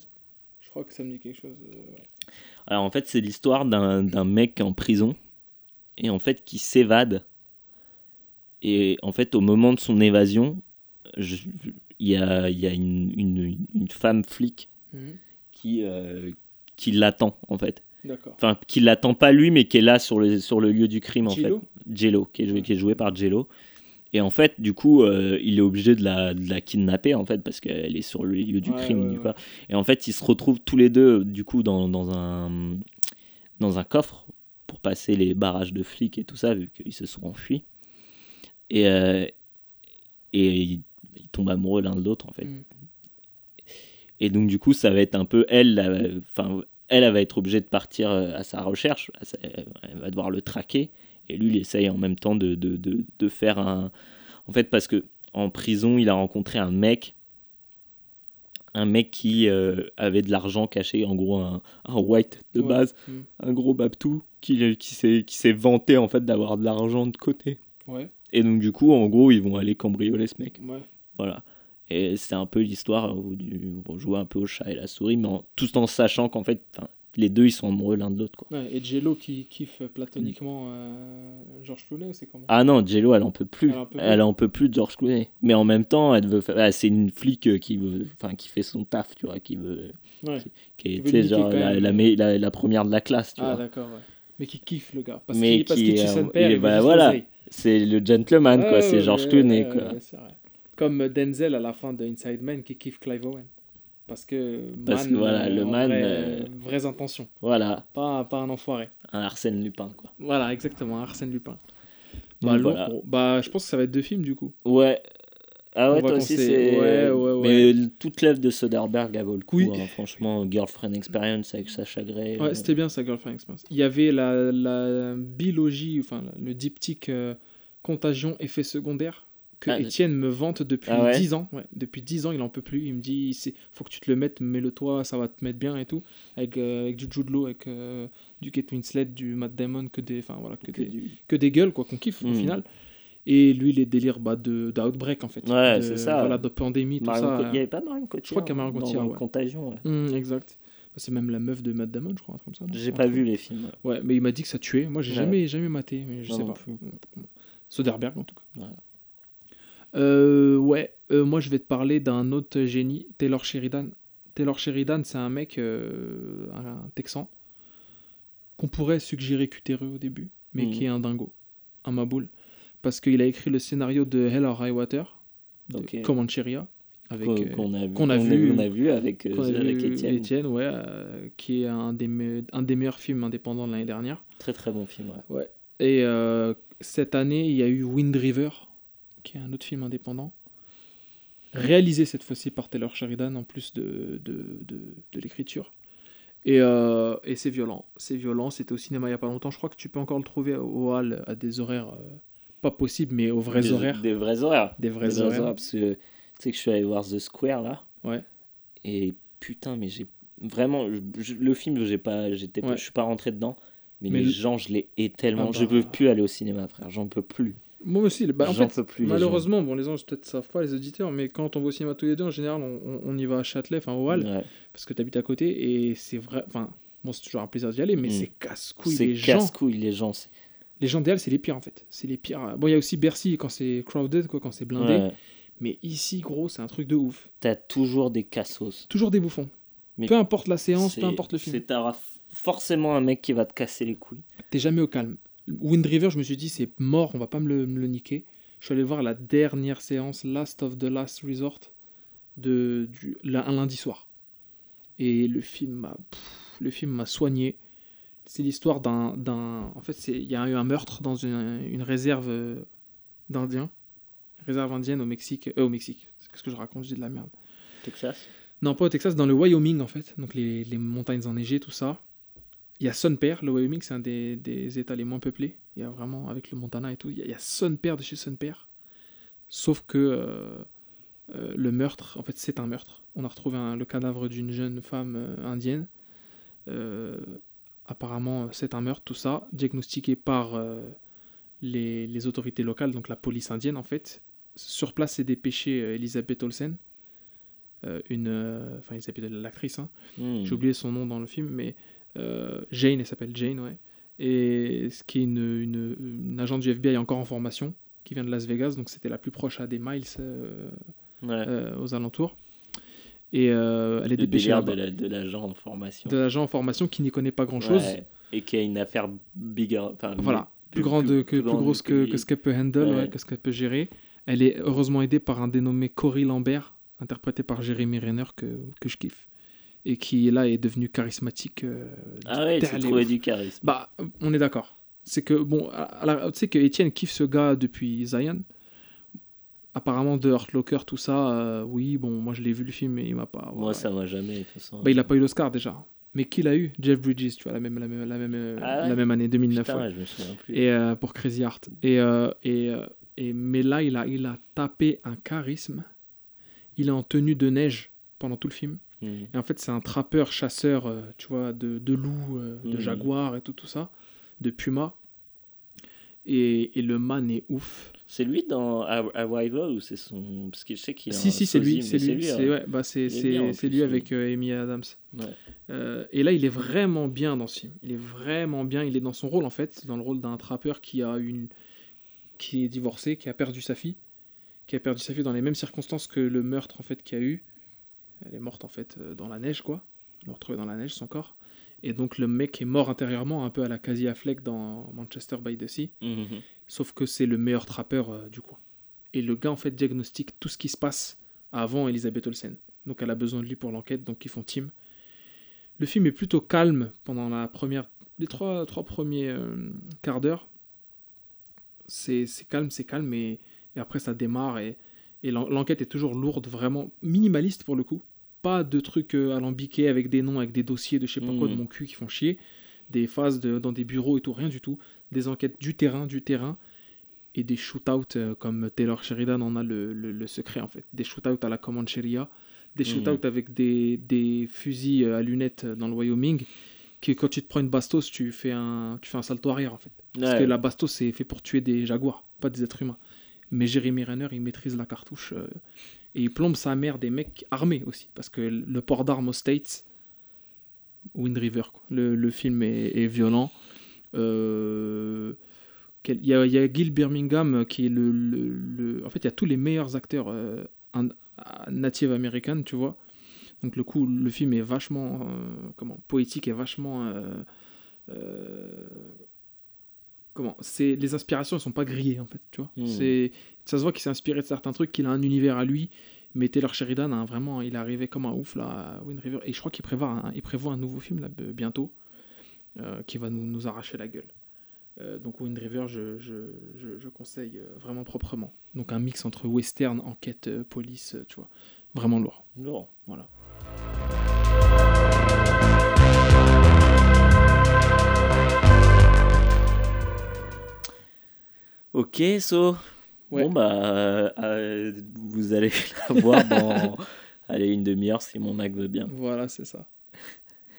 Je crois que ça me dit quelque chose. ouais. Alors en fait, c'est l'histoire d'un mec en prison et en fait qui s'évade. Et en fait, au moment de son évasion, il y a, y a une, une, une femme flic Mhm. qui, euh, qui l'attend en fait. D'accord. Enfin, qui l'attend pas lui, mais qui est là sur le, sur le lieu du crime en fait. Jello, qui est, joué, qui est joué par Jello. Et en fait, du coup, euh, il est obligé de la, de la kidnapper en fait parce qu'elle est sur le lieu du Ouais, crime. ouais, ouais. Et en fait, ils se retrouvent tous les deux du coup dans, dans un dans un coffre pour passer les barrages de flics et tout ça vu qu'ils se sont enfuis. Et euh, et ils, ils tombent amoureux l'un de l'autre en fait. Mhm. Et donc du coup, ça va être un peu elle, enfin elle, elle va être obligée de partir euh, à sa recherche. Elle va devoir le traquer. Et lui, il essaye en même temps de, de, de, de faire un. En fait, parce que en prison, il a rencontré un mec. Un mec qui euh, avait de l'argent caché, en gros un, un white de Ouais. base, Mhm. un gros babtou, qui, qui s'est qui s'est vanté en fait d'avoir de l'argent de côté. Ouais. Et donc du coup, en gros, ils vont aller cambrioler ce mec. Ouais. Voilà. Et c'est un peu l'histoire où on joue un peu au chat et la souris, mais en- tout en sachant qu'en fait, les deux, ils sont amoureux l'un de l'autre. quoi. Ouais, Et Jello qui kiffe platoniquement euh, George Clooney c'est comment? Ah non, Jello, elle en peut plus. Elle en peut plus. Elle en peut plus de George Clooney. Mais en même temps, elle veut faire- ah, c'est une flic euh, qui veut, enfin, qui fait son taf, tu vois, qui veut, Ouais. qui est, genre quand la, même. la, me- la- la première de la classe, tu Ah vois. d'accord, ouais. Mais qui kiffe le gars. Parce Mais qu'il parce qui qu'il euh, père. bah, voilà. C'est le gentleman, quoi. c'est George Clooney, quoi. Comme Denzel à la fin de Inside Man qui kiffe Clive Owen. Parce que, Parce man, que voilà, le man, vrai, euh, vraies intentions. Voilà, Pas, pas un enfoiré. un Arsène Lupin, quoi. Voilà, exactement, Arsène Lupin. Bah, voilà. bah, je pense que ça va être deux films du coup. Ouais. Ah ouais, toi aussi, c'est. Ouais, ouais, ouais. Mais l- toute l'œuvre de Soderbergh, elle vaut le coup. Oui. hein. Franchement, Girlfriend Experience avec Sacha Grey. Ouais, euh, c'était bien ça, Girlfriend Experience. Il y avait la, la biologie, enfin le diptyque euh, contagion effet secondaire que Ah, Étienne me vante depuis Ah ouais 10 ans. Ouais, depuis 10 ans, il en peut plus. Il me dit c'est faut que tu te le mettes, mets-le toi, ça va te mettre bien et tout. Avec, euh, avec du Jude Law, avec euh, du Kate Winslet, du Matt Damon, que des, voilà, que, que des, du- que des gueules quoi qu'on kiffe au Mm. final. Et lui, les délires bah, de d'outbreak en fait. Ouais, c'est ça. Voilà, de pandémie, tout Marion ça. Il n'y avait pas Marion Cotillard Je crois qu'il y a Marion Cotillard, ouais. Contagion. ouais. Mm, exact. Bah, C'est même la meuf de Matt Damon, je crois, comme ça. non J'ai pas vu les films. Ouais, mais il m'a dit que ça tuait. Moi, j'ai jamais, jamais maté, mais je Moi sais non pas. plus. Soderbergh, en tout cas. Ouais. Euh, ouais, euh, moi, je vais te parler d'un autre génie, Taylor Sheridan. Taylor Sheridan, c'est un mec, euh, un Texan, qu'on pourrait suggérer cutéreux au début, mais Mhm. qui est un dingo, un maboule. Parce qu'il a écrit le scénario de Hell or High Water, de Ok. Comancheria, avec, Qu'on euh, a, vu- qu'on a qu'on vu- on a vu avec, euh, qu'on a avec vu Étienne. Étienne, ouais, euh, qui est un des, me- un des meilleurs films indépendants de l'année dernière. Très très bon film. ouais. Et euh, cette année, il y a eu Wind River, qui est un autre film indépendant, réalisé cette fois-ci par Taylor Sheridan en plus de, de, de, de l'écriture. Et, euh, et c'est violent. C'est violent. C'était au cinéma il n'y a pas longtemps. Je crois que tu peux encore le trouver au hall à des horaires euh, pas possibles, mais aux vrais des, horaires. Des vrais horaires. Des vrais Des horaires. Parce que tu sais que je suis allé voir The Square là. Ouais. Et putain, mais j'ai vraiment. je- je- le film, j'ai pas, j'étais, Ouais. je suis pas rentré dedans. Mais, Mais les le- gens, je les hais tellement. Ah Je bah. veux plus aller au cinéma, frère. J'en peux plus. Moi aussi, bah, en fait, plus. gens. malheureusement, bon, les gens peut-être savent pas, les auditeurs, mais quand on va au cinéma tous les deux, en général, on, y va à Châtelet, enfin au Hall, Ouais. parce que tu habites à côté, et c'est vrai, enfin, bon, c'est toujours un plaisir d'y aller, mais Mm. c'est casse-couille. Les gens, les gens. c'est- les gens Halles, c'est les pires en fait. C'est les pires. Bon, il y a aussi Bercy quand c'est crowded, quoi, quand c'est blindé, Ouais. mais ici, gros, c'est un truc de ouf. T'as toujours des cassos. Toujours des bouffons. Mais peu importe la séance, peu importe le film. C'est forcément un mec qui va te casser les couilles. T'es jamais au calme. Wind River, je me suis dit, c'est mort, on va pas me le, me le niquer. Je suis allé voir la dernière séance, Last of the Last Resort, de, du, la- un lundi soir. Et le film m'a, le film m'a soigné. C'est l'histoire d'un, d'un, en fait, c'est, il y a eu un meurtre dans une, une réserve euh, d'Indiens, réserve indienne au Mexique, euh, au Mexique. Qu'est-ce que je raconte? Je dis de la merde. Texas Non, pas au Texas, dans le Wyoming en fait, donc les, les montagnes enneigées, tout ça. Il y a Son Père, le Wyoming c'est un des, des États les moins peuplés. Il y a vraiment, avec le Montana et tout, il y a, il y a Son Père de chez Son Père. Sauf que euh, euh, le meurtre, en fait c'est un meurtre. On a retrouvé un- le cadavre d'une jeune femme euh, indienne. Apparemment c'est un meurtre, tout ça, diagnostiqué par les, les autorités locales, donc la police indienne en fait. Sur place c'est dépêché Elisabeth Olsen une enfin Elisabeth l'actrice hein. Hmm. j'ai oublié son nom dans le film mais Jane elle s'appelle Jane ouais et ce qui est une, une, une agent du FBI encore en formation qui vient de Las Vegas donc c'était la plus proche à des miles euh, Ouais. euh, aux alentours et euh, elle est le dépêchée de la- l'agent en formation. de l'agent en formation qui n'y connaît pas grand chose Ouais. Et qui a une affaire bigger. Voilà plus, grande que plus, grosse que, que- ce qu'elle peut handle que ce qu'elle peut gérer elle est heureusement aidée par un dénommé Cory Lambert interprété par Jeremy Renner que, que je kiffe et qui là est devenu charismatique euh, Ah ouais, est trouvé du charisme. bah on est d'accord c'est que bon tu sais que Etienne kiffe ce gars depuis Zion apparemment de Hurt Locker tout ça euh, oui bon moi je l'ai vu le film et il m'a pas Moi, ça m'a jamais. de toute façon. bah, il a pas eu l'Oscar déjà mais qui l'a eu? Jeff Bridges tu vois la même la même la même, Ah ouais? la même année 2009 Putain, ouais. je me souviens plus. et euh, pour Crazy Heart et, et, et mais là il a il a tapé un charisme il est en tenue de neige pendant tout le film Hmm. et en fait c'est un trappeur chasseur euh, tu vois de, de loups euh, de Mhm. jaguars et tout tout ça de puma et, et le man est ouf C'est lui dans Ar- Arrival ou c'est son. Parce que je sais qu'il a si si c'est lui c'est lui hein. c'est ouais, bah, c'est lui avec euh, Amy Adams Ouais. Et là, il est vraiment bien dans ce film. Il est vraiment bien. Il est dans son rôle, en fait, dans le rôle d'un trappeur qui a une, qui est divorcé, qui a perdu sa fille, qui a perdu sa fille dans les mêmes circonstances que le meurtre en fait qu'il a eu. Elle est morte en fait euh, dans la neige, quoi. On l'a retrouvé dans la neige son corps. Et donc le mec est mort intérieurement, un peu à la Casey Affleck dans Manchester by the Sea. Mhm. Sauf que c'est le meilleur trappeur euh, du coin. Et le gars, en fait, diagnostique tout ce qui se passe avant Elisabeth Olsen. Donc elle a besoin de lui pour l'enquête, donc ils font team. Le film est plutôt calme pendant la première, les trois, trois premiers euh, quarts d'heure. C'est c'est calme, c'est calme, et, et après ça démarre, et, et l'en- l'enquête est toujours lourde, vraiment minimaliste pour le coup. Pas de trucs euh, alambiqués avec des noms, avec des dossiers de je sais pas quoi de Mhm. mon cul qui font chier. Des phases de- dans des bureaux et tout, rien du tout. Des enquêtes du terrain, du terrain. Et des shootouts euh, comme Taylor Sheridan en a le, le- le secret en fait. Des shootouts à la Comancheria. Des Mhm. shootouts avec des, des fusils euh, à lunettes dans le Wyoming. Que quand tu te prends une bastos, tu fais un, tu fais un salto arrière en fait. Parce Ouais. que la bastos c'est fait pour tuer des jaguars, pas des êtres humains. Mais Jeremy Renner il maîtrise la cartouche euh, et il plombe sa mère des mecs armés aussi. Parce que le port d'armes aux States, Wind River, quoi. Le, film est, violent. Euh, Il y, a, Gil Birmingham euh, qui est le, En fait, il y a tous les meilleurs acteurs euh, native américains, tu vois. Donc le coup, le film est vachement comment poétique et vachement comment c'est les inspirations elles sont pas grillées en fait, tu vois. Hmm. C'est ça se voit qu'il s'est inspiré de certains trucs, qu'il a un univers à lui. Mais Taylor Sheridan a vraiment, il est arrivé comme un ouf là à Wind River et je crois qu'il prévoit un, il prévoit un nouveau film là bientôt euh, qui va nous, nous arracher la gueule. Euh, donc Wind River, je, je, je, je conseille euh, vraiment proprement. Donc un mix entre western, enquête, police, tu vois, vraiment lourd. Lourd. Voilà. Ok, so. Ouais. Bon, bah, euh, euh, vous allez [LAUGHS] la voir dans [LAUGHS] Allez, une demi-heure si mon Mac veut bien. Voilà, c'est ça.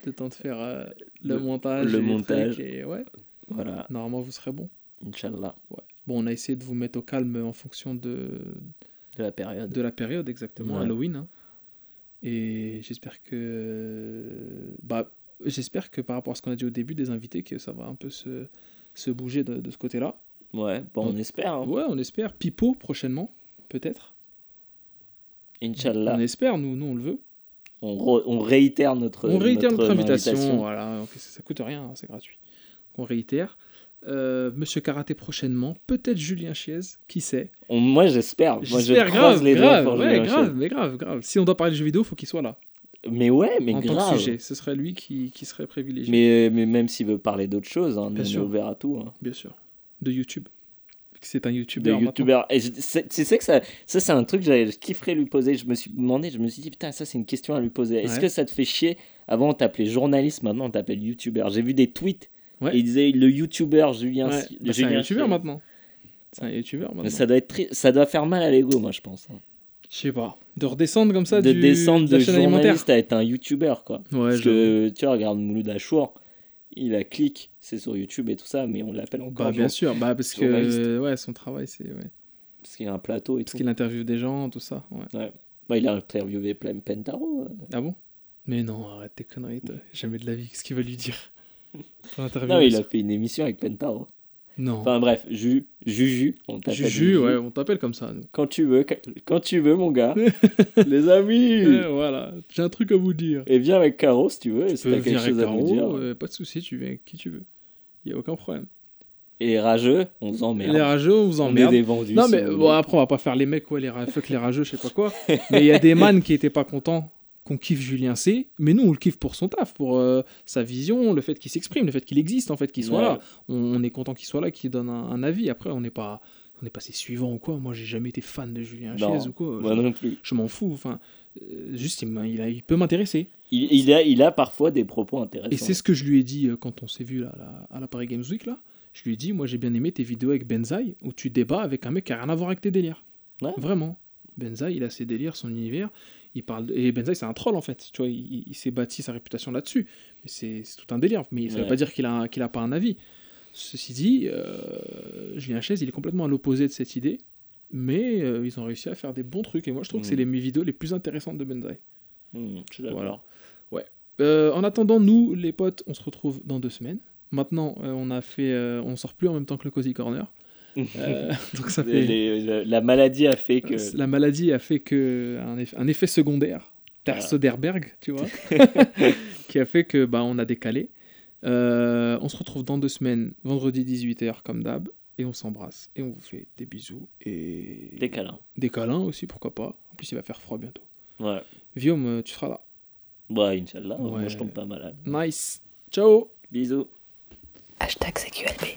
Le temps de faire euh, le, Le- montage. le et montage. et ouais, Voilà, normalement, vous serez bon. Inch'Allah, Bon, on a essayé de vous mettre au calme en fonction de, de la période. de la période, exactement, Ouais. Halloween. hein. Et j'espère que. Bah, j'espère que par rapport à ce qu'on a dit au début des invités, que ça va un peu se, se bouger de, de ce côté-là. Ouais, bon, on espère. hein. Ouais, on espère. Pipo prochainement, peut-être. Inch'Allah. On espère, nous, nous on le veut. On, re- on réitère notre, on réitère notre, invitation. invitation. Voilà, donc ça, ça coûte rien, hein, c'est gratuit. On réitère. Euh, Monsieur Karaté prochainement, peut-être Julien Chiez, qui sait? On- moi, j'espère. Moi, je grave, les doigts grave, pour ouais, Julien grave, mais grave, grave. Si on doit parler de jeux vidéo, faut qu'il soit là. Mais ouais, mais en tant grave. que sujet, ce serait lui qui, qui serait privilégié. Mais, mais même s'il veut parler d'autre chose, hein, on est sûr. ouvert à tout. hein. Bien sûr. De YouTube. C'est un de YouTuber. maintenant. youtubeurs. Et c'est- tu sais que ça, ça c'est un truc que je kifferais lui poser. Je me suis demandé, je me suis dit, putain, ça c'est une question à lui poser. Est-ce Ouais. que ça te fait chier? Avant, on t'appelait journaliste, maintenant on t'appelle youtubeur. J'ai vu des tweets. Ouais. Et il disait le youtubeur Julien. Ouais, bah, c'est un Chiez. maintenant. C'est un YouTuber maintenant. Mais ça doit, être très- ça doit faire mal à l'ego, moi, je pense. hein. Je sais pas. De redescendre comme ça de du, descendre de de journaliste à être un youtubeur, quoi. Ouais, Parce je que tu vois, regarde Mouloud Achour, il a clic, c'est sur YouTube et tout ça, mais on l'appelle encore Bah, bien sûr, bah, parce que ouais, son travail, c'est. Ouais. parce qu'il a un plateau et Parce tout. qu'il interviewe des gens, tout ça. Ouais. Bah, il a interviewé plein Pentaro. euh. Ah bon? Mais non, arrête tes conneries, toi. Jamais de la vie. Qu'est-ce qu'il va lui dire? [LAUGHS] Non, il a fait une émission avec Pentaro. Non. Enfin bref, Ju, Juju, on t'appelle Juju, ouais, on t'appelle comme ça. nous. Quand tu veux, quand- tu veux, mon gars. [LAUGHS] Les amis Euh, voilà, j'ai un truc à vous dire. Et viens avec Caro si tu veux, Tu si peux t'as quelque chose à nous Caro, dire. euh, pas de souci, tu viens avec qui tu veux. Il y a aucun problème. Et rageux, on s'emmerde. Les rageux, on vous on est emmerde. des vendus. Non, mais vous bon, après, on va pas faire les mecs, ouais, les ra- fuck les rageux, je sais pas quoi. mais il y a des [LAUGHS] man qui étaient pas contents qu'on kiffe Julien C. Mais nous, on le kiffe pour son taf, pour euh, sa vision, le fait qu'il s'exprime, le fait qu'il existe, en fait, qu'il soit Ouais. là. On, on est content qu'il soit là, qu'il donne un, un avis. Après, on n'est pas, on n'est pas ses suivants ou quoi. Moi, j'ai jamais été fan de Julien Non, Chiez ou quoi. Moi je non plus. je m'en fous. Enfin, euh, juste, il, a- il peut m'intéresser. Il, il a, il a parfois des propos intéressants. Et c'est ce que je lui ai dit euh, quand on s'est vu là, là, à la Paris Games Week. Là. Je lui ai dit, moi j'ai bien aimé tes vidéos avec Benzaï où tu débats avec un mec qui a rien à voir avec tes délires. Ouais. Vraiment. Benzaï, il a ses délires, son univers. Il parle Et Benzaï, c'est un troll en fait. Tu vois, il, il s'est bâti sa réputation là-dessus. Mais c'est tout un délire. Mais ça veut Ouais. pas dire qu'il a, qu'il a pas un avis. Ceci dit, euh, Julien Chaise, il est complètement à l'opposé de cette idée. Mais euh, ils ont réussi à faire des bons trucs. Et moi, je trouve que Mm. c'est les mes vidéos les plus intéressantes de Benzaï. Je suis d'accord. Voilà. Ouais. Euh, en attendant, nous, les potes, on se retrouve dans deux semaines. Maintenant, euh, on a fait, on sort plus en même temps que le Cozy Corner. Euh, [LAUGHS] donc ça fait. les- la- la maladie a fait que. La maladie a fait que un, eff- un effet secondaire, Der Voilà. Soderbergh, tu vois, [LAUGHS] [LAUGHS] qui a fait que bah on a décalé. Euh, on se retrouve dans deux semaines, vendredi 18h comme d'hab, et on s'embrasse et on vous fait des bisous et Des câlins. des câlins aussi, pourquoi pas. En plus, il va faire froid bientôt. Ouais. Viom, euh, tu seras là. Ouais, Inch'Allah. Moi, Ouais. je tombe pas malade. Nice. Ciao. Bisous. Hashtag CQLB.